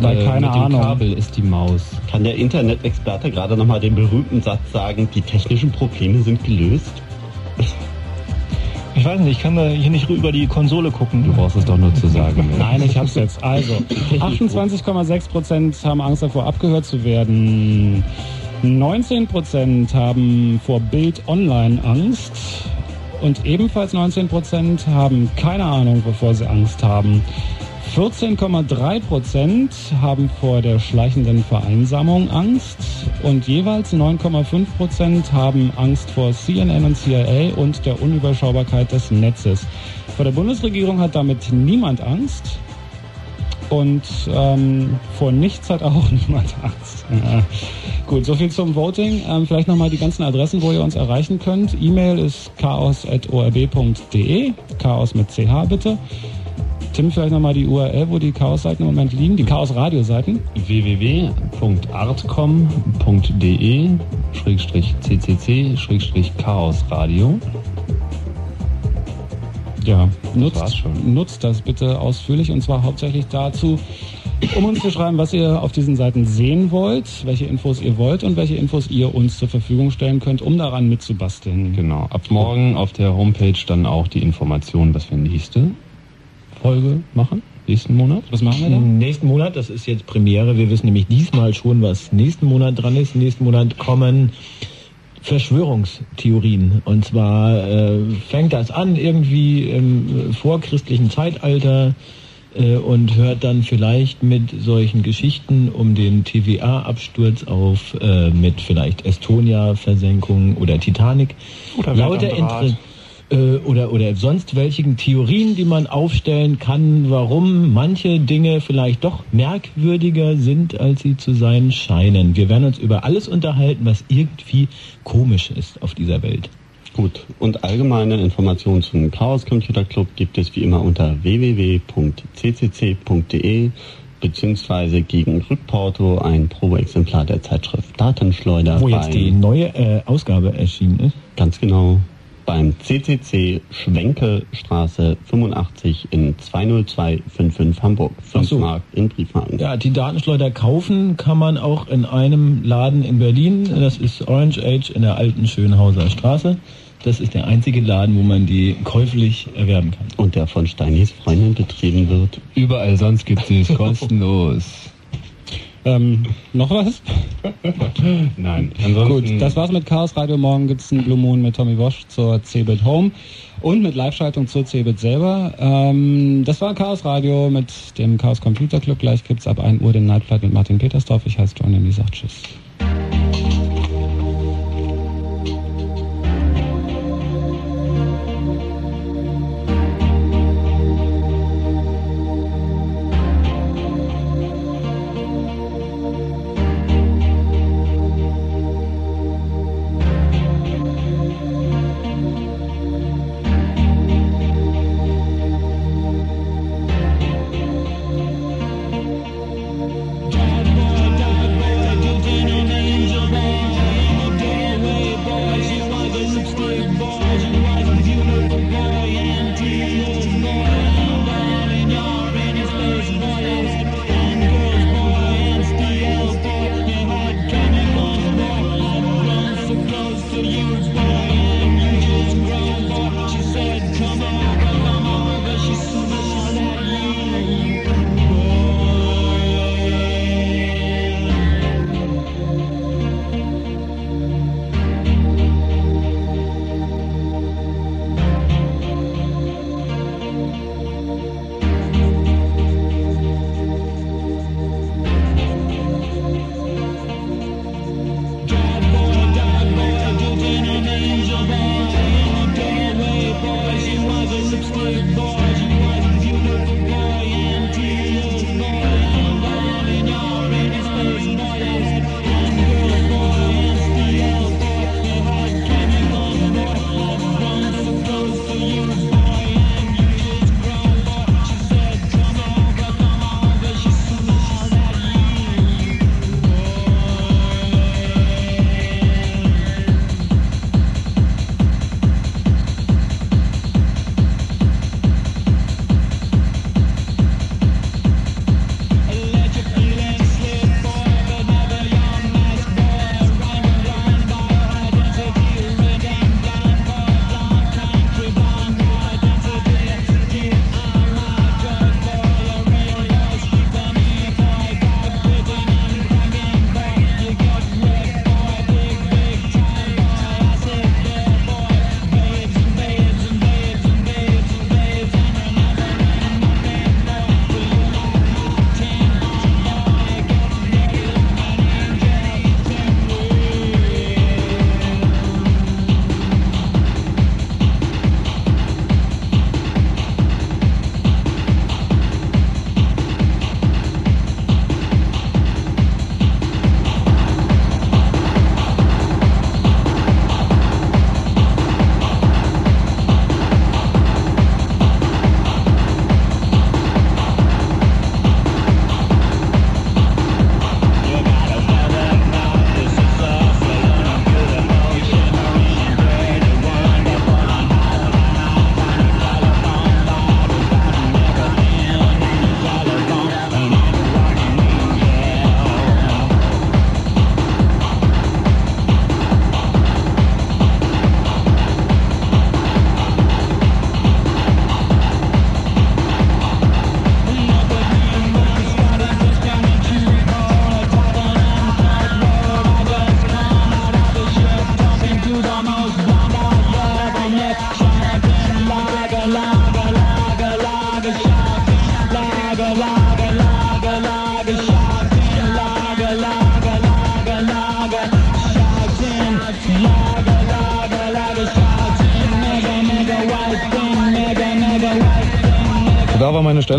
Rechts Bei äh, keine mit dem Ahnung. Kabel ist die Maus. Kann der Internet-Experte gerade nochmal den berühmten Satz sagen, die technischen Probleme sind gelöst? Ich weiß nicht, ich kann da hier nicht über die Konsole gucken. Du brauchst es doch nur zu sagen. ne? Nein, ich hab's jetzt. Also 28,6 Prozent haben Angst davor, abgehört zu werden. 19 Prozent haben vor Bild Online Angst. Und ebenfalls 19 Prozent haben keine Ahnung, wovor sie Angst haben. 14,3 Prozent haben vor der schleichenden Vereinsamung Angst und jeweils 9,5 Prozent haben Angst vor CNN und CIA und der Unüberschaubarkeit des Netzes. Vor der Bundesregierung hat damit niemand Angst und ähm, vor nichts hat auch niemand Angst. Gut, soviel zum Voting. Ähm, vielleicht nochmal die ganzen Adressen, wo ihr uns erreichen könnt. E-Mail ist chaos.orb.de, chaos mit ch bitte. Tim, vielleicht nochmal die URL, wo die Chaos-Seiten im Moment liegen, die Chaos-Radio-Seiten. www.artcom.de ccc Chaos Radio. Ja, nutzt, nutzt das bitte ausführlich und zwar hauptsächlich dazu, um uns zu schreiben, was ihr auf diesen Seiten sehen wollt, welche Infos ihr wollt und welche Infos ihr uns zur Verfügung stellen könnt, um daran mitzubasteln. Genau. Ab morgen auf der Homepage dann auch die Information, was wir nächste Folge machen. Nächsten Monat. Was machen wir da? Nächsten Monat, das ist jetzt Premiere. Wir wissen nämlich diesmal schon, was nächsten Monat dran ist. Nächsten Monat kommen Verschwörungstheorien. Und zwar äh, fängt das an irgendwie im vorchristlichen Zeitalter äh, und hört dann vielleicht mit solchen Geschichten um den TVA-Absturz auf, äh, mit vielleicht Estonia-Versenkung oder Titanic. Oder Lauter. Inter äh, oder, oder sonst welchen Theorien, die man aufstellen kann, warum manche Dinge vielleicht doch merkwürdiger sind, als sie zu sein scheinen. Wir werden uns über alles unterhalten, was irgendwie komisch ist auf dieser Welt. Gut, und allgemeine Informationen zum Chaos Computer Club gibt es wie immer unter www.ccc.de beziehungsweise gegen Rückporto ein Probeexemplar der Zeitschrift Datenschleuder. Wo jetzt die neue äh, Ausgabe erschienen ist. Ganz genau. Beim CCC Schwenkelstraße 85 in 20255 Hamburg. 5 Ach so. Mark in Briefmarken. Ja, die Datenschleuder kaufen kann man auch in einem Laden in Berlin. Das ist Orange Age in der alten Schönhauser Straße. Das ist der einzige Laden, wo man die käuflich erwerben kann. Und der von Steinis Freundin betrieben wird. Überall sonst gibt es kostenlos. Ähm, noch was? Nein. Ansonsten Gut, das war's mit Chaos Radio. Morgen gibt's einen Blue Moon mit Tommy Wosch zur Cebit Home und mit Live-Schaltung zur Cebit selber. Ähm, das war Chaos Radio mit dem Chaos Computer Club. Gleich gibt's ab 1 Uhr den Nightflight mit Martin Petersdorf. Ich heiße John, die sagt Tschüss.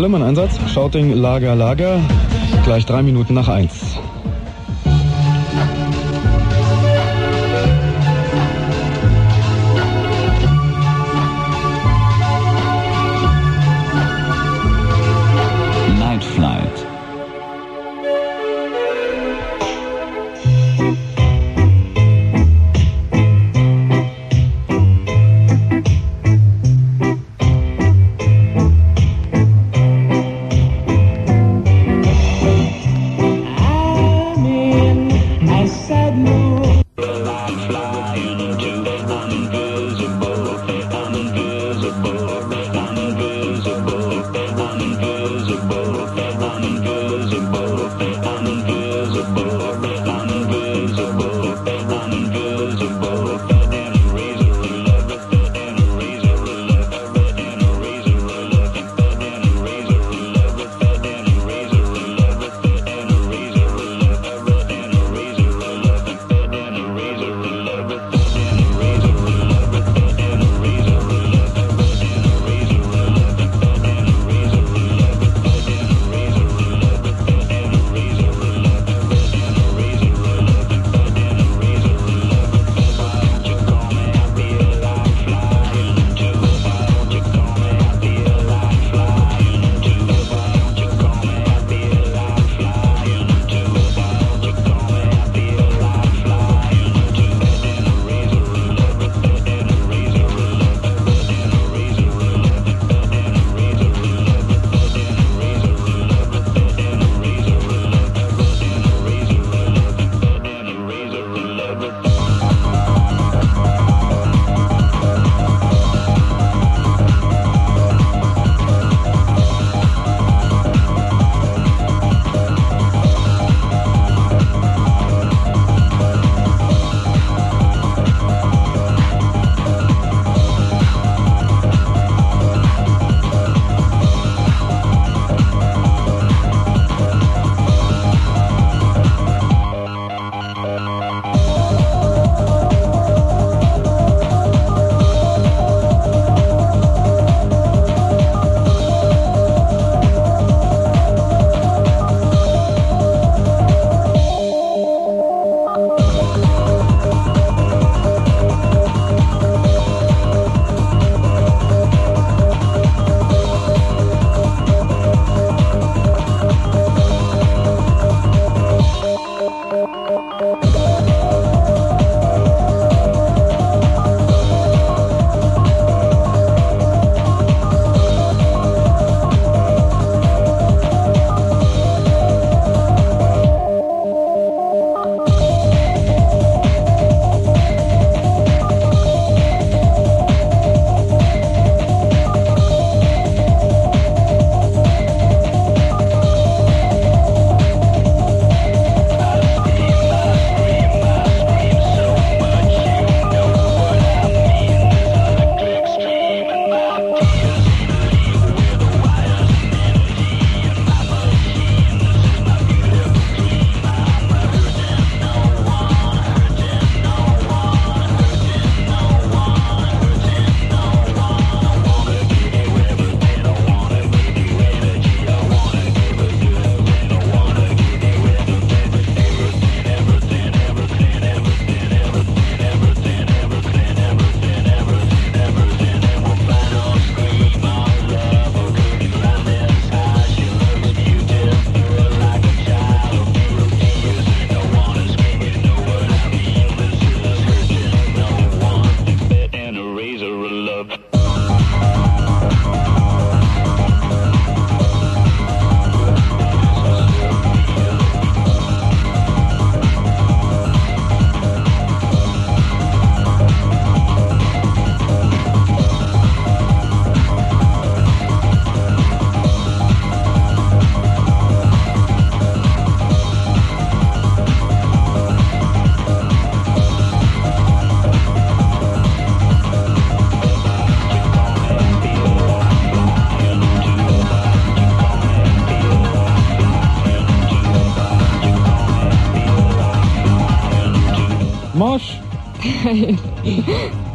Stelle, mein Einsatz. Shouting, Lager, Lager. Gleich drei Minuten nach eins.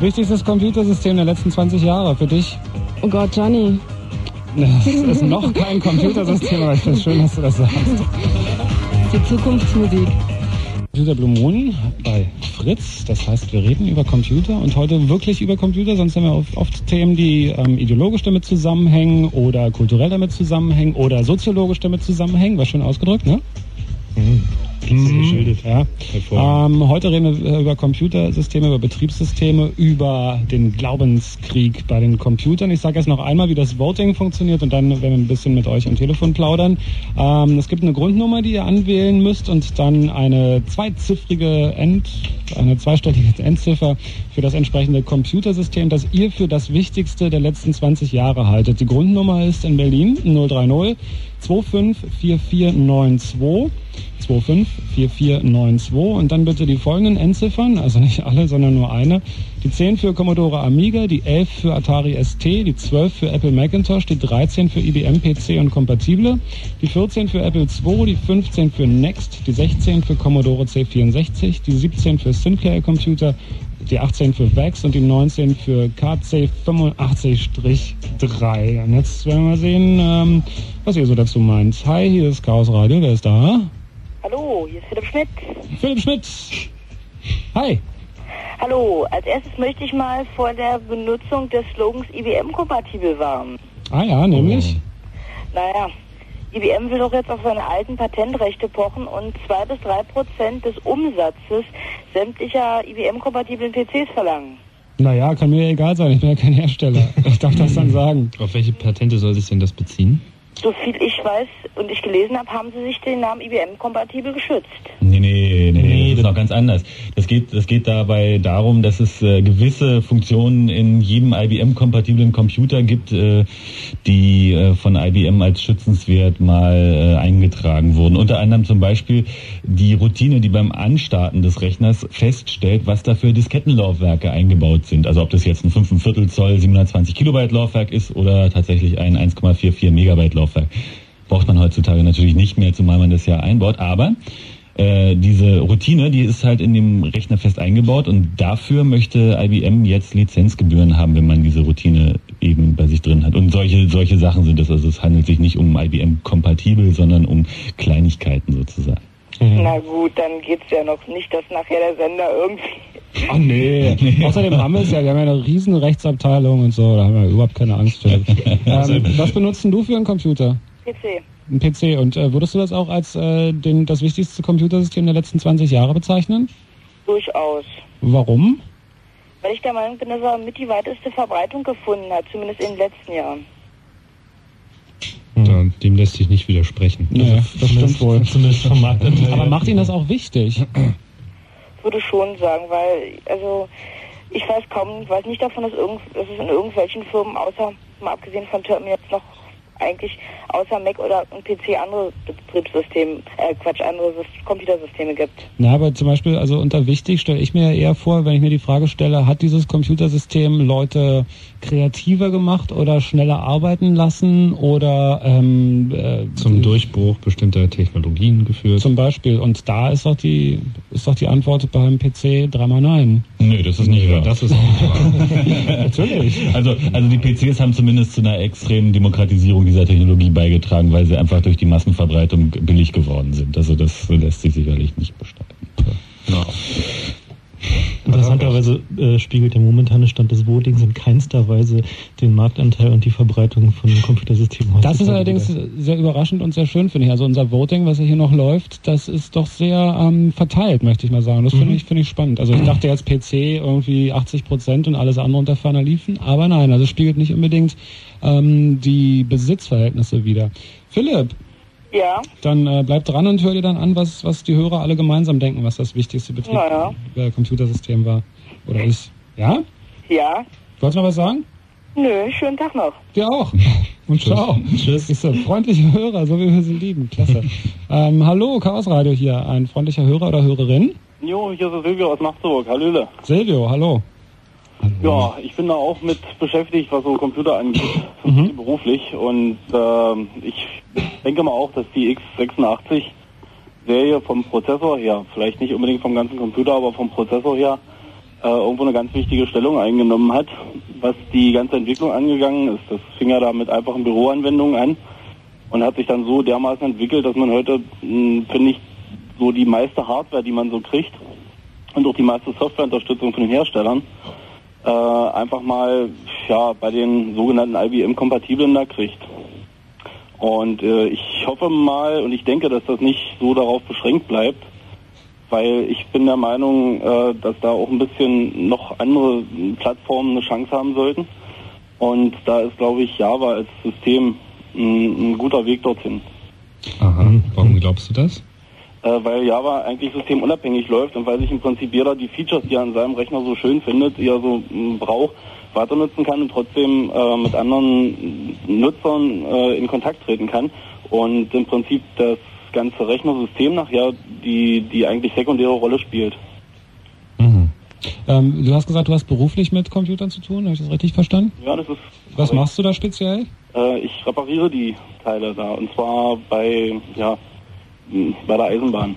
Wichtigstes Computersystem der letzten 20 Jahre für dich? Oh Gott, Johnny. Das ist noch kein Computersystem, aber ich finde es schön, dass du das sagst. Die Zukunftsmusik. Computer Blue Moon bei Fritz. Das heißt, wir reden über Computer und heute wirklich über Computer. Sonst haben wir oft, oft Themen, die ähm, ideologisch damit zusammenhängen oder kulturell damit zusammenhängen oder soziologisch damit zusammenhängen. War schön ausgedrückt, ne? Mhm. Geschildert. Ja. Ähm, heute reden wir über Computersysteme, über Betriebssysteme, über den Glaubenskrieg bei den Computern. Ich sage erst noch einmal, wie das Voting funktioniert und dann werden wir ein bisschen mit euch am Telefon plaudern. Ähm, es gibt eine Grundnummer, die ihr anwählen müsst und dann eine zweiziffrige End, eine zweistellige Endziffer für das entsprechende Computersystem, das ihr für das Wichtigste der letzten 20 Jahre haltet. Die Grundnummer ist in Berlin 030 254492 254492 und dann bitte die folgenden Endziffern, also nicht alle, sondern nur eine. Die 10 für Commodore Amiga, die 11 für Atari ST, die 12 für Apple Macintosh, die 13 für IBM PC und Kompatible, die 14 für Apple II, die 15 für Next, die 16 für Commodore C64, die 17 für Sinclair Computer, die 18 für VAX und die 19 für KC 85-3. Und jetzt werden wir mal sehen, ähm, was ihr so dazu meint. Hi, hier ist Chaos Radio, wer ist da? Hallo, hier ist Philipp Schmidt. Philipp Schmidt. Hi. Hallo, als erstes möchte ich mal vor der Benutzung des Slogans IBM-kompatibel warnen. Ah ja, nämlich? Naja, IBM will doch jetzt auf seine alten Patentrechte pochen und zwei bis drei Prozent des Umsatzes sämtlicher IBM-kompatiblen PCs verlangen. Naja, kann mir egal sein, ich bin ja kein Hersteller. Ich darf das dann sagen. Auf welche Patente soll sich denn das beziehen? So viel ich weiß und ich gelesen habe, haben sie sich den Namen IBM-kompatibel geschützt. Nee, nee, nee, nee, das ist noch ganz anders. Das geht, das geht dabei darum, dass es äh, gewisse Funktionen in jedem IBM-kompatiblen Computer gibt, äh, die äh, von IBM als schützenswert mal äh, eingetragen wurden. Unter anderem zum Beispiel die Routine, die beim Anstarten des Rechners feststellt, was da für Diskettenlaufwerke eingebaut sind. Also ob das jetzt ein 5 Viertel Zoll 720 Kilobyte Laufwerk ist oder tatsächlich ein 1,44 Megabyte Laufwerk. Braucht man heutzutage natürlich nicht mehr, zumal man das ja einbaut. Aber äh, diese Routine, die ist halt in dem Rechner fest eingebaut und dafür möchte IBM jetzt Lizenzgebühren haben, wenn man diese Routine eben bei sich drin hat. Und solche, solche Sachen sind es. Also es handelt sich nicht um IBM-kompatibel, sondern um Kleinigkeiten sozusagen. Na gut, dann geht's ja noch nicht, dass nachher der Sender irgendwie... Ach nee. Außerdem haben wir es ja, wir haben ja eine riesen Rechtsabteilung und so, da haben wir überhaupt keine Angst vor. ähm, was benutzt denn du für einen Computer? PC. Ein PC. Und äh, würdest du das auch als äh, den, das wichtigste Computersystem der letzten 20 Jahre bezeichnen? Durchaus. Warum? Weil ich der Meinung bin, dass er mit die weiteste Verbreitung gefunden hat, zumindest in den letzten Jahren. Ja, dem lässt sich nicht widersprechen. Ja, das stimmt wohl. Zumindest. Aber macht ihn das auch wichtig? Würde schon sagen, weil, also, ich weiß kaum, ich weiß nicht davon, dass, irgend, dass es in irgendwelchen Firmen, außer, mal abgesehen von Terminals, noch eigentlich außer Mac oder ein PC andere Betriebssysteme, äh, Quatsch, andere Sys- Computersysteme gibt. Na, aber zum Beispiel, also unter wichtig stelle ich mir eher vor, wenn ich mir die Frage stelle, hat dieses Computersystem Leute kreativer gemacht oder schneller arbeiten lassen oder ähm, äh, Zum Durchbruch bestimmter Technologien geführt. zum Beispiel. Und da ist doch die ist doch die Antwort beim PC dreimal nein. Nö, das ist nicht wahr. Das ist nicht wahr. Natürlich. Also, also die PCs haben zumindest zu einer extremen Demokratisierung dieser Technologie beigetragen, weil sie einfach durch die Massenverbreitung billig geworden sind. Also das lässt sich sicherlich nicht bestreiten. Interessanterweise äh, spiegelt der momentane Stand des Votings in keinster Weise den Marktanteil und die Verbreitung von Computersystemen Das ist allerdings wider. sehr überraschend und sehr schön, finde ich. Also unser Voting, was ja hier noch läuft, das ist doch sehr ähm, verteilt, möchte ich mal sagen. Das finde Mhm. ich, finde ich spannend. Also ich dachte jetzt PC irgendwie 80 Prozent und alles andere unter ferner liefen, aber nein, also es spiegelt nicht unbedingt ähm, die Besitzverhältnisse wider. Philipp, Ja, dann äh, bleib dran und hör dir dann an, was, was die Hörer alle gemeinsam denken, was das wichtigste Betrieb Naja. äh, Computersystem war oder ist. Ja? ja. Wolltest du noch was sagen? Nö, schönen Tag noch. Dir auch. Und ciao. Tschüss. Ist so, freundliche Hörer, so wie wir sie lieben. Klasse. ähm, hallo, Chaos Radio hier. Ein freundlicher Hörer oder Hörerin? Jo, hier ist der Silvio aus Magdeburg. Hallöle. Silvio, hallo. Ja, ich bin da auch mit beschäftigt, was so Computer angeht, Mhm. beruflich. Und ähm, ich denke mal auch, dass die x86-Serie vom Prozessor her, vielleicht nicht unbedingt vom ganzen Computer, aber vom Prozessor her, äh, irgendwo eine ganz wichtige Stellung eingenommen hat. was die ganze Entwicklung angegangen ist. Das fing ja da mit einfachen Büroanwendungen an und hat sich dann so dermaßen entwickelt, dass man heute, mh, finde ich, so die meiste Hardware, die man so kriegt und auch die meiste Softwareunterstützung von den Herstellern, äh, einfach mal ja, bei den sogenannten IBM-Kompatiblen da kriegt. Und äh, ich hoffe mal und ich denke, dass das nicht so darauf beschränkt bleibt, weil ich bin der Meinung, äh, dass da auch ein bisschen noch andere Plattformen eine Chance haben sollten. Und da ist, glaube ich, Java als System ein, ein guter Weg dorthin. Aha, warum glaubst du das? Äh, weil Java eigentlich systemunabhängig läuft und weil sich im Prinzip jeder die Features, die er an seinem Rechner so schön findet, die er so mm, braucht, weiter nutzen kann und trotzdem äh, mit anderen Nutzern äh, in Kontakt treten kann. Und im Prinzip das ganze Rechnersystem nachher die, die eigentlich sekundäre Rolle spielt. Ähm, du hast gesagt, du hast beruflich mit Computern zu tun, habe ich das richtig verstanden? Ja, das ist. Was machst du da speziell? Äh, ich repariere die Teile da und zwar bei, ja, bei der Eisenbahn.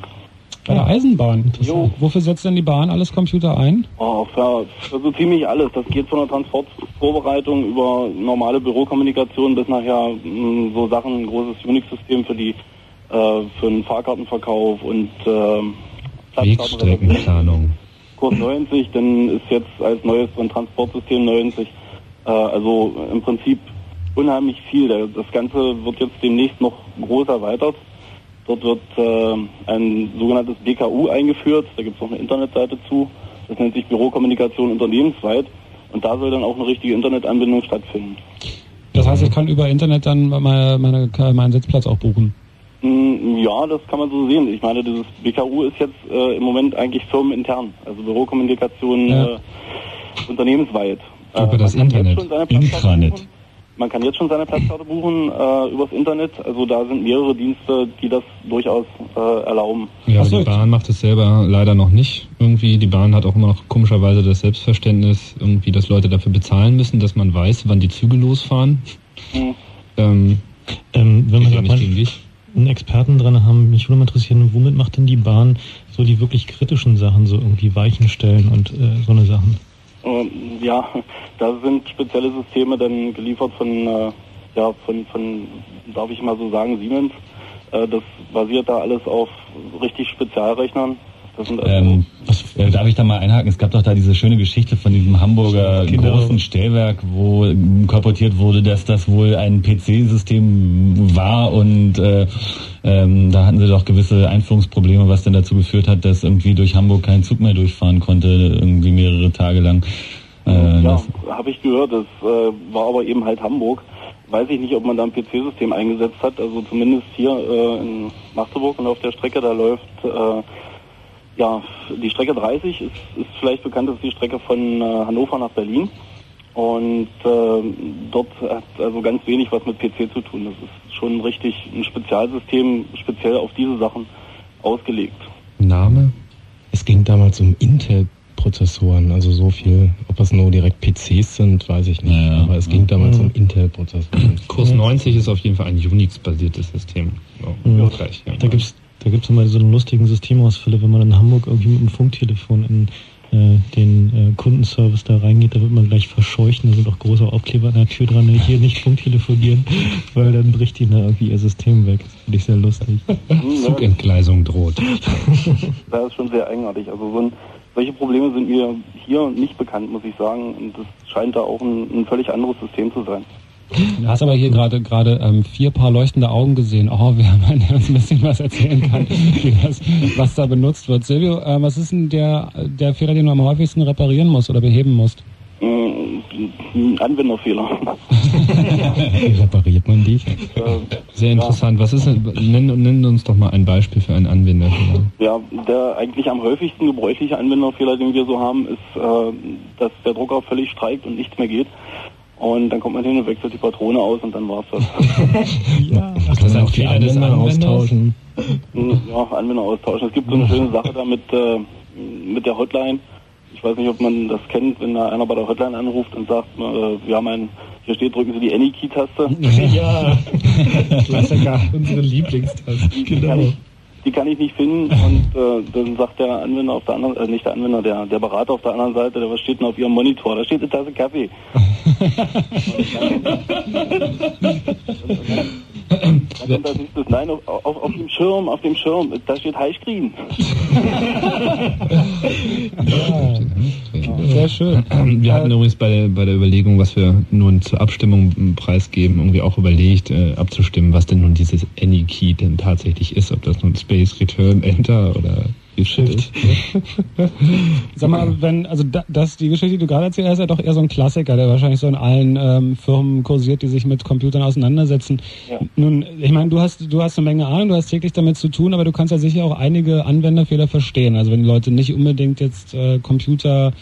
Bei der Eisenbahn. Interessant. Wofür setzt denn die Bahn alles Computer ein? Oh, für, für so ziemlich alles. Das geht von der Transportvorbereitung über normale Bürokommunikation bis nachher mh, so Sachen, ein großes Unix-System für die äh, für den Fahrkartenverkauf und äh, Wegstreckenplanung. Kurs 90, dann ist jetzt als neues so ein Transportsystem 90. Äh, also im Prinzip unheimlich viel. Das Ganze wird jetzt demnächst noch groß erweitert. Dort wird äh, ein sogenanntes BKU eingeführt. Da gibt es noch eine Internetseite zu. Das nennt sich Bürokommunikation unternehmensweit. Und da soll dann auch eine richtige Internetanbindung stattfinden. Das heißt, ich kann über Internet dann meine, meine, meinen Sitzplatz auch buchen. Mm, Ja, das kann man so sehen. Ich meine, dieses BKU ist jetzt äh, im Moment eigentlich firmenintern, also Bürokommunikation Ja. äh, unternehmensweit. Äh, Über das man kann Internet. Intranet. Man kann jetzt schon seine Platzkarte buchen äh, übers Internet. Also da sind mehrere Dienste, die das durchaus äh, erlauben. Ja, aber die Bahn macht es selber leider noch nicht. Irgendwie, die Bahn hat auch immer noch komischerweise das Selbstverständnis, irgendwie, dass Leute dafür bezahlen müssen, dass man weiß, wann die Züge losfahren. Mhm. Ähm, Ähm, wenn mal gegen dich. einen Experten dran haben, mich würde mal interessieren, womit macht denn die Bahn so die wirklich kritischen Sachen, so irgendwie Weichen stellen und äh, so eine Sachen? Ähm, ja, da sind spezielle Systeme dann geliefert von, äh, ja, von, von, darf ich mal so sagen, Siemens. Äh, das basiert da alles auf richtig Spezialrechnern. Ähm, äh, darf ich da mal einhaken? Es gab doch da diese schöne Geschichte von diesem Hamburger Genau. großen Stellwerk, wo ähm, kolportiert wurde, dass das wohl ein PC-System war und äh, ähm, da hatten sie doch gewisse Einführungsprobleme, was dann dazu geführt hat, dass irgendwie durch Hamburg kein Zug mehr durchfahren konnte, irgendwie mehrere Tage lang. Äh, Ja, das, habe ich gehört. Das äh, war aber eben halt Hamburg. Weiß ich nicht, ob man da ein PC-System eingesetzt hat. Also zumindest hier äh, in Magdeburg und auf der Strecke, da läuft äh, ja die Strecke 30 ist, ist vielleicht bekannt, ist die Strecke von äh, Hannover nach Berlin. Und äh, dort hat also ganz wenig was mit PC zu tun. Das ist schon richtig ein Spezialsystem, speziell auf diese Sachen ausgelegt. Name? Es ging damals um Intel-Prozessoren, also so viel, ob das nur direkt PCs sind, weiß ich nicht. Aber es ging damals um Intel-Prozessoren. Kurs 90 ist auf jeden Fall ein Unix-basiertes System. So, Ja. gleich, ja. Da gibt's da gibt's immer so einen lustigen Systemausfälle, wenn man in Hamburg irgendwie mit dem Funktelefon in äh, den äh, Kundenservice da reingeht, da wird man gleich verscheucht und da sind auch große Aufkleber an der Tür dran, ne, hier nicht Funktelefonieren, weil dann bricht ihnen da irgendwie ihr System weg. Das finde ich sehr lustig. Zugentgleisung droht. Das ist schon sehr eigenartig. Also so ein, solche Probleme sind mir hier nicht bekannt, muss ich sagen. Und das scheint da auch ein, ein völlig anderes System zu sein. Du hast aber hier gerade gerade ähm, vier Paar leuchtende Augen gesehen. Oh, haben einen, der uns ein bisschen was erzählen kann, das, was da benutzt wird. Silvio, ähm, was ist denn der, der Fehler, den du am häufigsten reparieren musst oder beheben musst? Mm, Ein Anwenderfehler. Wie repariert man die? Sehr interessant. Was ist nenn, nenn uns doch mal ein Beispiel für einen Anwender. Ja, der eigentlich am häufigsten gebräuchliche Anwenderfehler, den wir so haben, ist, äh, dass der Drucker völlig streikt und nichts mehr geht. Und dann kommt man hin und wechselt die Patrone aus und dann war's das. ja, ist das ein Fehler des Anwenders? austauschen. Mm, ja, Anwender austauschen. Es gibt so eine schöne Sache da mit, äh, mit der Hotline. Ich weiß nicht, ob man das kennt, wenn da einer bei der Hotline anruft und sagt, äh, wir haben ein, hier steht, drücken Sie die Any-Key-Taste. ja, Klassiker, unsere Lieblingstaste. Die ich, die kann ich nicht finden und äh, dann sagt der Anwender auf der anderen, äh, nicht der Anwender, der, der Berater auf der anderen Seite, der was steht denn auf ihrem Monitor? Da steht eine Tasse Kaffee. Dann kommt das nächste, nein, auf, auf, auf dem Schirm, auf dem Schirm, da steht Highscreen. Sehr schön. Wir hatten übrigens bei der, bei der Überlegung, was wir nun zur Abstimmung preisgeben, irgendwie auch überlegt, äh, abzustimmen, was denn nun dieses Any-Key denn tatsächlich ist. Ob das nun Space, Return, Enter oder Shift. Sag mal, wenn, also da, das, die Geschichte, die du gerade erzählt hast, ist ja doch eher so ein Klassiker, der wahrscheinlich so in allen ähm, Firmen kursiert, die sich mit Computern auseinandersetzen. Ja. Nun, ich meine, du hast, du hast eine Menge Ahnung, du hast täglich damit zu tun, aber du kannst ja sicher auch einige Anwenderfehler verstehen. Also wenn die Leute nicht unbedingt jetzt äh, Computer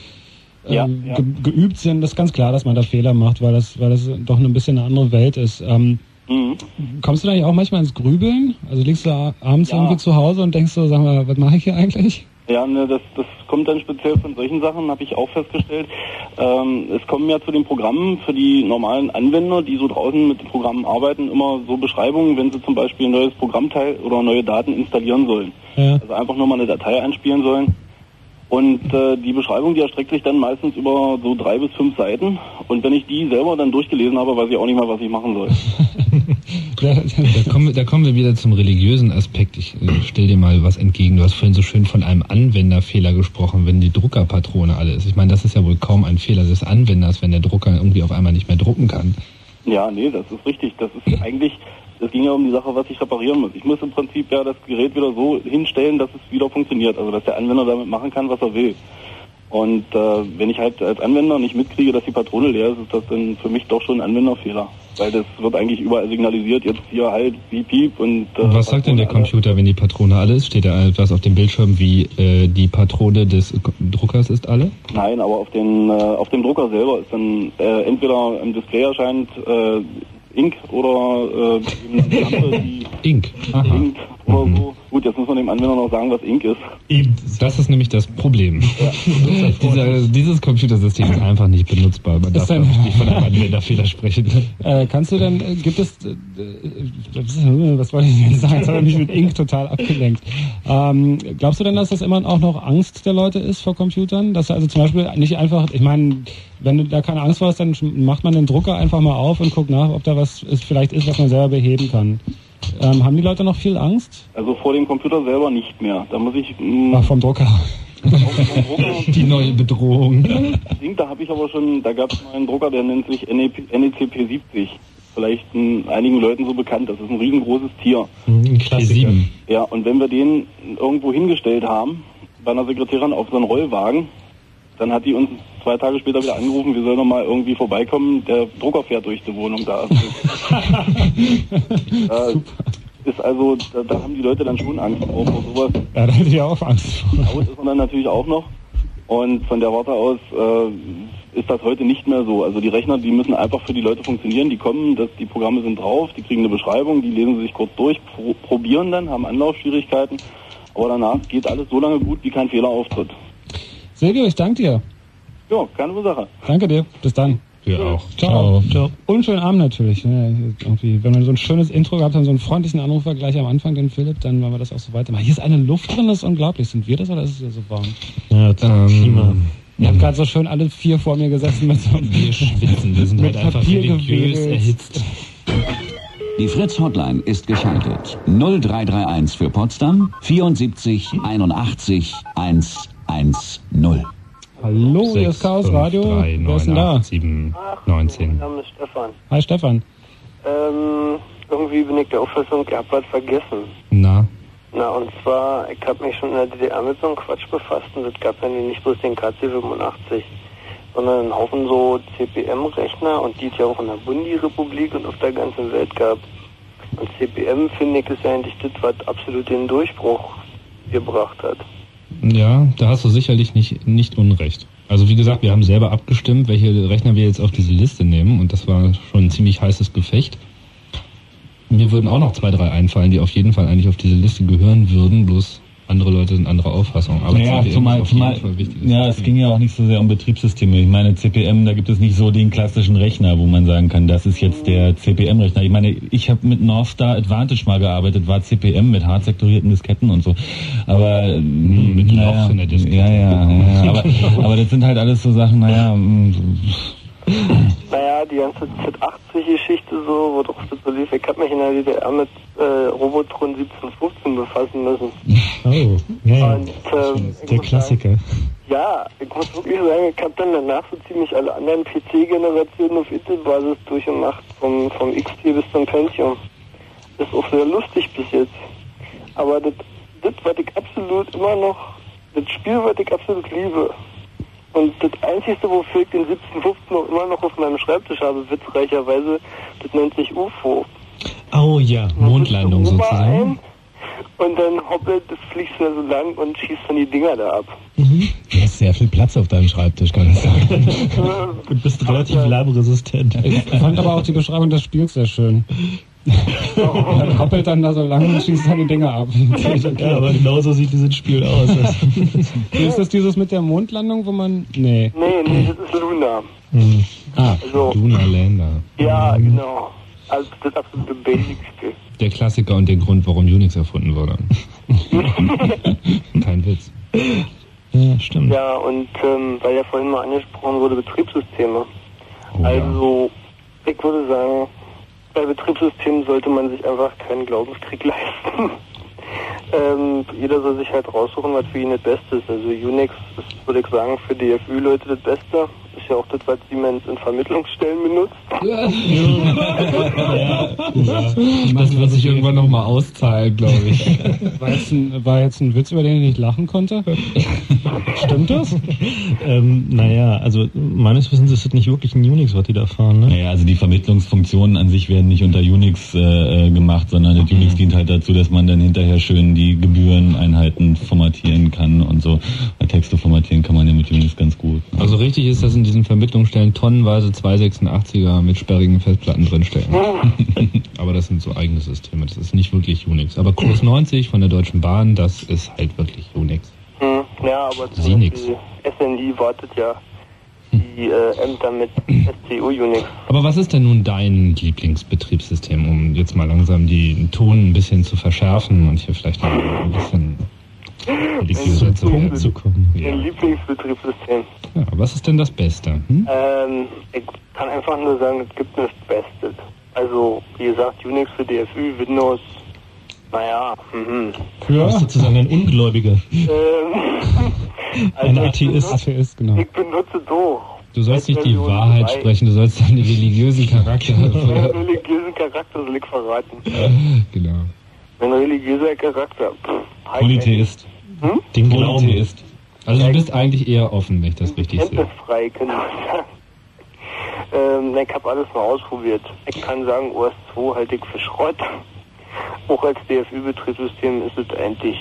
ähm, Ja, ja. Ge geübt sind, das ist ganz klar, dass man da Fehler macht, weil das, weil das doch ein bisschen eine andere Welt ist. Ähm, Mhm. Kommst du da nicht auch manchmal ins Grübeln? Also liegst du abends Ja. irgendwie zu Hause und denkst so, sag mal, was mache ich hier eigentlich? Ja, ne, das, das kommt dann speziell von solchen Sachen, habe ich auch festgestellt. Ähm, es kommen ja zu den Programmen für die normalen Anwender, die so draußen mit den Programmen arbeiten, immer so Beschreibungen, wenn sie zum Beispiel ein neues Programmteil oder neue Daten installieren sollen. Ja. Also einfach nur mal eine Datei einspielen sollen. Und äh, die Beschreibung, die erstreckt sich dann meistens über so drei bis fünf Seiten. Und wenn ich die selber dann durchgelesen habe, weiß ich auch nicht mal, was ich machen soll. Da kommen, wir- da kommen wir wieder zum religiösen Aspekt. Ich äh, stell dir mal was entgegen. Du hast vorhin so schön von einem Anwenderfehler gesprochen, wenn die Druckerpatrone alle ist. Ich meine, das ist ja wohl kaum ein Fehler des Anwenders, wenn der Drucker irgendwie auf einmal nicht mehr drucken kann. Ja, nee, das ist richtig. Das ist eigentlich, es ging ja um die Sache, was ich reparieren muss. Ich muss im Prinzip ja das Gerät wieder so hinstellen, dass es wieder funktioniert. Also dass der Anwender damit machen kann, was er will. Und äh, wenn ich halt als Anwender nicht mitkriege, dass die Patrone leer ist, ist das dann für mich doch schon ein Anwenderfehler. Weil das wird eigentlich überall signalisiert, jetzt hier halt, piep, piep und... Äh, Und was sagt denn der Patrone alle. Computer, wenn die Patrone alle ist? Steht da etwas auf dem Bildschirm wie äh, die Patrone des Druckers ist alle? Nein, aber auf, den, äh, auf dem Drucker selber ist dann äh, entweder im Display erscheint äh, Ink oder äh, Lampe, die Ink. Aha. Ink oder so. Gut, jetzt muss man dem Anwender noch sagen, was Ink ist. Das ist nämlich das Problem. Dieser, dieses Computersystem ist einfach nicht benutzbar. Man darf nicht von einem Anwenderfehler sprechen. Äh, kannst du denn, äh, gibt es, äh, äh, was wollte ich jetzt sagen, jetzt habe ich mich mit Ink total abgelenkt. Ähm, glaubst du denn, dass das immer auch noch Angst der Leute ist vor Computern? Dass also zum Beispiel nicht einfach, ich meine, wenn du da keine Angst vor hast, dann macht man den Drucker einfach mal auf und guckt nach, ob da was ist, vielleicht ist, was man selber beheben kann. Ähm, haben die Leute noch viel Angst? Also vor dem Computer selber nicht mehr. Da muss ich... mh, Ach, vom Drucker. Die neue Bedrohung. Da habe ich aber schon, da gab es mal einen Drucker, der nennt sich E NECP 70. Vielleicht in einigen Leuten so bekannt. Das ist ein riesengroßes Tier. Ein Klassiker. P7. Ja, und wenn wir den irgendwo hingestellt haben, bei einer Sekretärin auf so einen Rollwagen, dann hat die uns zwei Tage später wieder angerufen, wir sollen noch mal irgendwie vorbeikommen, der Drucker fährt durch die Wohnung da. äh, ist also, da, da haben die Leute dann schon Angst vor, vor sowas. Ja, da hätte ich auch Angst vor. Laut ist man dann natürlich auch noch. Und von der Warte aus äh, ist das heute nicht mehr so. Also die Rechner, die müssen einfach für die Leute funktionieren. Die kommen, das, die Programme sind drauf, die kriegen eine Beschreibung, die lesen sie sich kurz durch, pro, probieren dann, haben Anlaufschwierigkeiten. Aber danach geht alles so lange gut, wie kein Fehler auftritt. Silvio, ich danke dir. Ja, keine Ursache. Danke dir. Bis dann. Wir auch. Ciao. Ciao. Und schönen Abend natürlich. Ne? Irgendwie, wenn wir so ein schönes Intro gehabt haben, so einen freundlichen Anrufer gleich am Anfang, den Philipp, dann wollen wir das auch so weitermachen. Hier ist eine Luft drin, das ist unglaublich. Sind wir das oder ist es hier so warm? Ja, das Ähm, Klima. Ihr habt gerade so schön alle vier vor mir gesessen mit so einem Wir schwitzen, wir sind mit halt einfach Papier religiös gewedelt. erhitzt. Die Fritz Hotline ist geschaltet. 0331 für Potsdam 74 81 110. Hallo, hier ist Chaos Radio. Wer ist denn da? 7, Mein 19. Name ist Stefan. Hi Stefan. Ähm, irgendwie bin ich der Auffassung, ich hab was vergessen. Na, Na, und zwar, ich habe mich schon in der DDR mit so einem Quatsch befasst und es gab ja nicht bloß den KC85, sondern einen Haufen so CPM-Rechner und die es ja auch in der Bundy-Republik und auf der ganzen Welt gab. Und CPM, finde ich, ist ja eigentlich das, was absolut den Durchbruch gebracht hat. Ja, da hast du sicherlich nicht, nicht unrecht. Also wie gesagt, wir haben selber abgestimmt, welche Rechner wir jetzt auf diese Liste nehmen und das war schon ein ziemlich heißes Gefecht. Mir würden auch noch zwei, drei einfallen, die auf jeden Fall eigentlich auf diese Liste gehören würden, bloß Andere Leute sind anderer Auffassung. Aber naja, CPM zumal, zumal, ja, es ging ja auch nicht so sehr um Betriebssysteme. Ich meine, CPM, da gibt es nicht so den klassischen Rechner, wo man sagen kann, das ist jetzt der CPM-Rechner. Ich meine, ich habe mit Northstar Advantage mal gearbeitet, war CPM mit hart sektorierten Disketten und so. Aber Hm, mit naja, Loch in der Diskette. Ja, ja, ja. Aber, aber das sind halt alles so Sachen, naja, Naja, die ganze Z80-Geschichte so, wo doch das so lief. Ich habe mich in der DDR mit äh, Robotron 1715 befassen müssen. Oh, ja. Und, ich Der Klassiker. Sagen, ja, ich muss wirklich sagen, ich habe dann danach so ziemlich alle anderen PC-Generationen auf Intel-Basis durchgemacht, vom, vom XT bis zum Pentium. Ist auch sehr lustig bis jetzt. Aber das, das was ich absolut immer noch, das Spiel, was ich absolut liebe, und das Einzige, wofür ich den 1715 auch immer noch auf meinem Schreibtisch habe, witzreicherweise, das nennt sich UFO. Oh ja, Mondlandung sozusagen. ein und dann hoppelt, das fliegst du da so lang und schießt dann die Dinger da ab. Du hast sehr viel Platz auf deinem Schreibtisch, kann ich sagen. Und bist relativ lärmresistent. Ich fand aber auch die Beschreibung des Spiels sehr schön. Er hoppelt dann da so lang und schießt dann die Dinger ab. Ja, aber genauso sieht dieses Spiel aus. Ist das dieses mit der Mondlandung, wo man. Nee. Nee, nee, das ist Luna. Hm. Ah, Also, Luna Lander. ja, genau. Also das absolute Basic-Spiel. Der Klassiker und der Grund, warum Unix erfunden wurde. Kein Witz. Ja, stimmt. Ja, und ähm, weil ja vorhin mal angesprochen wurde, Betriebssysteme. also, ich würde sagen, bei Betriebssystemen sollte man sich einfach keinen Glaubenskrieg leisten. ähm, jeder soll sich halt raussuchen, was für ihn das Beste ist. Also Unix ist, würde ich sagen, für DFÜ-Leute das Beste. Ist ja auch das, was Siemens in Vermittlungsstellen benutzt. Das wird sich irgendwann nochmal auszahlen, glaube ich. War jetzt, ein, war jetzt ein Witz, über den ich nicht lachen konnte? Stimmt das? ähm, naja, also meines Wissens ist das nicht wirklich ein Unix, was die da fahren, ne? Naja, also die Vermittlungsfunktionen an sich werden nicht unter Unix äh, äh, gemacht, sondern das Unix dient halt dazu, dass man dann hinterher schön die Gebühreneinheiten formatieren kann und so. Weil Texte formatieren kann man ja mit Unix ganz gut. Also richtig ist, dass in diesen Vermittlungsstellen tonnenweise 286er mit sperrigen Festplatten drinstecken. Aber das sind so eigene Systeme. Das ist nicht wirklich Unix. Aber Kurs 90 von der Deutschen Bahn, das ist halt wirklich Unix. Hm, ja, aber zum. Beispiel SNI wartet ja die äh, Ämter mit SCU Unix. Aber was ist denn nun dein Lieblingsbetriebssystem, um jetzt mal langsam den Ton ein bisschen zu verschärfen und hier vielleicht ein bisschen religiöser zu werden? Zu kommen. Ja. Mein Lieblingsbetriebssystem. Ja, was ist denn das Beste? Hm? Ähm, ich kann einfach nur sagen, es gibt nichts Bestes. Also, wie gesagt, Unix für DFÜ, Windows, naja, mhm. Du bist sozusagen ein Ungläubiger. Ähm, Ein ich Atheist. benutze- Atheist, genau. Ich benutze doch. Du sollst nicht die Wahrheit zwei. sprechen, du sollst deinen religiösen Charakter. Meinen religiösen Charakter soll ich verraten. genau. Mein religiöser Charakter. Pff, Polytheist. Hm? Den Polytheist. Also du bist eigentlich eher offen, wenn ich das richtig sehe. Kenntnisfrei, könnte man sagen. Ähm, ich habe alles mal ausprobiert. Ich kann sagen, OS 2 halte ich für Schrott. Auch als DFÜ-Betriebssystem ist es eigentlich,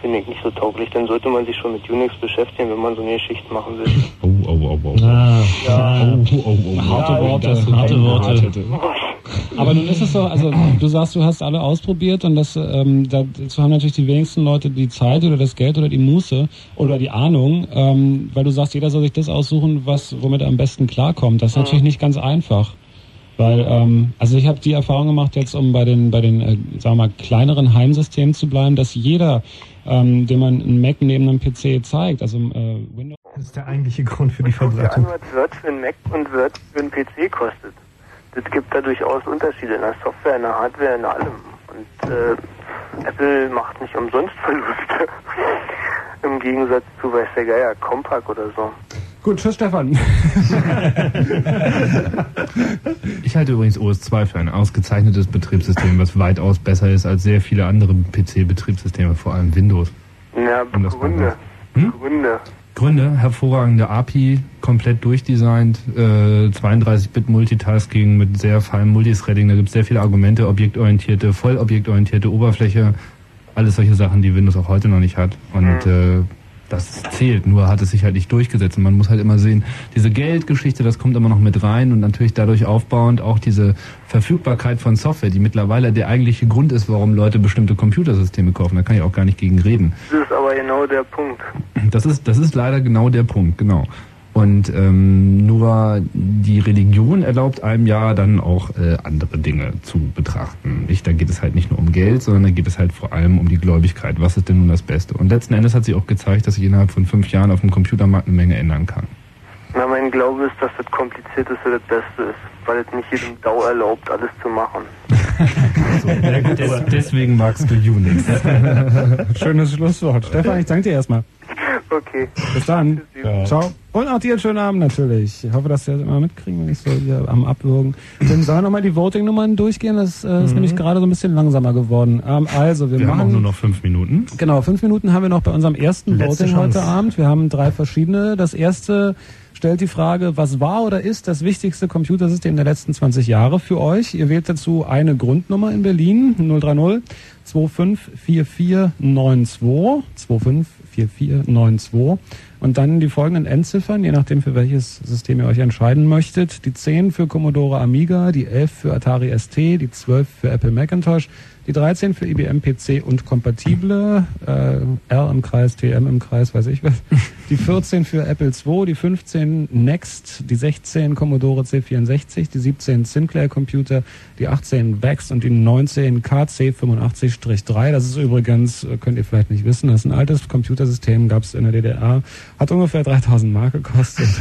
finde ich, nicht so tauglich. Dann sollte man sich schon mit Unix beschäftigen, wenn man so eine Geschichte machen will. Oh, oh, oh, oh. Ah, Ja. Oh, oh, oh, oh. Harte Ja, Worte. das harte Worte. Aber nun ist es so, also du sagst, du hast alle ausprobiert und das, ähm, dazu haben natürlich die wenigsten Leute die Zeit oder das Geld oder die Muße oder die Ahnung, ähm, weil du sagst, jeder soll sich das aussuchen, was womit er am besten klarkommt. Das ist natürlich nicht ganz einfach. Weil, ähm, also ich habe die Erfahrung gemacht, jetzt um bei den, bei den, äh, sagen wir mal, kleineren Heimsystemen zu bleiben, dass jeder, ähm, dem man einen Mac neben einem PC zeigt, also äh, Windows. Das ist der eigentliche Grund für die dir an, Verbreitung. was Word für einen Mac und Word für einen PC kostet. Das gibt da durchaus Unterschiede in der Software, in der Hardware, in allem. Und äh, Apple macht nicht umsonst Verluste. Im Gegensatz zu, weiß der Geier, Compaq oder so. Gut, tschüss Stefan. Ich halte übrigens OS 2 für ein ausgezeichnetes Betriebssystem, was weitaus besser ist als sehr viele andere PC-Betriebssysteme, vor allem Windows. Ja, Gründe. Hm? Gründe. Gründe, hervorragende API, komplett durchdesignt, äh, 32-Bit Multitasking mit sehr feinem Multithreading, da gibt es sehr viele Argumente, objektorientierte, vollobjektorientierte Oberfläche, alles solche Sachen, die Windows auch heute noch nicht hat. Und äh, das zählt, nur hat es sich halt nicht durchgesetzt. Und man muss halt immer sehen, diese Geldgeschichte, das kommt immer noch mit rein und natürlich dadurch aufbauend auch diese Verfügbarkeit von Software, die mittlerweile der eigentliche Grund ist, warum Leute bestimmte Computersysteme kaufen. Da kann ich auch gar nicht gegen reden. Das ist aber genau der Punkt. Das ist, das ist leider genau der Punkt, genau. Und ähm, nur die Religion erlaubt einem ja dann auch äh, andere Dinge zu betrachten. Nicht, da geht es halt nicht nur um Geld, sondern da geht es halt vor allem um die Gläubigkeit. Was ist denn nun das Beste? Und letzten Endes hat sich auch gezeigt, dass sich innerhalb von fünf Jahren auf dem Computermarkt eine Menge ändern kann. Na, mein Glaube ist, dass das Komplizierteste das Beste ist, weil es nicht jedem Dau erlaubt, alles zu machen. Des, deswegen magst du Unix. Schönes Schlusswort. Stefan, ich danke dir erstmal. Okay. Bis dann. Ja. Ciao. Und auch dir einen schönen Abend natürlich. Ich hoffe, dass wir das immer mitkriegen, wenn ich so hier am Abwürgen bin. Sollen wir nochmal die Voting-Nummern durchgehen? Das äh, ist Mhm. nämlich gerade so ein bisschen langsamer geworden. Ähm, also, wir, Wir haben auch machen. nur noch fünf Minuten. Genau, fünf Minuten haben wir noch bei unserem ersten Letzte Voting Chance. heute Abend. Wir haben drei verschiedene. Das erste stellt die Frage, was war oder ist das wichtigste Computersystem der letzten 20 Jahre für euch? Ihr wählt dazu eine Grundnummer in Berlin, 030 254492, 254492 und dann die folgenden Endziffern, je nachdem für welches System ihr euch entscheiden möchtet. Die 10 für Commodore Amiga, die 11 für Atari ST, die 12 für Apple Macintosh, die 13 für IBM PC und kompatible, äh, R im Kreis, TM im Kreis, weiß ich was. Die 14 für Apple II, die 15 Next, die 16 Commodore C64, die 17 Sinclair Computer, die 18 VAX und die 19 KC85-3. Das ist übrigens, äh, könnt ihr vielleicht nicht wissen, das ist ein altes Computersystem, gab es in der DDR, hat ungefähr 3000 Mark gekostet.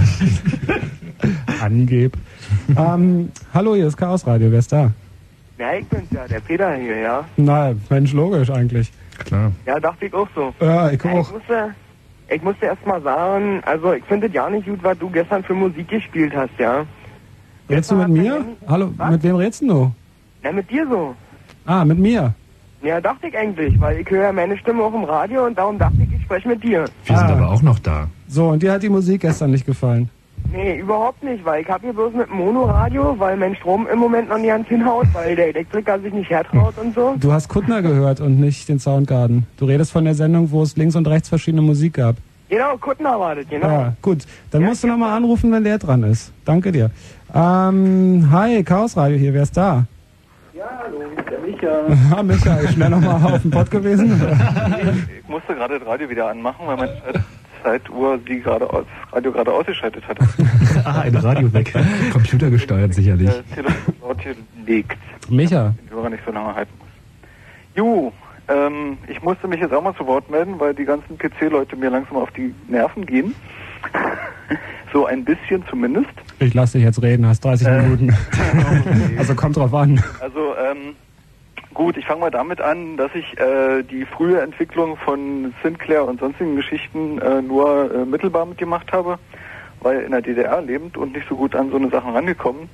Angeb. ähm, hallo, hier ist Chaos Radio, wer ist da? Ja, ich bin's ja, der Peter hier, ja. Na, Mensch, logisch eigentlich. Klar. Ja, dachte ich auch so. Ja, ich Ja, auch. Ich musste, ich musste erst mal sagen, also ich finde es ja nicht gut, was du gestern für Musik gespielt hast, ja. Redst du mit mir? Hallo, mit wem redst du? Na, mit dir so. Ah, mit mir. Ja, dachte ich eigentlich, weil ich höre ja meine Stimme auch im Radio und darum dachte ich, ich spreche mit dir. Wir sind aber auch noch da. So, und dir hat die Musik gestern nicht gefallen. Nee, überhaupt nicht, weil ich habe hier bloß mit dem Monoradio, weil mein Strom im Moment noch nicht ganz hinhaut, weil der Elektriker sich nicht hertraut und so. Du hast Kuttner gehört und nicht den Soundgarden. Du redest von der Sendung, wo es links und rechts verschiedene Musik gab. Genau, Kuttner war das, genau. Ja, gut. Dann musst du nochmal anrufen, wenn der dran ist. Danke dir. Ähm, hi, Chaos Radio hier, wer ist da? Ja, hallo, der Micha. Ah, Michael, schnell nochmal auf dem Pott gewesen? Ich musste gerade das Radio wieder anmachen, weil Zeit- Zeituhr die gerade aus, Radio gerade ausgeschaltet hat. ah, ein Radio weg. Computergesteuert sicherlich. Telefon liegt. Micha. Den Hörer nicht so lange halten muss. Jo, ähm, ich musste mich jetzt auch mal zu Wort melden, weil die ganzen PC-Leute mir langsam auf die Nerven gehen. so ein bisschen zumindest. Ich lass dich jetzt reden, hast 30 Äh. Minuten. also kommt drauf an. Also ähm, gut, ich fange mal damit an, dass ich äh, die frühe Entwicklung von Sinclair und sonstigen Geschichten äh, nur äh, mittelbar mitgemacht habe, weil in der DDR lebend und nicht so gut an so eine Sachen rangekommen.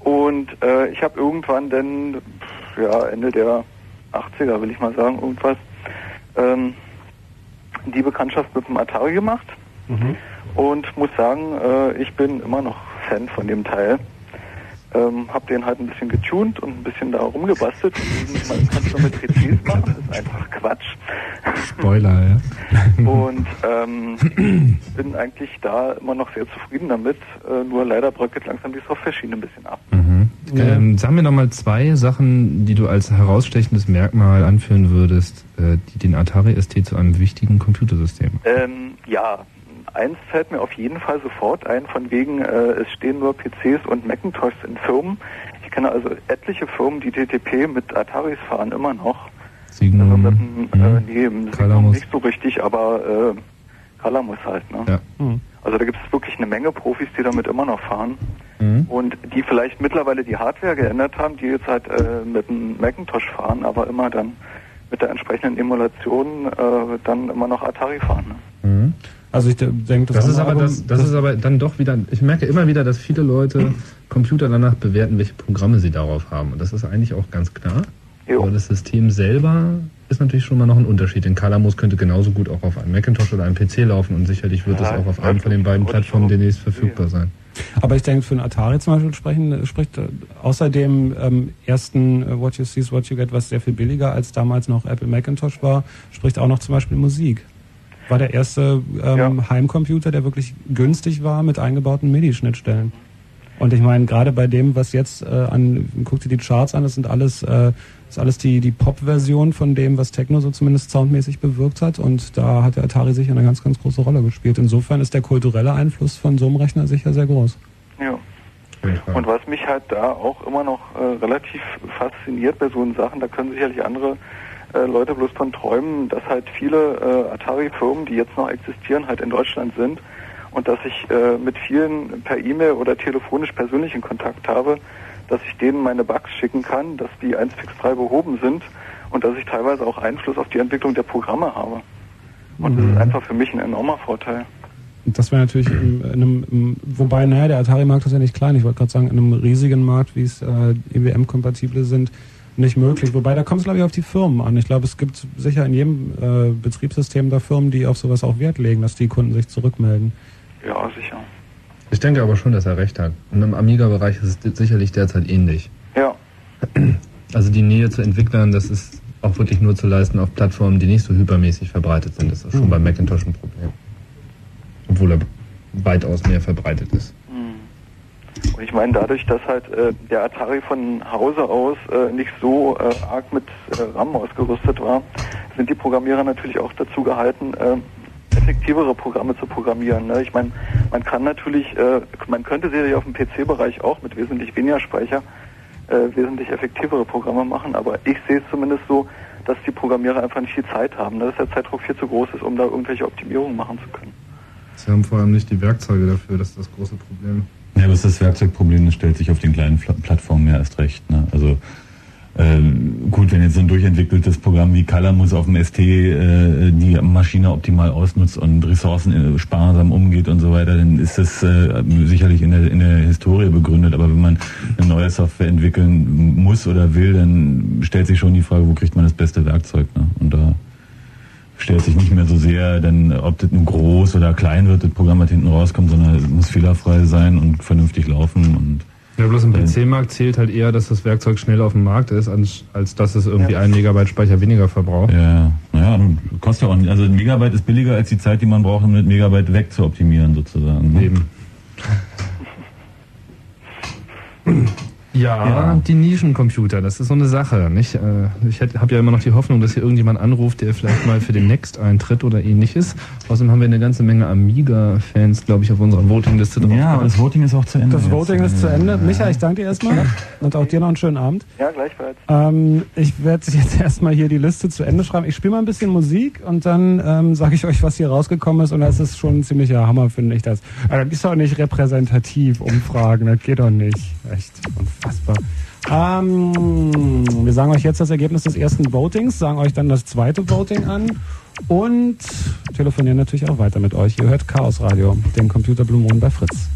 Und äh, ich habe irgendwann dann, ja, Ende der 80er will ich mal sagen, irgendwas, ähm, die Bekanntschaft mit dem Atari gemacht und muss sagen, äh, ich bin immer noch Fan von dem Teil. Ähm, hab den halt ein bisschen getuned und ein bisschen da rumgebastelt. Und man kann es nur mit PCs machen, das ist einfach Quatsch. Spoiler, ja. Und ähm, bin eigentlich da immer noch sehr zufrieden damit. Äh, nur leider bröckelt langsam die Software-Schiene ein bisschen ab. Ähm, sag mir noch mal zwei Sachen, die du als herausstechendes Merkmal anführen würdest, äh, die den Atari ST zu einem wichtigen Computersystem machen. Ähm, ja, eins fällt mir auf jeden Fall sofort ein, von wegen, äh, es stehen nur PCs und Macintoshs in Firmen. Ich kenne also etliche Firmen, die TTP mit Ataris fahren, immer noch. Signum, Also mit dem, äh, nee, im Signum nicht so richtig, aber äh, Calamus halt, ne? Ja. Also da gibt es wirklich eine Menge Profis, die damit immer noch fahren. Mhm. Und die vielleicht mittlerweile die Hardware geändert haben, die jetzt halt äh, mit einem Macintosh fahren, aber immer dann mit der entsprechenden Emulation äh, dann immer noch Atari fahren. Ne? Mhm. Also ich denke, Das ist aber das, das ist aber dann doch wieder. Ich merke immer wieder, dass viele Leute Computer danach bewerten, welche Programme sie darauf haben. Und das ist eigentlich auch ganz klar. Aber das System selber ist natürlich schon mal noch ein Unterschied. Denn Calamus könnte genauso gut auch auf einem Macintosh oder einem PC laufen und sicherlich wird es Ja, auch auf einem von den beiden Plattformen demnächst verfügbar sein. Aber ich denke, für einen Atari zum Beispiel sprechen, spricht äh, außer dem ähm, ersten äh, What You See is What You Get, was sehr viel billiger als damals noch Apple Macintosh war, spricht auch noch zum Beispiel Musik. War der erste ähm, Heimcomputer, der wirklich günstig war mit eingebauten MIDI-Schnittstellen. Und ich meine, gerade bei dem, was jetzt äh, an, guck dir die Charts an, das sind alles, äh, das ist alles die, die Pop-Version von dem, was Techno so zumindest soundmäßig bewirkt hat. Und da hat der Atari sicher eine ganz, ganz große Rolle gespielt. Insofern ist der kulturelle Einfluss von so einem Rechner sicher sehr groß. Ja. Und was mich halt da auch immer noch äh, relativ fasziniert bei so Sachen, da können sicherlich andere äh, Leute bloß von träumen, dass halt viele äh, Atari-Firmen, die jetzt noch existieren, halt in Deutschland sind und dass ich äh, mit vielen per E-Mail oder telefonisch persönlich in Kontakt habe, dass ich denen meine Bugs schicken kann, dass die 1.6.3 behoben sind und dass ich teilweise auch Einfluss auf die Entwicklung der Programme habe. Und das ist einfach für mich ein enormer Vorteil. Das wäre natürlich in, in einem, wobei, naja, der Atari-Markt ist ja nicht klein. Ich wollte gerade sagen, in einem riesigen Markt, wie es äh, EWM-kompatible sind, nicht möglich. Wobei, da kommt es, glaube ich, auf die Firmen an. Ich glaube, es gibt sicher in jedem äh, Betriebssystem da Firmen, die auf sowas auch Wert legen, dass die Kunden sich zurückmelden. Ja, sicher. Ich denke aber schon, dass er recht hat. Und im Amiga-Bereich ist es sicherlich derzeit ähnlich. Ja. Also die Nähe zu Entwicklern, das ist auch wirklich nur zu leisten auf Plattformen, die nicht so hypermäßig verbreitet sind. Das ist schon Mhm. beim Macintosh ein Problem. Obwohl er weitaus mehr verbreitet ist. Und ich meine, dadurch, dass halt äh, der Atari von Hause aus äh, nicht so äh, arg mit äh, RAM ausgerüstet war, sind die Programmierer natürlich auch dazu gehalten, äh, effektivere Programme zu programmieren. Ne? Ich meine, man kann natürlich, äh, man könnte sicherlich auf dem PC-Bereich auch mit wesentlich weniger Speicher wesentlich effektivere Programme machen, aber ich sehe es zumindest so, dass die Programmierer einfach nicht die Zeit haben, ne? dass der Zeitdruck viel zu groß ist, um da irgendwelche Optimierungen machen zu können. Sie haben vor allem nicht die Werkzeuge dafür, das ist das große Problem. Ja, aber das Werkzeugproblem, das stellt sich auf den kleinen Pla- Plattformen ja erst recht. Ne? Also ähm, gut, wenn jetzt so ein durchentwickeltes Programm wie Calamus auf dem ST äh, die Maschine optimal ausnutzt und Ressourcen äh, sparsam umgeht und so weiter, dann ist das äh, sicherlich in der, in der Historie begründet. Aber wenn man eine neue Software entwickeln muss oder will, dann stellt sich schon die Frage, wo kriegt man das beste Werkzeug. Ne? Und da stellt sich nicht mehr so sehr, dann, ob das nun groß oder klein wird, das Programm, was hinten rauskommt, sondern es muss fehlerfrei sein und vernünftig laufen und Ja, bloß im Äh, PC-Markt zählt halt eher, dass das Werkzeug schnell auf dem Markt ist, als, als dass es irgendwie ein Megabyte Speicher weniger verbraucht. Ja, naja, nun, kostet ja auch nicht. Also ein Megabyte ist billiger als die Zeit, die man braucht, um mit Megabyte weg zu optimieren, sozusagen. ne? Eben. Ja, Ja. die Nischencomputer, das ist so eine Sache. Nicht? Äh, Ich habe ja immer noch die Hoffnung, dass hier irgendjemand anruft, der vielleicht mal für den Next eintritt oder ähnliches. Außerdem haben wir eine ganze Menge Amiga-Fans, glaube ich, auf unserer Votingliste drauf. Ja, das Voting ist auch zu Ende. Das jetzt. Voting ist zu Ende. Micha, ich danke dir erstmal und auch dir noch einen schönen Abend. Ja, gleichfalls. Ähm, ich werde jetzt erstmal hier die Liste zu Ende schreiben. Ich spiele mal ein bisschen Musik und dann ähm, sage ich euch, was hier rausgekommen ist. Und das ist schon ein ziemlicher Hammer, finde ich das. Aber das ist doch nicht repräsentativ, Umfragen. Das geht doch nicht. Echt unfassbar. Ähm, wir sagen euch jetzt das Ergebnis des ersten Votings, sagen euch dann das zweite Voting an und telefonieren natürlich auch weiter mit euch. Ihr hört Chaos Radio, den Computer Blue bei Fritz.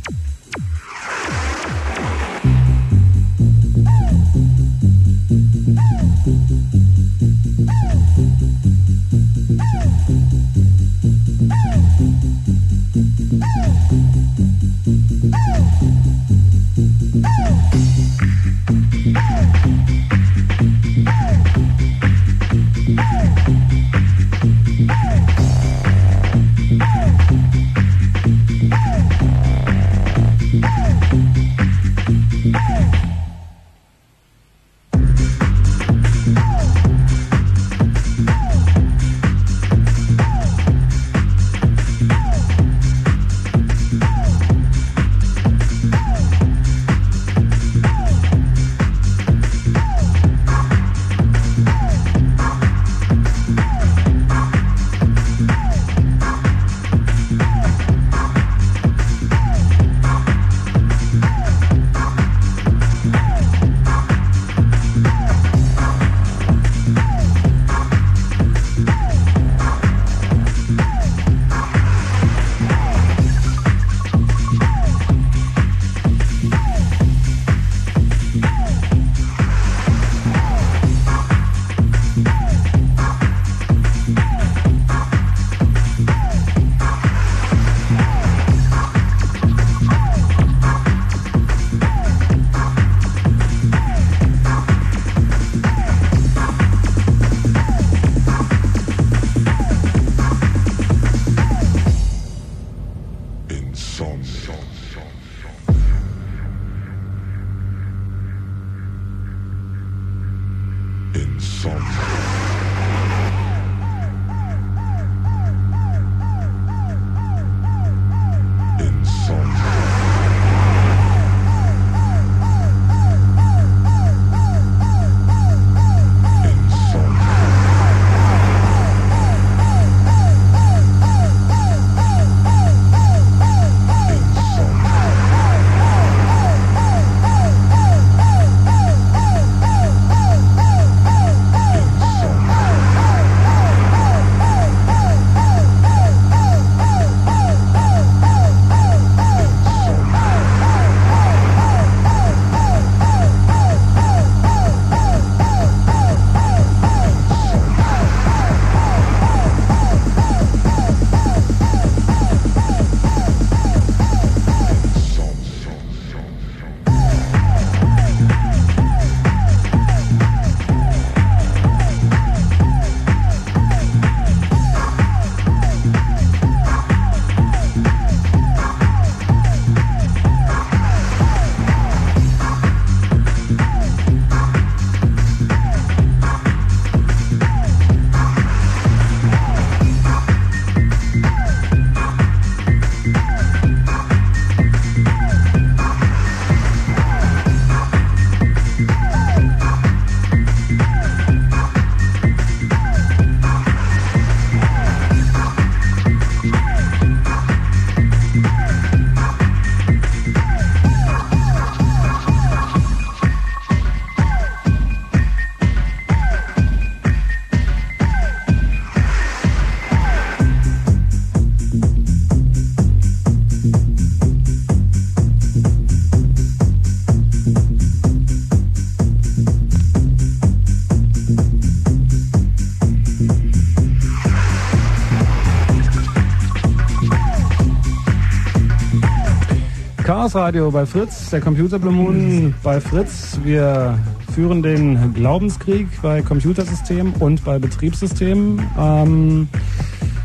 Chaos Radio bei Fritz, der Computer Blue Moon bei Fritz. Wir führen den Glaubenskrieg bei Computersystemen und bei Betriebssystemen. Ähm,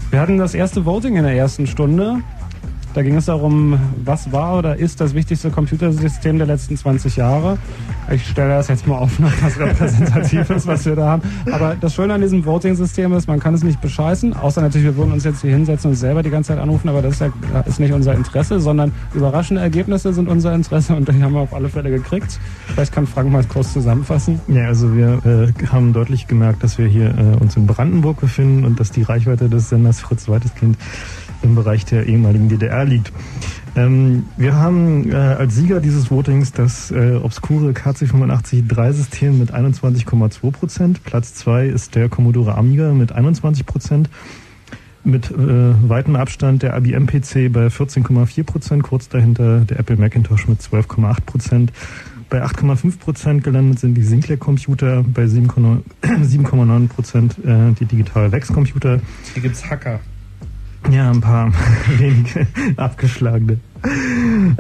wir hatten das erste Voting in der ersten Stunde. Da ging es darum, was war oder ist das wichtigste Computersystem der letzten 20 Jahre. Ich stelle das jetzt mal auf, nach was repräsentativ ist, was wir da haben. Aber das Schöne an diesem Voting-System ist, man kann es nicht bescheißen, außer natürlich, wir würden uns jetzt hier hinsetzen und selber die ganze Zeit anrufen, aber das ist, ja, ist nicht unser Interesse, sondern überraschende Ergebnisse sind unser Interesse und die haben wir auf alle Fälle gekriegt. Vielleicht kann Frank mal kurz zusammenfassen. Ja, also wir äh, haben deutlich gemerkt, dass wir hier äh, uns in Brandenburg befinden und dass die Reichweite des Senders Fritz Weiteskind im Bereich der ehemaligen DDR liegt. Ähm, wir haben äh, als Sieger dieses Votings das äh, obskure KC85-3-System mit 21,2 Prozent. Platz 2 ist der Commodore Amiga mit 21 Prozent. Mit äh, weitem Abstand der IBM PC bei 14,4 Prozent. Kurz dahinter der Apple Macintosh mit 12,8 Prozent. Bei 8,5 Prozent gelandet sind die Sinclair Computer, bei 7,9 Prozent äh, die Digital Vex Computer. Hier gibt's Hacker. Ja, ein paar wenige abgeschlagene.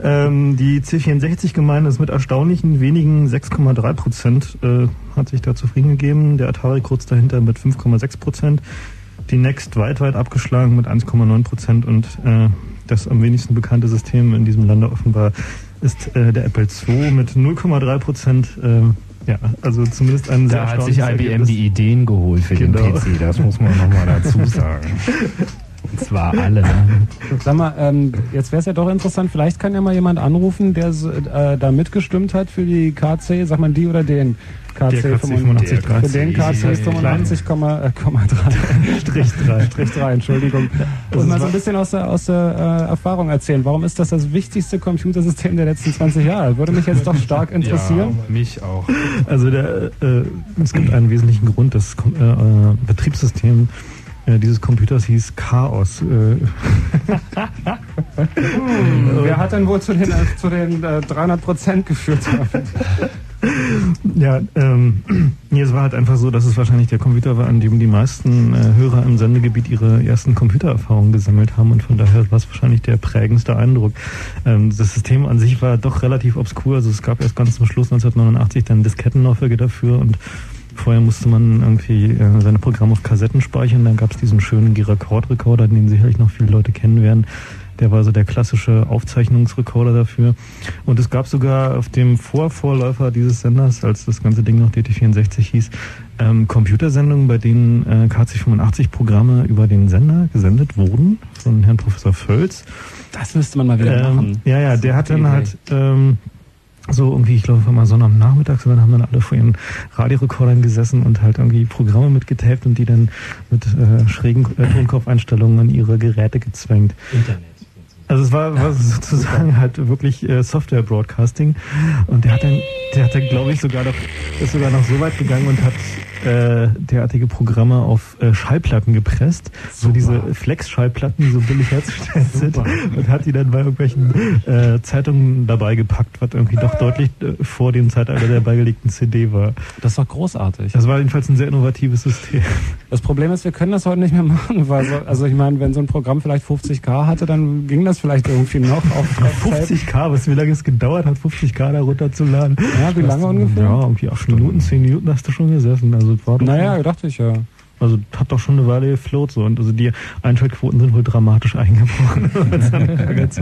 Ähm, die C64-Gemeinde ist mit erstaunlichen wenigen 6,3 Prozent äh, hat sich da zufrieden gegeben. Der Atari kurz dahinter mit 5,6 Prozent. Die Next weit, weit abgeschlagen mit 1,9 Prozent und äh, das am wenigsten bekannte System in diesem Lande offenbar ist äh, der Apple II mit 0,3 Prozent. Äh, ja, also zumindest ein sehr Da hat sich IBM Ergebnis. die Ideen geholt für Genau. den PC, das muss man nochmal dazu sagen. Und zwar alle. Sag mal, ähm, jetzt wäre es ja doch interessant, vielleicht kann ja mal jemand anrufen, der so, äh, da mitgestimmt hat für die KC, sag mal die oder den KC, KC 85. 85, Für den KC ist 95,3 Strich 3. Strich 3, Entschuldigung. Und mal so ein bisschen aus der, aus der äh, Erfahrung erzählen. Warum ist das das wichtigste Computersystem der letzten 20 Jahre? Würde mich jetzt doch stark interessieren. Ja, mich auch. Also der, äh, es gibt einen wesentlichen Grund. Das äh, äh, Betriebssystem äh, dieses Computers hieß Chaos. Äh, Hm, Wer hat denn wohl zu den, äh, zu den äh, 300 Prozent geführt? ja, ähm, nee, es war halt einfach so, dass es wahrscheinlich der Computer war, an dem die meisten Hörer im Sendegebiet ihre ersten Computererfahrungen gesammelt haben und von daher war es wahrscheinlich der prägendste Eindruck. Ähm, das System an sich war doch relativ obskur, also es gab erst ganz zum Schluss 1989 dann Diskettenlaufwerke dafür und Vorher musste man irgendwie äh, seine Programme auf Kassetten speichern. Dann gab es diesen schönen G-Record-Recorder, den sicherlich noch viele Leute kennen werden. Der war so der klassische Aufzeichnungsrekorder dafür. Und es gab sogar auf dem Vorvorläufer dieses Senders, als das ganze Ding noch DT64 hieß, ähm, Computersendungen, bei denen äh, KC85-Programme über den Sender gesendet wurden von Herrn Professor Völz. Das müsste man mal wieder Ähm, machen. Ja, ja, der hat dann halt ähm, so irgendwie, ich glaube, mal Sonnabendnachmittags, und dann haben dann alle vor ihren Radiorekordern gesessen und halt irgendwie Programme mitgetaped und die dann mit äh, schrägen äh, Tonkopfeinstellungen an ihre Geräte gezwängt. Internet. Also es war, war sozusagen halt wirklich äh, Software-Broadcasting und der hat dann, der hat dann glaube ich sogar noch, ist sogar noch so weit gegangen und hat äh, derartige Programme auf äh, Schallplatten gepresst, so diese Flex-Schallplatten, die so billig herzustellen sind und hat die dann bei irgendwelchen äh, Zeitungen dabei gepackt, was irgendwie doch deutlich äh, vor dem Zeitalter der beigelegten CD war. Das doch großartig. Das war jedenfalls ein sehr innovatives System. Das Problem ist, wir können das heute nicht mehr machen, weil so, also ich meine, wenn so ein Programm vielleicht 50k hatte, dann ging das vielleicht irgendwie noch auf, auf Tape. 50k, was wie lange es gedauert hat, 50k da runterzuladen. Ja, wie lange ungefähr? Ja, irgendwie acht Minuten, zehn Minuten hast du schon gesessen. Also war doch Naja, schon- dachte ich ja. Also hat doch schon eine Weile gefloat so und also die Einschaltquoten sind wohl dramatisch eingebrochen,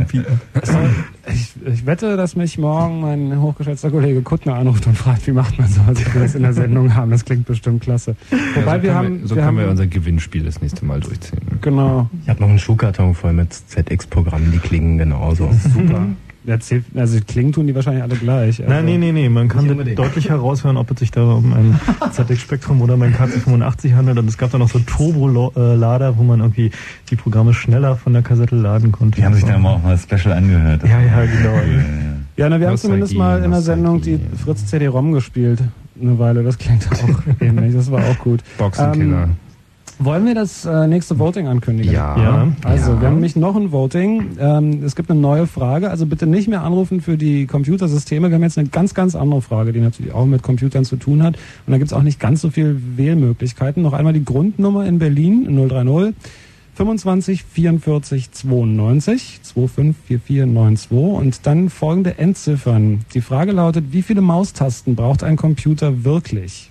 piepen. Ich, ich wette, dass mich morgen mein hochgeschätzter Kollege Kuttner anruft und fragt, wie macht man sowas, wenn wir das in der Sendung haben. Das klingt bestimmt klasse. Wobei ja, so wir können haben, wir, so wir können haben wir unser Gewinnspiel das nächste Mal durchziehen. genau. Ich habe noch einen Schuhkarton voll mit ZX-Programmen, die klingen genauso. Super. Erzählt, also klingen tun die wahrscheinlich alle gleich. Nein, nee, nee, nee, man kann deutlich heraushören, ob es sich da um ein ZX-Spektrum oder um ein KC85 handelt. Und es gab da noch so Turbo-Lader, wo man irgendwie die Programme schneller von der Kassette laden konnte. Die haben sich dann immer auch mal Special angehört. Ja, ja, genau. Ja, na, wir haben zumindest mal in der Sendung die Fritz CD-ROM gespielt. Eine Weile, das klingt auch ähnlich, das war auch gut. Boxenkiller. Ähm, wollen wir das äh, nächste Voting ankündigen? Ja. Ja. Also, Ja. wir haben nämlich noch ein Voting. Ähm, es gibt eine neue Frage. Also bitte nicht mehr anrufen für die Computersysteme. Wir haben jetzt eine ganz, ganz andere Frage, die natürlich auch mit Computern zu tun hat. Und da gibt es auch nicht ganz so viel Wählmöglichkeiten. Noch einmal die Grundnummer in Berlin 030 25 44 92 254492 und dann folgende Endziffern. Die Frage lautet, wie viele Maustasten braucht ein Computer wirklich?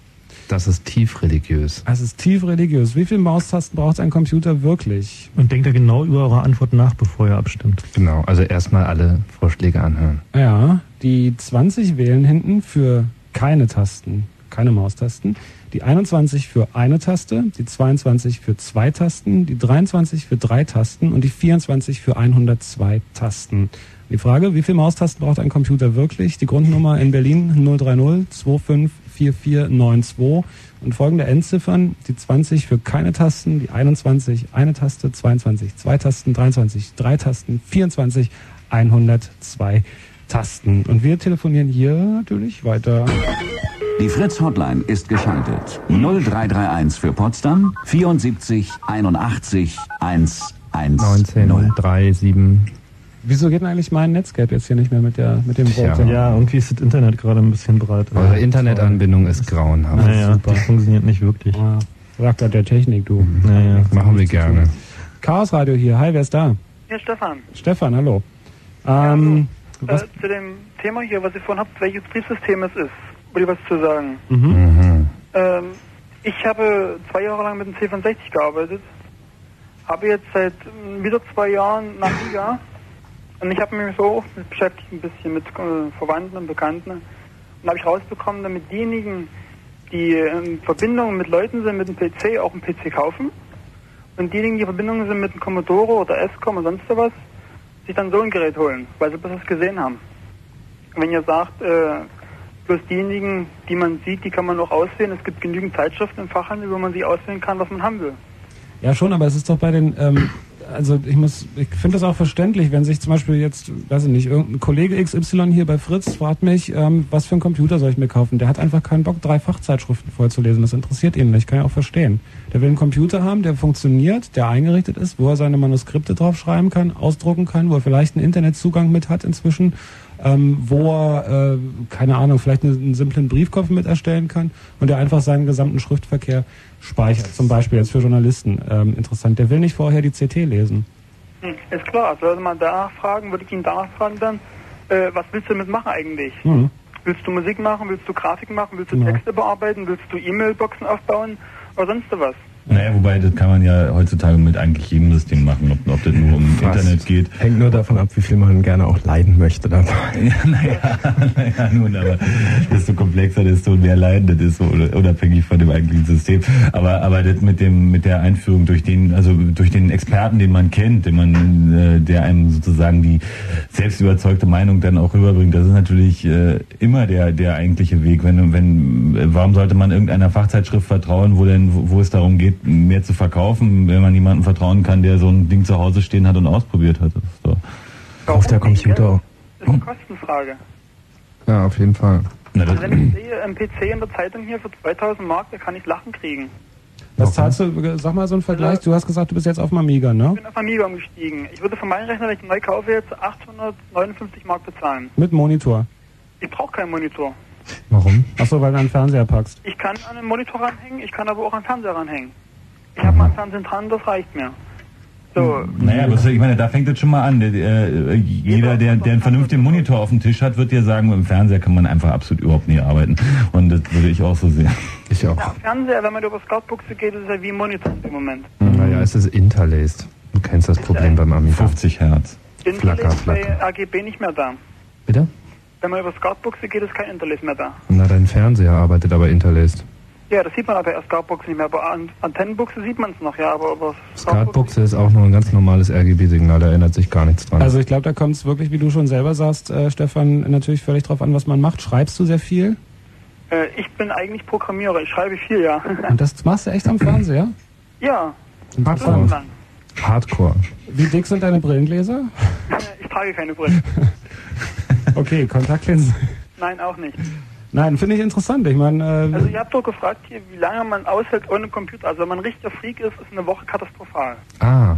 Das ist tief religiös. Das ist tief religiös. Wie viele Maustasten braucht ein Computer wirklich? Und denkt da genau über eure Antwort nach, bevor ihr abstimmt. Genau, also erstmal alle Vorschläge anhören. Ja, die 20 wählen hinten für keine Tasten, keine Maustasten. Die 21 für eine Taste, die 22 für zwei Tasten, die 23 für drei Tasten und die 24 für 102 Tasten. Die Frage, wie viele Maustasten braucht ein Computer wirklich? Die Grundnummer in Berlin 030 254492 und folgende Endziffern, die 20 für keine Tasten, die 21 eine Taste, 22 zwei Tasten, 23 drei Tasten, 24 102 Tasten. Und wir telefonieren hier natürlich weiter. Die Fritz Hotline ist geschaltet. 0331 für Potsdam 74 81 110. 19, 3, 7. Wieso geht denn eigentlich mein Netscape jetzt hier nicht mehr mit, der, mit dem. Voting? Ja, irgendwie ist das Internet gerade ein bisschen breit. Eure Internetanbindung ist grauenhaft. Naja, super. die funktioniert nicht wirklich. Ja, sagt der Technik, du. Naja. Machen wir gerne. Chaos Radio hier. Hi, wer ist da? Hier, Stefan. Stefan, hallo. Ähm, Äh, was, zu dem Thema hier, was ihr vorhin habt, welches Betriebssystem es ist, will ich was zu sagen. mhm. Ähm, ich habe zwei Jahre lang mit dem C64 gearbeitet, habe jetzt seit ähm, wieder zwei Jahren nach Liga und ich habe mich so beschäftigt, ein bisschen mit äh, Verwandten und Bekannten und habe ich rausbekommen, damit diejenigen, die in Verbindung mit Leuten sind, mit dem PC, auch einen PC kaufen und diejenigen, die in Verbindung sind mit dem Commodore oder ESCOM oder sonst was, sich dann so ein Gerät holen, weil sie bloß das gesehen haben. Und wenn ihr sagt, äh, bloß diejenigen, die man sieht, die kann man auch auswählen. Es gibt genügend Zeitschriften im Fachhandel, wo man sich auswählen kann, was man haben will. ja, schon, aber es ist doch bei den, ähm, also ich muss, ich finde das auch verständlich, wenn sich zum Beispiel jetzt, weiß ich nicht, irgendein Kollege XY hier bei Fritz fragt mich, ähm, was für einen Computer soll ich mir kaufen? Der hat einfach keinen Bock, drei Fachzeitschriften vollzulesen. Das interessiert ihn nicht, kann ich auch verstehen. Der will einen Computer haben, der funktioniert, der eingerichtet ist, wo er seine Manuskripte drauf schreiben kann, ausdrucken kann, wo er vielleicht einen Internetzugang mit hat inzwischen, ähm, wo er, äh, keine Ahnung, vielleicht einen, einen simplen Briefkopf mit erstellen kann und der einfach seinen gesamten Schriftverkehr speichert. Zum Beispiel jetzt für Journalisten ähm, interessant. Der will nicht vorher die CT lesen. Hm, ist klar, sollte man danach fragen, würde ich ihn danach fragen dann, äh, was willst du damit machen eigentlich? Mhm. Willst du Musik machen, willst du Grafik machen, willst du Genau. Texte bearbeiten, willst du E-Mail-Boxen aufbauen oder sonst was? Naja, wobei das kann man ja heutzutage mit eigentlich jedem System machen, ob, ob das nur um Fast. Internet geht. Hängt nur davon ab, wie viel man gerne auch leiden möchte dabei. Ja, naja, naja, nun, aber desto komplexer, desto mehr Leiden das ist, so unabhängig von dem eigentlichen System. Aber, aber das mit dem, mit der Einführung durch den, also durch den Experten, den man kennt, den man, äh, der einem sozusagen die selbst überzeugte Meinung dann auch rüberbringt, das ist natürlich äh, immer der, der eigentliche Weg. Wenn, wenn, warum sollte man irgendeiner Fachzeitschrift vertrauen, wo denn, wo es darum geht, mehr zu verkaufen, wenn man jemandem vertrauen kann, der so ein Ding zu Hause stehen hat und ausprobiert hat. Das ist doch Auf der Computer. Das ist eine Kostenfrage. Ja, auf jeden Fall. Also wenn ich sehe, ein PC in der Zeitung hier für 2000 Mark, da kann ich Lachen kriegen. Was zahlst du, sag mal so einen Vergleich, du hast gesagt, du bist jetzt auf dem Amiga, ne? Ich bin auf Amiga umgestiegen. Ich würde für meinen Rechner, wenn ich neu kaufe, jetzt 859 Mark bezahlen. Mit Monitor. Ich brauche keinen Monitor. Warum? Achso, weil du einen Fernseher packst. Ich kann an einen Monitor ranhängen, ich kann aber auch an den Fernseher ranhängen. Ich habe meinen Fernsehen dran, das reicht mir. So, Naja, aber ich meine, da fängt es schon mal an. Der, jeder, der, der einen vernünftigen Monitor auf dem Tisch hat, wird dir sagen, im Fernseher kann man einfach absolut überhaupt nicht arbeiten. Und das würde ich auch so sehen. Ich auch. ja, Fernseher, wenn man über Scoutbuchse geht, ist ja wie ein Monitor im Moment. Naja, es ist interlaced. Du kennst das Problem beim Amiga. 50 Hertz. Interlace Flacker, ist bei flacker. RGB nicht mehr da. Bitte? Wenn man über Scoutbuchse geht, ist kein Interlace mehr da. Na, dein Fernseher arbeitet aber interlaced. Ja, das sieht man aber bei Scoutbuchse nicht mehr. Bei An Antennenbuchse sieht man es noch, ja, aber über Skatbuchse ist auch nur ein ganz normales RGB-Signal, da ändert sich gar nichts dran. Also ich glaube, da kommt es wirklich, wie du schon selber sagst, äh, Stefan, natürlich völlig drauf an, was man macht. Schreibst du sehr viel? Äh, ich bin eigentlich Programmierer, ich schreibe viel, ja. Und das machst du echt am Fernseher? ja, Hardcore. Hardcore. Wie dick sind deine Brillengläser? Ich trage keine Brille. Okay, Kontaktlinsen. Nein, auch nicht. Nein, finde ich interessant. Ich meine, äh, Also ihr habt doch gefragt hier, wie lange man aushält ohne Computer. Also wenn man ein richtiger Freak ist, ist eine Woche katastrophal. Ah.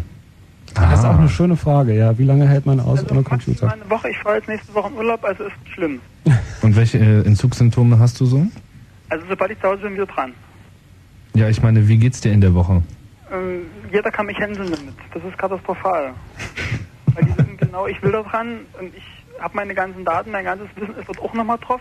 das ist auch eine schöne Frage, ja. Wie lange hält man aus ohne Computer? Eine Woche, ich fahre jetzt nächste Woche in Urlaub, also ist schlimm. Und welche äh, Entzugssymptome hast du so? Also sobald ich zu Hause bin, wieder dran. Ja, ich meine, wie geht's dir in der Woche? Ähm, jeder kann mich hänseln damit. Das ist katastrophal. Weil die wissen genau, ich will da dran und ich habe meine ganzen Daten, mein ganzes Wissen ist dort auch nochmal drauf.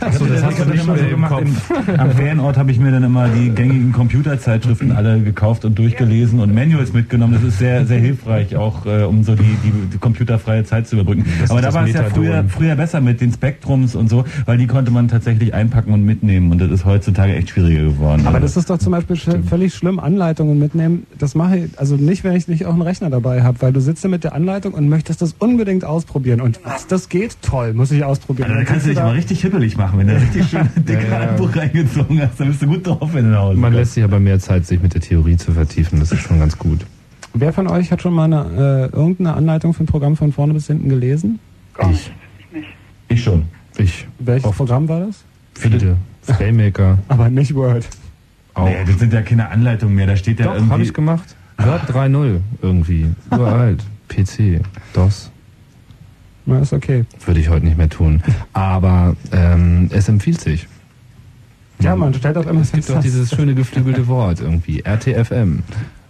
Achso, das hast du nicht mehr im Kopf. Am Ferienort habe ich mir dann immer die gängigen Computerzeitschriften alle gekauft und durchgelesen und Manuals mitgenommen. Das ist sehr, sehr hilfreich, auch äh, um so die, die, die computerfreie Zeit zu überbrücken. Das Aber da das war es ja früher, früher besser mit den Spektrums und so, weil die konnte man tatsächlich einpacken und mitnehmen und das ist heutzutage echt schwieriger geworden. Aber Also- das ist doch zum Beispiel sch- völlig schlimm, Anleitungen mitnehmen. Das mache ich, also nicht, wenn ich nicht auch einen Rechner dabei habe, weil du sitzt da mit der Anleitung und möchtest das unbedingt ausprobieren. Und was, das geht? Toll, muss ich ausprobieren. Also, da Dann kannst du dich da- aber richtig hippelig machen, wenn du richtig schön dicke Handbuch reingezogen hast, dann bist du gut drauf, wenn du nach Hause Man kommst. lässt sich aber mehr Zeit, sich mit der Theorie zu vertiefen. Das ist schon ganz gut. Wer von euch hat schon mal eine, äh, irgendeine Anleitung für ein Programm von vorne bis hinten gelesen? Gar. Ich nicht. Ich schon. Ich. Welches Programm war das? Viele. Playmaker. Aber nicht Word. Auch. Nee, das sind ja keine Anleitungen mehr, da steht ja Doch, irgendwie... habe ich gemacht. Word 3.0 irgendwie. Uralt. PC. DOS. Na, ist okay. Würde ich heute nicht mehr tun. Aber ähm, es empfiehlt sich. Ja, man stellt auch immer Es gibt doch dieses schöne geflügelte Wort irgendwie. RTFM.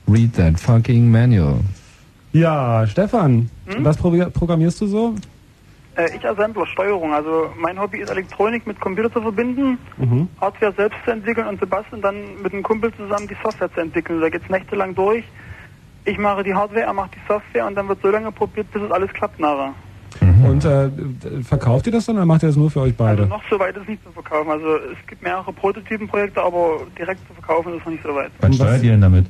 Read that fucking manual. Ja, Stefan, Hm? was programmierst du so? Äh, ich Assembler, Steuerung. Also mein Hobby ist Elektronik mit Computer zu verbinden, Mhm. Hardware selbst zu entwickeln und Sebastian dann mit einem Kumpel zusammen die Software zu entwickeln. Da geht's nächtelang durch. Ich mache die Hardware, er macht die Software und dann wird so lange probiert, bis es alles klappt nachher. Und äh, verkauft ihr das dann oder macht ihr das nur für euch beide? Also noch so weit ist nicht zu verkaufen. Also es gibt mehrere Prototypenprojekte, aber direkt zu verkaufen ist noch nicht so weit. Was steuert ihr denn damit?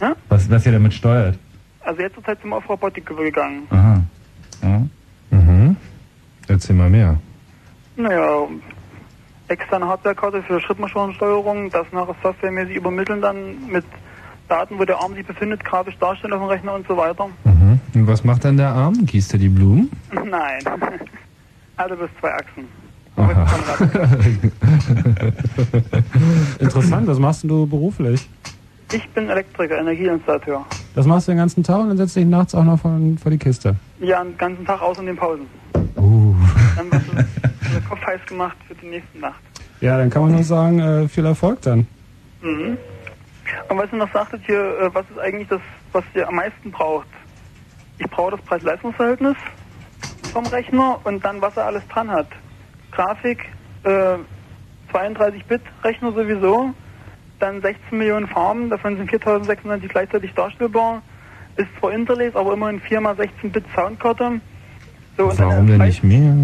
Hä? Was, was ihr damit steuert? Also jetzt zur Zeit sind wir auf Robotik übergegangen. Aha. Ja. Mhm. Erzähl mal mehr. Naja, externe Hardwarekarte für Schrittmaschinensteuerung, das nachher softwaremäßig übermitteln dann mit Daten, wo der Arm sich befindet, grafisch darstellen auf dem Rechner und so weiter. Und was macht dann der Arm? Gießt er die Blumen? Nein. Also bis zwei Achsen. Interessant, was machst denn du beruflich? Ich bin Elektriker, Energieinstallateur. Das machst du den ganzen Tag und dann setzt du dich nachts auch noch vor, vor die Kiste. Ja, den ganzen Tag aus in den Pausen. Uh. Dann wird der Kopf heiß gemacht für die nächste Nacht. Ja, dann kann man nur sagen, äh, viel Erfolg dann. Mhm. Und was ihr noch sagtet hier, äh, was ist eigentlich das, was ihr am meisten braucht? Ich brauche das Preis-Leistungs-Verhältnis vom Rechner und dann, was er alles dran hat. Grafik, äh, 32-Bit-Rechner sowieso, dann 16 Millionen Farben, davon sind 4690 gleichzeitig darstellbar. Ist zwar Interlace, aber immerhin 4x16-Bit Soundkarte. So, und Warum denn nicht mehr?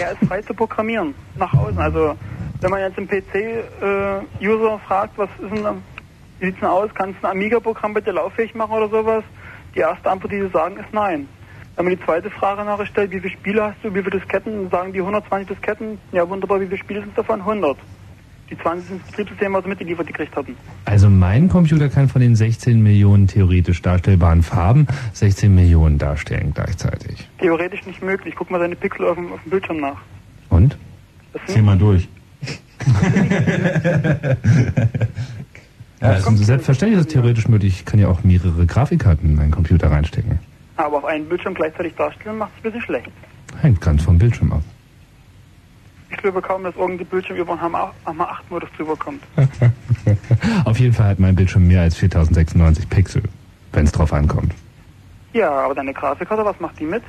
er ist frei zu programmieren, nach außen. Also, wenn man jetzt einen PC-User fragt, was ist denn, wie sieht's denn aus, kannst du ein Amiga-Programm bitte lauffähig machen oder sowas? Die erste Antwort, die sie sagen, ist nein. Wenn man die zweite Frage nachher stellt, wie viele Spiele hast du, wie viele Disketten, sagen die 120 Disketten, ja wunderbar, wie viele Spiele sind davon? 100. Die 20 sind das Betriebssystem, was sie mitgeliefert gekriegt hatten. Also mein Computer kann von den 16 Millionen theoretisch darstellbaren Farben 16 Millionen darstellen gleichzeitig. Theoretisch nicht möglich. Guck mal deine Pixel auf dem, auf dem Bildschirm nach. Und? Zieh mal durch. Ja, ist selbstverständlich ist es theoretisch möglich. Ich kann ja auch mehrere Grafikkarten in meinen Computer reinstecken. Aber auf einen Bildschirm gleichzeitig darstellen, macht es ein bisschen schlecht. Hängt ganz vom Bildschirm ab. Ich glaube kaum, dass irgendein Bildschirm über einen HM8-Modus drüber kommt. Auf jeden Fall hat mein Bildschirm mehr als 4096 Pixel, wenn es drauf ankommt. Ja, aber deine Grafikkarte, was macht die mit?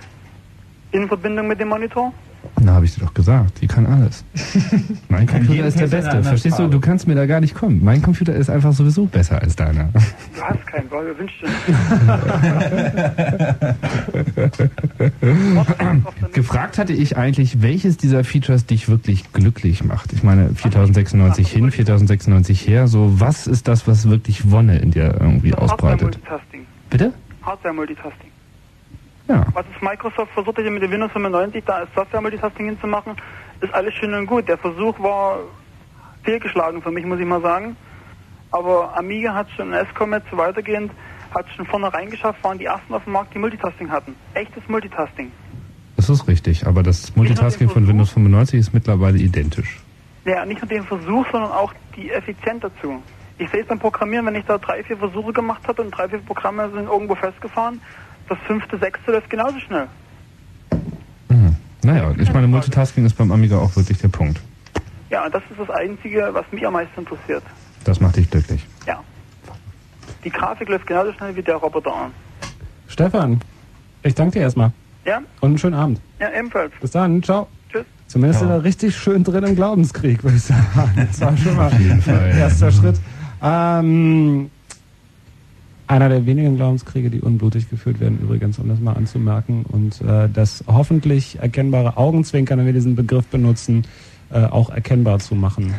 In Verbindung mit dem Monitor? Na, habe ich dir doch gesagt, die kann alles. Mein Computer ist der Beste. Verstehst du, Farbe. du kannst mir da gar nicht kommen. Mein Computer ist einfach sowieso besser als deiner. Du hast keinen, weil wir wünschen Gefragt hatte ich eigentlich, welches dieser Features dich wirklich glücklich macht. Ich meine, 4096 hin, 4096 her. So, was ist das, was wirklich Wonne in dir irgendwie ausbreitet? Bitte? Hardware-Multitasking. Ja. Was ist Microsoft versucht hat, hier mit dem Windows 95 da als Software-Multitasking hinzumachen, ist alles schön und gut. Der Versuch war fehlgeschlagen für mich, muss ich mal sagen. Aber Amiga hat schon, SCOM jetzt weitergehend, hat schon vorne reingeschafft, waren die ersten auf dem Markt, die Multitasking hatten. Echtes Multitasking. Das ist richtig, aber das Multitasking von Windows 95 ist mittlerweile identisch. Ja, nicht nur den Versuch, sondern auch die Effizienz dazu. Ich sehe es beim Programmieren, wenn ich da drei, vier Versuche gemacht habe und drei, vier Programme sind irgendwo festgefahren, das fünfte, sechste läuft genauso schnell. Naja, ich meine, Multitasking ist beim Amiga auch wirklich der Punkt. Ja, und das ist das Einzige, was mich am meisten interessiert. Das macht dich glücklich. Ja. Die Grafik läuft genauso schnell wie der Roboter an. Stefan, ich danke dir erstmal. Ja? Und einen schönen Abend. Ja, ebenfalls. Bis dann, ciao. Tschüss. Zumindest Ciao. ist er richtig schön drin im Glaubenskrieg, würde ich sagen. Das war schon mal Auf jeden Fall, ja. erster Schritt. Ähm, einer der wenigen Glaubenskriege, die unblutig geführt werden, übrigens, um das mal anzumerken. Und äh, das hoffentlich erkennbare Augenzwinkern, wenn wir diesen Begriff benutzen, äh, auch erkennbar zu machen.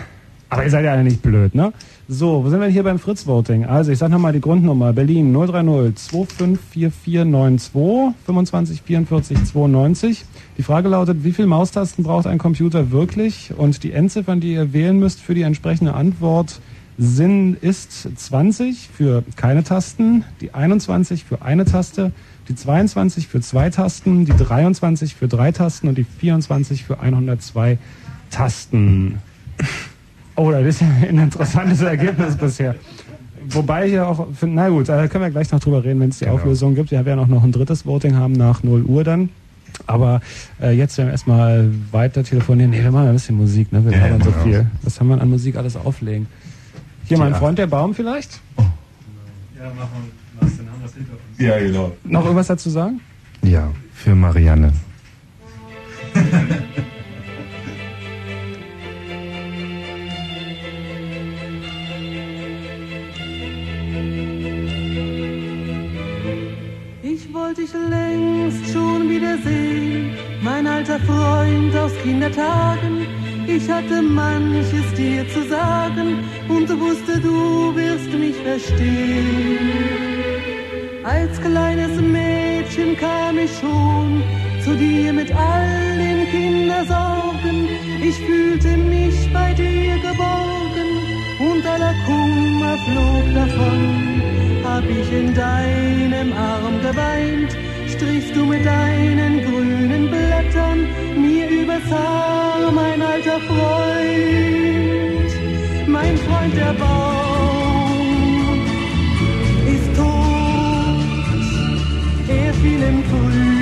Aber ihr seid ja alle nicht blöd, ne? So, wo sind wir denn hier beim Fritz-Voting? Also, ich sag nochmal die Grundnummer. Berlin 030 254492 25 44 92. Die Frage lautet, wie viele Maustasten braucht ein Computer wirklich? Und die Endziffern, die ihr wählen müsst für die entsprechende Antwort, sind, ist 20 für keine Tasten, die 21 für eine Taste, die 22 für zwei Tasten, die 23 für drei Tasten und die 24 für 102 Tasten. Oh, das ist ein interessantes Ergebnis bisher. Wobei ich ja auch finde, na gut, da können wir gleich noch drüber reden, wenn es die Auflösung gibt. Wir werden auch noch ein drittes Voting haben nach 0 Uhr dann. Aber äh, jetzt werden wir erstmal weiter telefonieren. Nee, wir machen ein bisschen Musik, ne? Wir Ja, labern ja, so genau. viel. Was haben wir an Musik alles auflegen? Hier, mein. Freund der Baum vielleicht? Ja, machen wir was, dann haben wir es hinter uns. Ja, genau. Noch irgendwas dazu sagen? Ja, für Marianne. Ich wollte dich längst schon wiedersehen, mein alter Freund aus Kindertagen. Ich hatte manches dir zu sagen und wusste, du wirst mich verstehen. Als kleines Mädchen kam ich schon zu dir mit all den Kindersorgen. Ich fühlte mich bei dir geborgen und aller Kummer flog davon. Hab ich in deinem Arm geweint, strichst du mit deinen grünen Blättern mir übers Haar, mein alter Freund, mein Freund der Baum ist tot, er fiel im frühen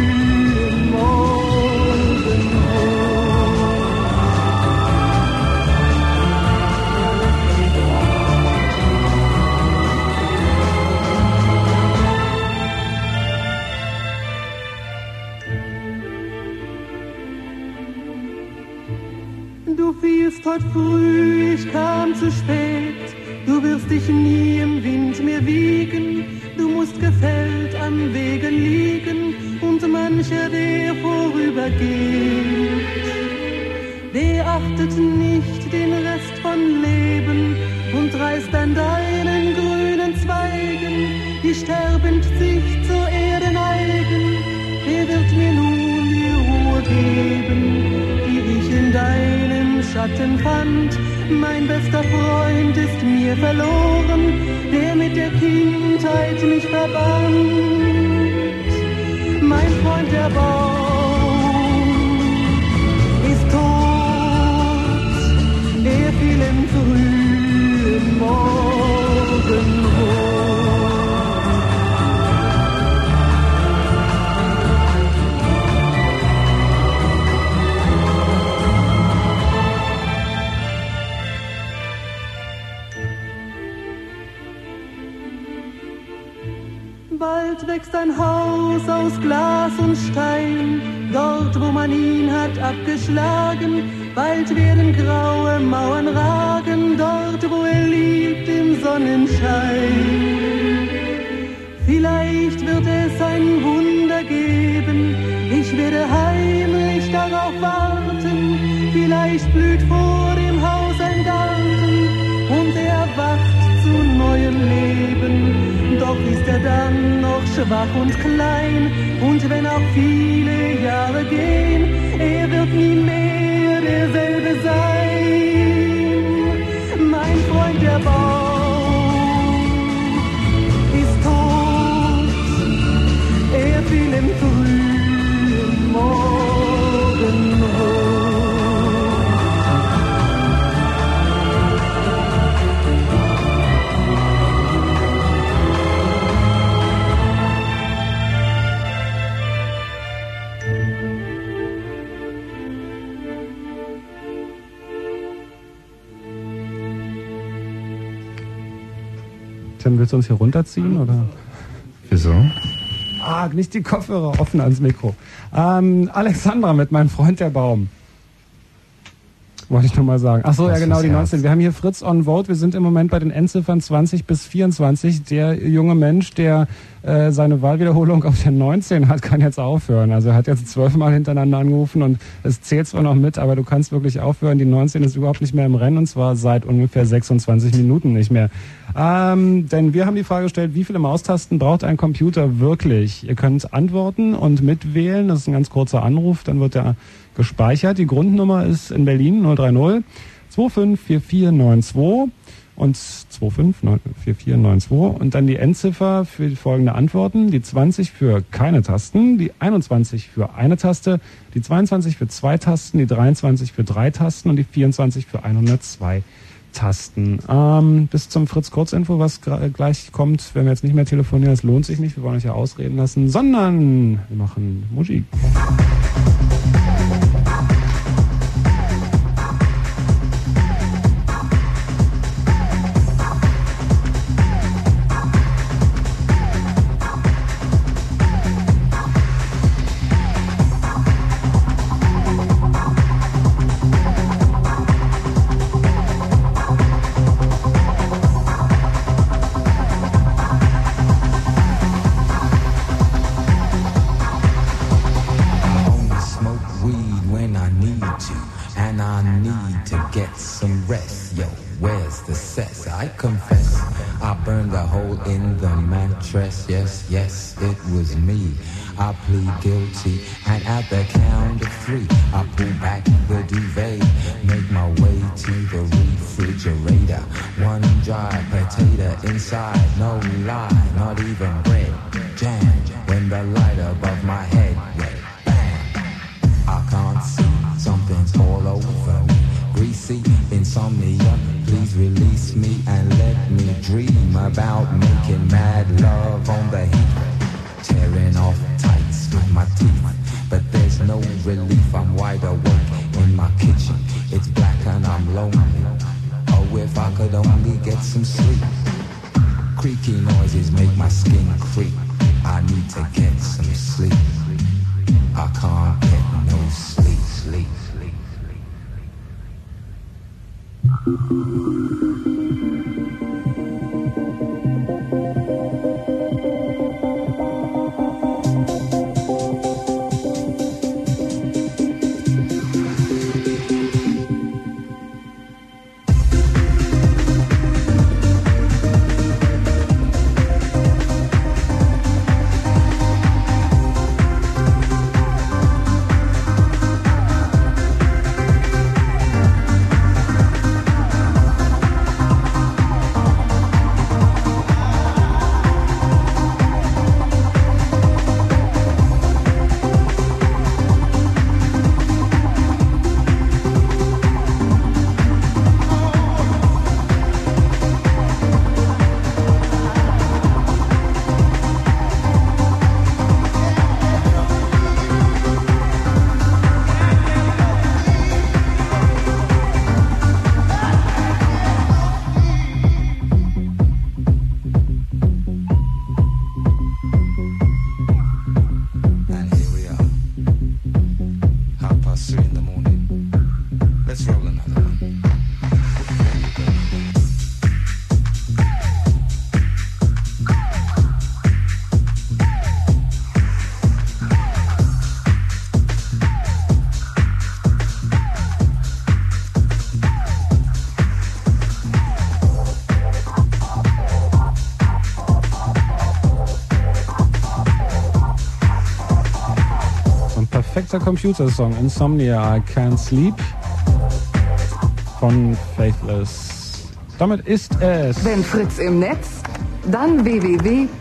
willst du uns hier runterziehen oder? Wieso? Ah, nicht die Kopfhörer offen ans Mikro. Ähm, Alexandra mit meinem Freund der Baum. Wollte ich nur mal sagen. Ach so, ja genau, die Herz. 19. Wir haben hier Fritz on Vote. Wir sind im Moment bei den Endziffern 20 bis 24. Der junge Mensch, der äh, seine Wahlwiederholung auf der 19 hat, kann jetzt aufhören. Also er hat jetzt zwölfmal hintereinander angerufen und es zählt zwar noch mit, aber du kannst wirklich aufhören. Die 19 ist überhaupt nicht mehr im Rennen und zwar seit ungefähr 26 Minuten nicht mehr. Ähm, denn wir haben die Frage gestellt, wie viele Maustasten braucht ein Computer wirklich? Ihr könnt antworten und mitwählen. Das ist ein ganz kurzer Anruf, dann wird er gespeichert. Die Grundnummer ist in Berlin 030 254492 und 254492 und dann die Endziffer für die folgende Antworten. Die 20 für keine Tasten, die 21 für eine Taste, die 22 für zwei Tasten, die 23 für drei Tasten und die 24 für 102 Tasten. Ähm, bis zum Fritz Kurzinfo, was gleich kommt, wenn wir jetzt nicht mehr telefonieren, das lohnt sich nicht, wir wollen euch ja ausreden lassen, sondern wir machen Musik. I plead guilty, perfekter Computersong. Insomnia, I Can't Sleep von Faithless. Damit ist es. Wenn Fritz im Netz, dann www.fritz.de.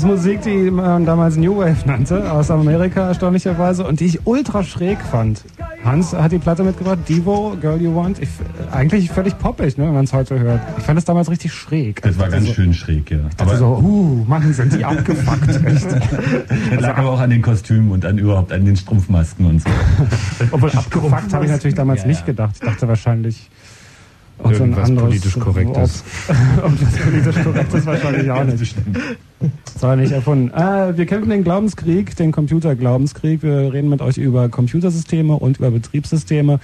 Das ist Musik, die man damals New Wave nannte, aus Amerika erstaunlicherweise, und die ich ultra schräg fand. Hans hat die Platte mitgebracht, Devo, Girl You Want. Ich, eigentlich völlig poppig, ne, wenn man es heute hört. Ich fand es damals richtig schräg. Das war ganz so, schön schräg, ja. Dachte so, uh, Mann, sind die abgefuckt. Echt. Das lag aber auch an den Kostümen und an überhaupt an den Strumpfmasken und so. Obwohl abgefuckt habe ich natürlich damals Ja, nicht gedacht. Ich dachte wahrscheinlich auch so ein anderes politisch Korrektes. Und was politisch korrektes wahrscheinlich auch nicht. Das nicht erfunden. Äh, wir kämpfen den Glaubenskrieg, den Computerglaubenskrieg. Wir reden mit euch über Computersysteme und über Betriebssysteme.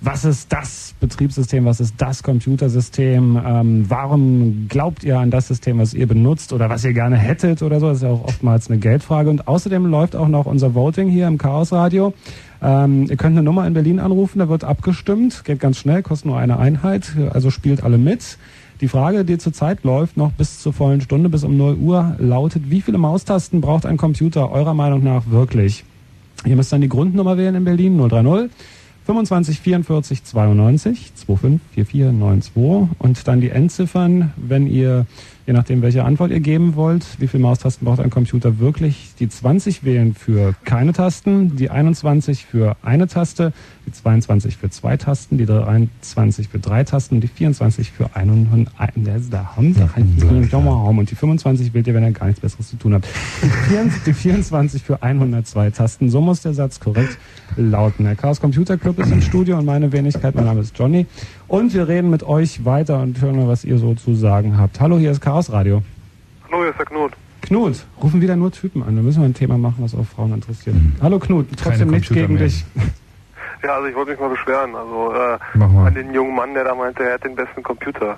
Was ist das Betriebssystem? Was ist das Computersystem? Ähm, warum glaubt ihr an das System, was ihr benutzt oder was ihr gerne hättet oder so? Das ist ja auch oftmals eine Geldfrage. Und außerdem läuft auch noch unser Voting hier im Chaos Radio. Ähm, ihr könnt eine Nummer in Berlin anrufen, da wird abgestimmt. Geht ganz schnell, kostet nur eine Einheit. Also spielt alle mit. Die Frage, die zurzeit läuft, noch bis zur vollen Stunde, bis um 0 Uhr, lautet, wie viele Maustasten braucht ein Computer eurer Meinung nach wirklich? Ihr müsst dann die Grundnummer wählen in Berlin, 030 25 44 92 25 44 92 und dann die Endziffern, wenn ihr je nachdem, welche Antwort ihr geben wollt. Wie viele Maustasten braucht ein Computer wirklich? Die 20 wählen für keine Tasten, die 21 für eine Taste, die 22 für zwei Tasten, die 23 für drei Tasten und die 24 für ein und ein. Da haben sie halt mal Raum. Und die 25 wählt ihr, wenn ihr gar nichts Besseres zu tun habt. Die 24 die 24 für 102 Tasten. So muss der Satz korrekt lauten. Der Chaos Computer Club ist im Studio und meine Wenigkeit, mein Name ist Johnny. Und wir reden mit euch weiter und hören mal, was ihr so zu sagen habt. Hallo, hier ist Chaos Radio. Hallo, hier ist der Knut. Knut, rufen wieder nur Typen an. Da müssen wir ein Thema machen, was auch Frauen interessiert. Hallo Knut, trotzdem nichts gegen mehr. dich. Ja, also ich wollte mich mal beschweren. Also äh, Mach mal. an den jungen Mann, der da meinte, er hat den besten Computer.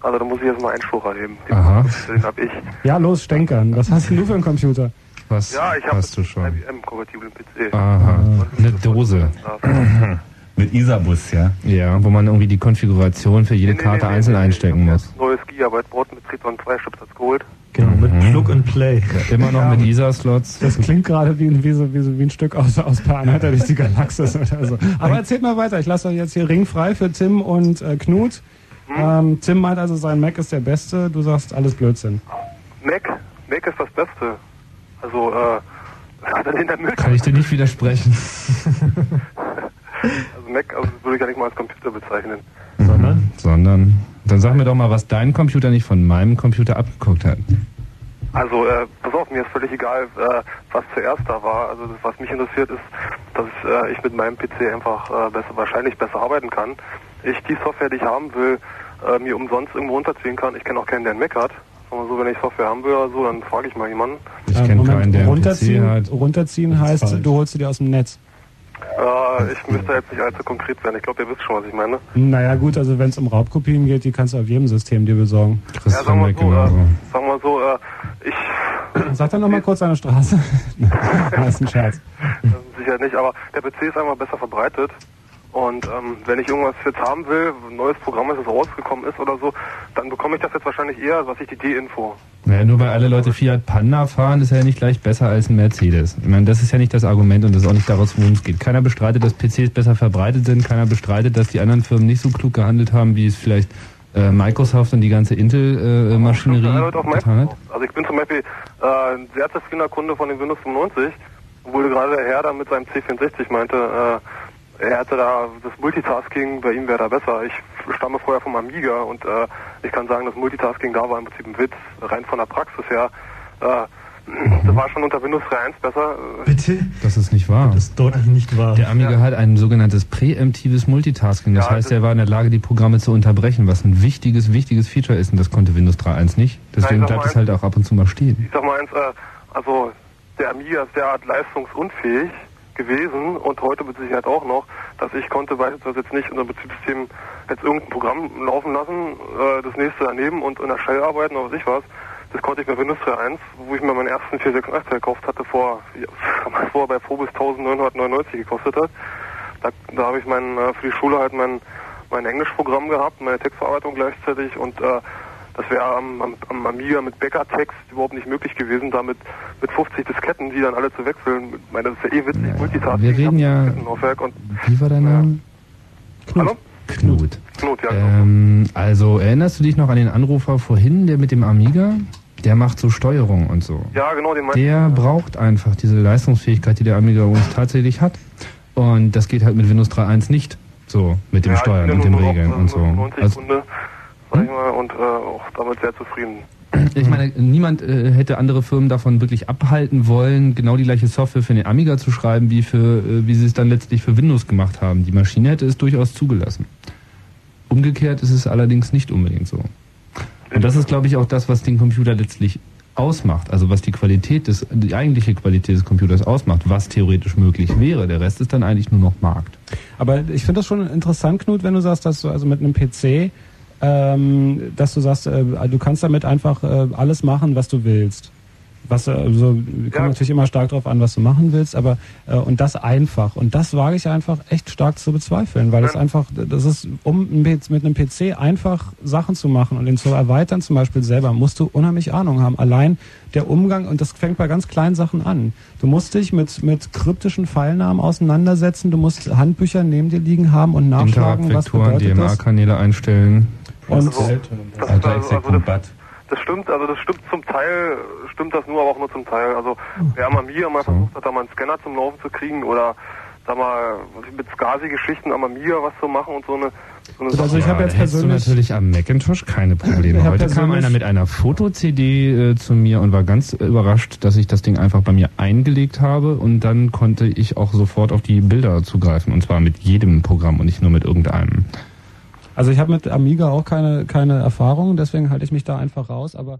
Also da muss ich jetzt mal Einspruch erheben. Den, Aha. den hab ich. Ja, los, Stänkern. Was hast denn du für einen Computer? Was Ja, ich habe hast du schon? IBM-kompatiblen PC. Aha, eine Dose. Mit Isabus, ja? Ja, wo man irgendwie die Konfiguration für jede Karte einzeln einstecken muss. Neues Gigabyte-Board mit Triton 2 Chips hat's geholt. Genau, mit Plug and Play. Immer noch mit ISA-Slots. Das klingt gerade wie, wie, so, wie, so, wie ein Stück aus, aus Per Anhalter durch die Galaxis oder so. Aber erzählt mal weiter. Ich lasse euch jetzt hier ringfrei für Tim und äh, Knut. Ähm, Tim meint also, sein Mac ist der beste. Du sagst alles Blödsinn. Mac, Mac ist das Beste. Also, äh, was hat er denn? Kann ich dir nicht widersprechen. Also Mac also würde ich ja nicht mal als Computer bezeichnen. Sondern? Sondern. Dann sag mir doch mal, was dein Computer nicht von meinem Computer abgeguckt hat. Also, äh, pass auf, mir ist völlig egal, äh, was zuerst da war. Also, das, was mich interessiert ist, dass äh, ich mit meinem PC einfach äh, besser, wahrscheinlich besser arbeiten kann. Ich die Software, die ich haben will, äh, mir umsonst irgendwo runterziehen kann. Ich kenne auch keinen, der einen Mac hat. Sagen wir so, wenn ich Software haben will oder so, dann frage ich mal jemanden. Ich Ähm, kenn Moment, keinen, der runterziehen, hat. runterziehen heißt, du holst sie dir aus dem Netz. Äh, ich müsste jetzt nicht allzu konkret werden. Ich glaube, ihr wisst schon, was ich meine. Naja gut, also wenn es um Raubkopien geht, die kannst du auf jedem System dir besorgen. Ja, sagen wir so, äh, sagen wir so, äh, ich Sag doch noch mal kurz deine Straße. das ist ein Scherz. sicher nicht, aber der PC ist einmal besser verbreitet. Und ähm, wenn ich irgendwas jetzt haben will, ein neues Programm ist, das rausgekommen ist oder so, dann bekomme ich das jetzt wahrscheinlich eher, was ich die D-Info. Naja, nur weil alle Leute Fiat Panda fahren, ist er ja nicht gleich besser als ein Mercedes. Ich meine, das ist ja nicht das Argument und das ist auch nicht daraus, worum es geht. Keiner bestreitet, dass PCs besser verbreitet sind. Keiner bestreitet, dass die anderen Firmen nicht so klug gehandelt haben, wie es vielleicht äh, Microsoft und die ganze Intel-Maschinerie auf getan hat. Also ich bin zum Beispiel äh, ein sehr zufriedener Kunde von dem Windows 95, obwohl gerade der Herr da mit seinem C64 meinte, äh, er hätte da das Multitasking, bei ihm wäre da besser. Ich stamme vorher vom Amiga und äh, ich kann sagen, das Multitasking da war im Prinzip ein Witz, rein von der Praxis her. Äh, das war schon unter Windows 3.1 besser. Bitte? Das ist nicht wahr. Das ist deutlich nicht wahr. Der Amiga hat ein sogenanntes präemptives Multitasking. Das Ja, heißt, das- er war in der Lage, die Programme zu unterbrechen, was ein wichtiges, wichtiges Feature ist. Und das konnte Windows 3.1 nicht. Deswegen Ja, bleibt es halt auch ab und zu mal stehen. Ich sag mal eins, äh, also der Amiga ist derart leistungsunfähig gewesen und heute mit Sicherheit auch noch, dass ich konnte beispielsweise jetzt nicht unser Betriebssystem jetzt irgendein Programm laufen lassen, äh, das nächste daneben und in der Shell arbeiten oder was ich was. Das konnte ich bei Windows 3.1, wo ich mir meinen ersten 486 gekauft hatte, vor, vor bei Phobis 1999 gekostet hat. Da, da habe ich mein, äh, für die Schule halt mein, mein Englischprogramm gehabt, meine Textverarbeitung gleichzeitig und äh, das wäre am, am, am Amiga mit Bäckertext überhaupt nicht möglich gewesen, damit mit 50 Disketten, die dann alle zu wechseln. Ich meine, das ist ja eh witzig, Multitasking. wir reden ja- und Wie war dein Name? Hallo? Knut. Knut, ja. Ähm, also erinnerst du dich noch an den Anrufer vorhin, der mit dem Amiga? Der macht so Steuerung und so. Ja, genau, den meinte Der braucht einfach diese Leistungsfähigkeit, die der Amiga uns tatsächlich hat. Und das geht halt mit Windows 3.1 nicht. So, mit dem Ja, Steuern ja und den noch, Regeln äh, und so. 90 Also, sag ich mal, und äh, auch damit sehr zufrieden. ich meine, niemand äh, hätte andere Firmen davon wirklich abhalten wollen, genau die gleiche Software für den Amiga zu schreiben, wie für, äh, wie sie es dann letztlich für Windows gemacht haben. Die Maschine hätte es durchaus zugelassen. Umgekehrt ist es allerdings nicht unbedingt so. Und das ist, glaube ich, auch das, was den Computer letztlich ausmacht. Also was die Qualität des, die eigentliche Qualität des Computers ausmacht, was theoretisch möglich wäre. Der Rest ist dann eigentlich nur noch Markt. Aber ich finde das schon interessant, Knut, wenn du sagst, dass du also mit einem PC, ähm, dass du sagst, äh, du kannst damit einfach äh, alles machen, was du willst. Was also kommt natürlich immer stark darauf an, was du machen willst, aber äh, und das einfach und das wage ich einfach echt stark zu bezweifeln, weil es einfach das ist um mit mit einem PC einfach Sachen zu machen und ihn zu erweitern zum Beispiel selber musst du unheimlich Ahnung haben. Allein der Umgang und das fängt bei ganz kleinen Sachen an. Du musst dich mit mit kryptischen Pfeilnamen auseinandersetzen, du musst Handbücher neben dir liegen haben und nachschlagen, was bedeutet das. DMA-Kanäle einstellen. Und Also, das, also, also das, Das stimmt, also das stimmt zum Teil, stimmt das nur, aber auch nur zum Teil. Also wer am Amiga mal versucht hat, da mal einen Scanner zum Laufen zu kriegen oder sag mal mit SCSI-Geschichten am Amiga was zu machen und so eine, so eine Also ich habe jetzt hättest du persönlich- natürlich am Macintosh keine Probleme. Heute kam persönlich- einer mit einer Foto-CD äh, zu mir und war ganz überrascht, dass ich das Ding einfach bei mir eingelegt habe und dann konnte ich auch sofort auf die Bilder zugreifen und zwar mit jedem Programm und nicht nur mit irgendeinem. Also ich habe mit Amiga auch keine, keine Erfahrung, deswegen halte ich mich da einfach raus, aber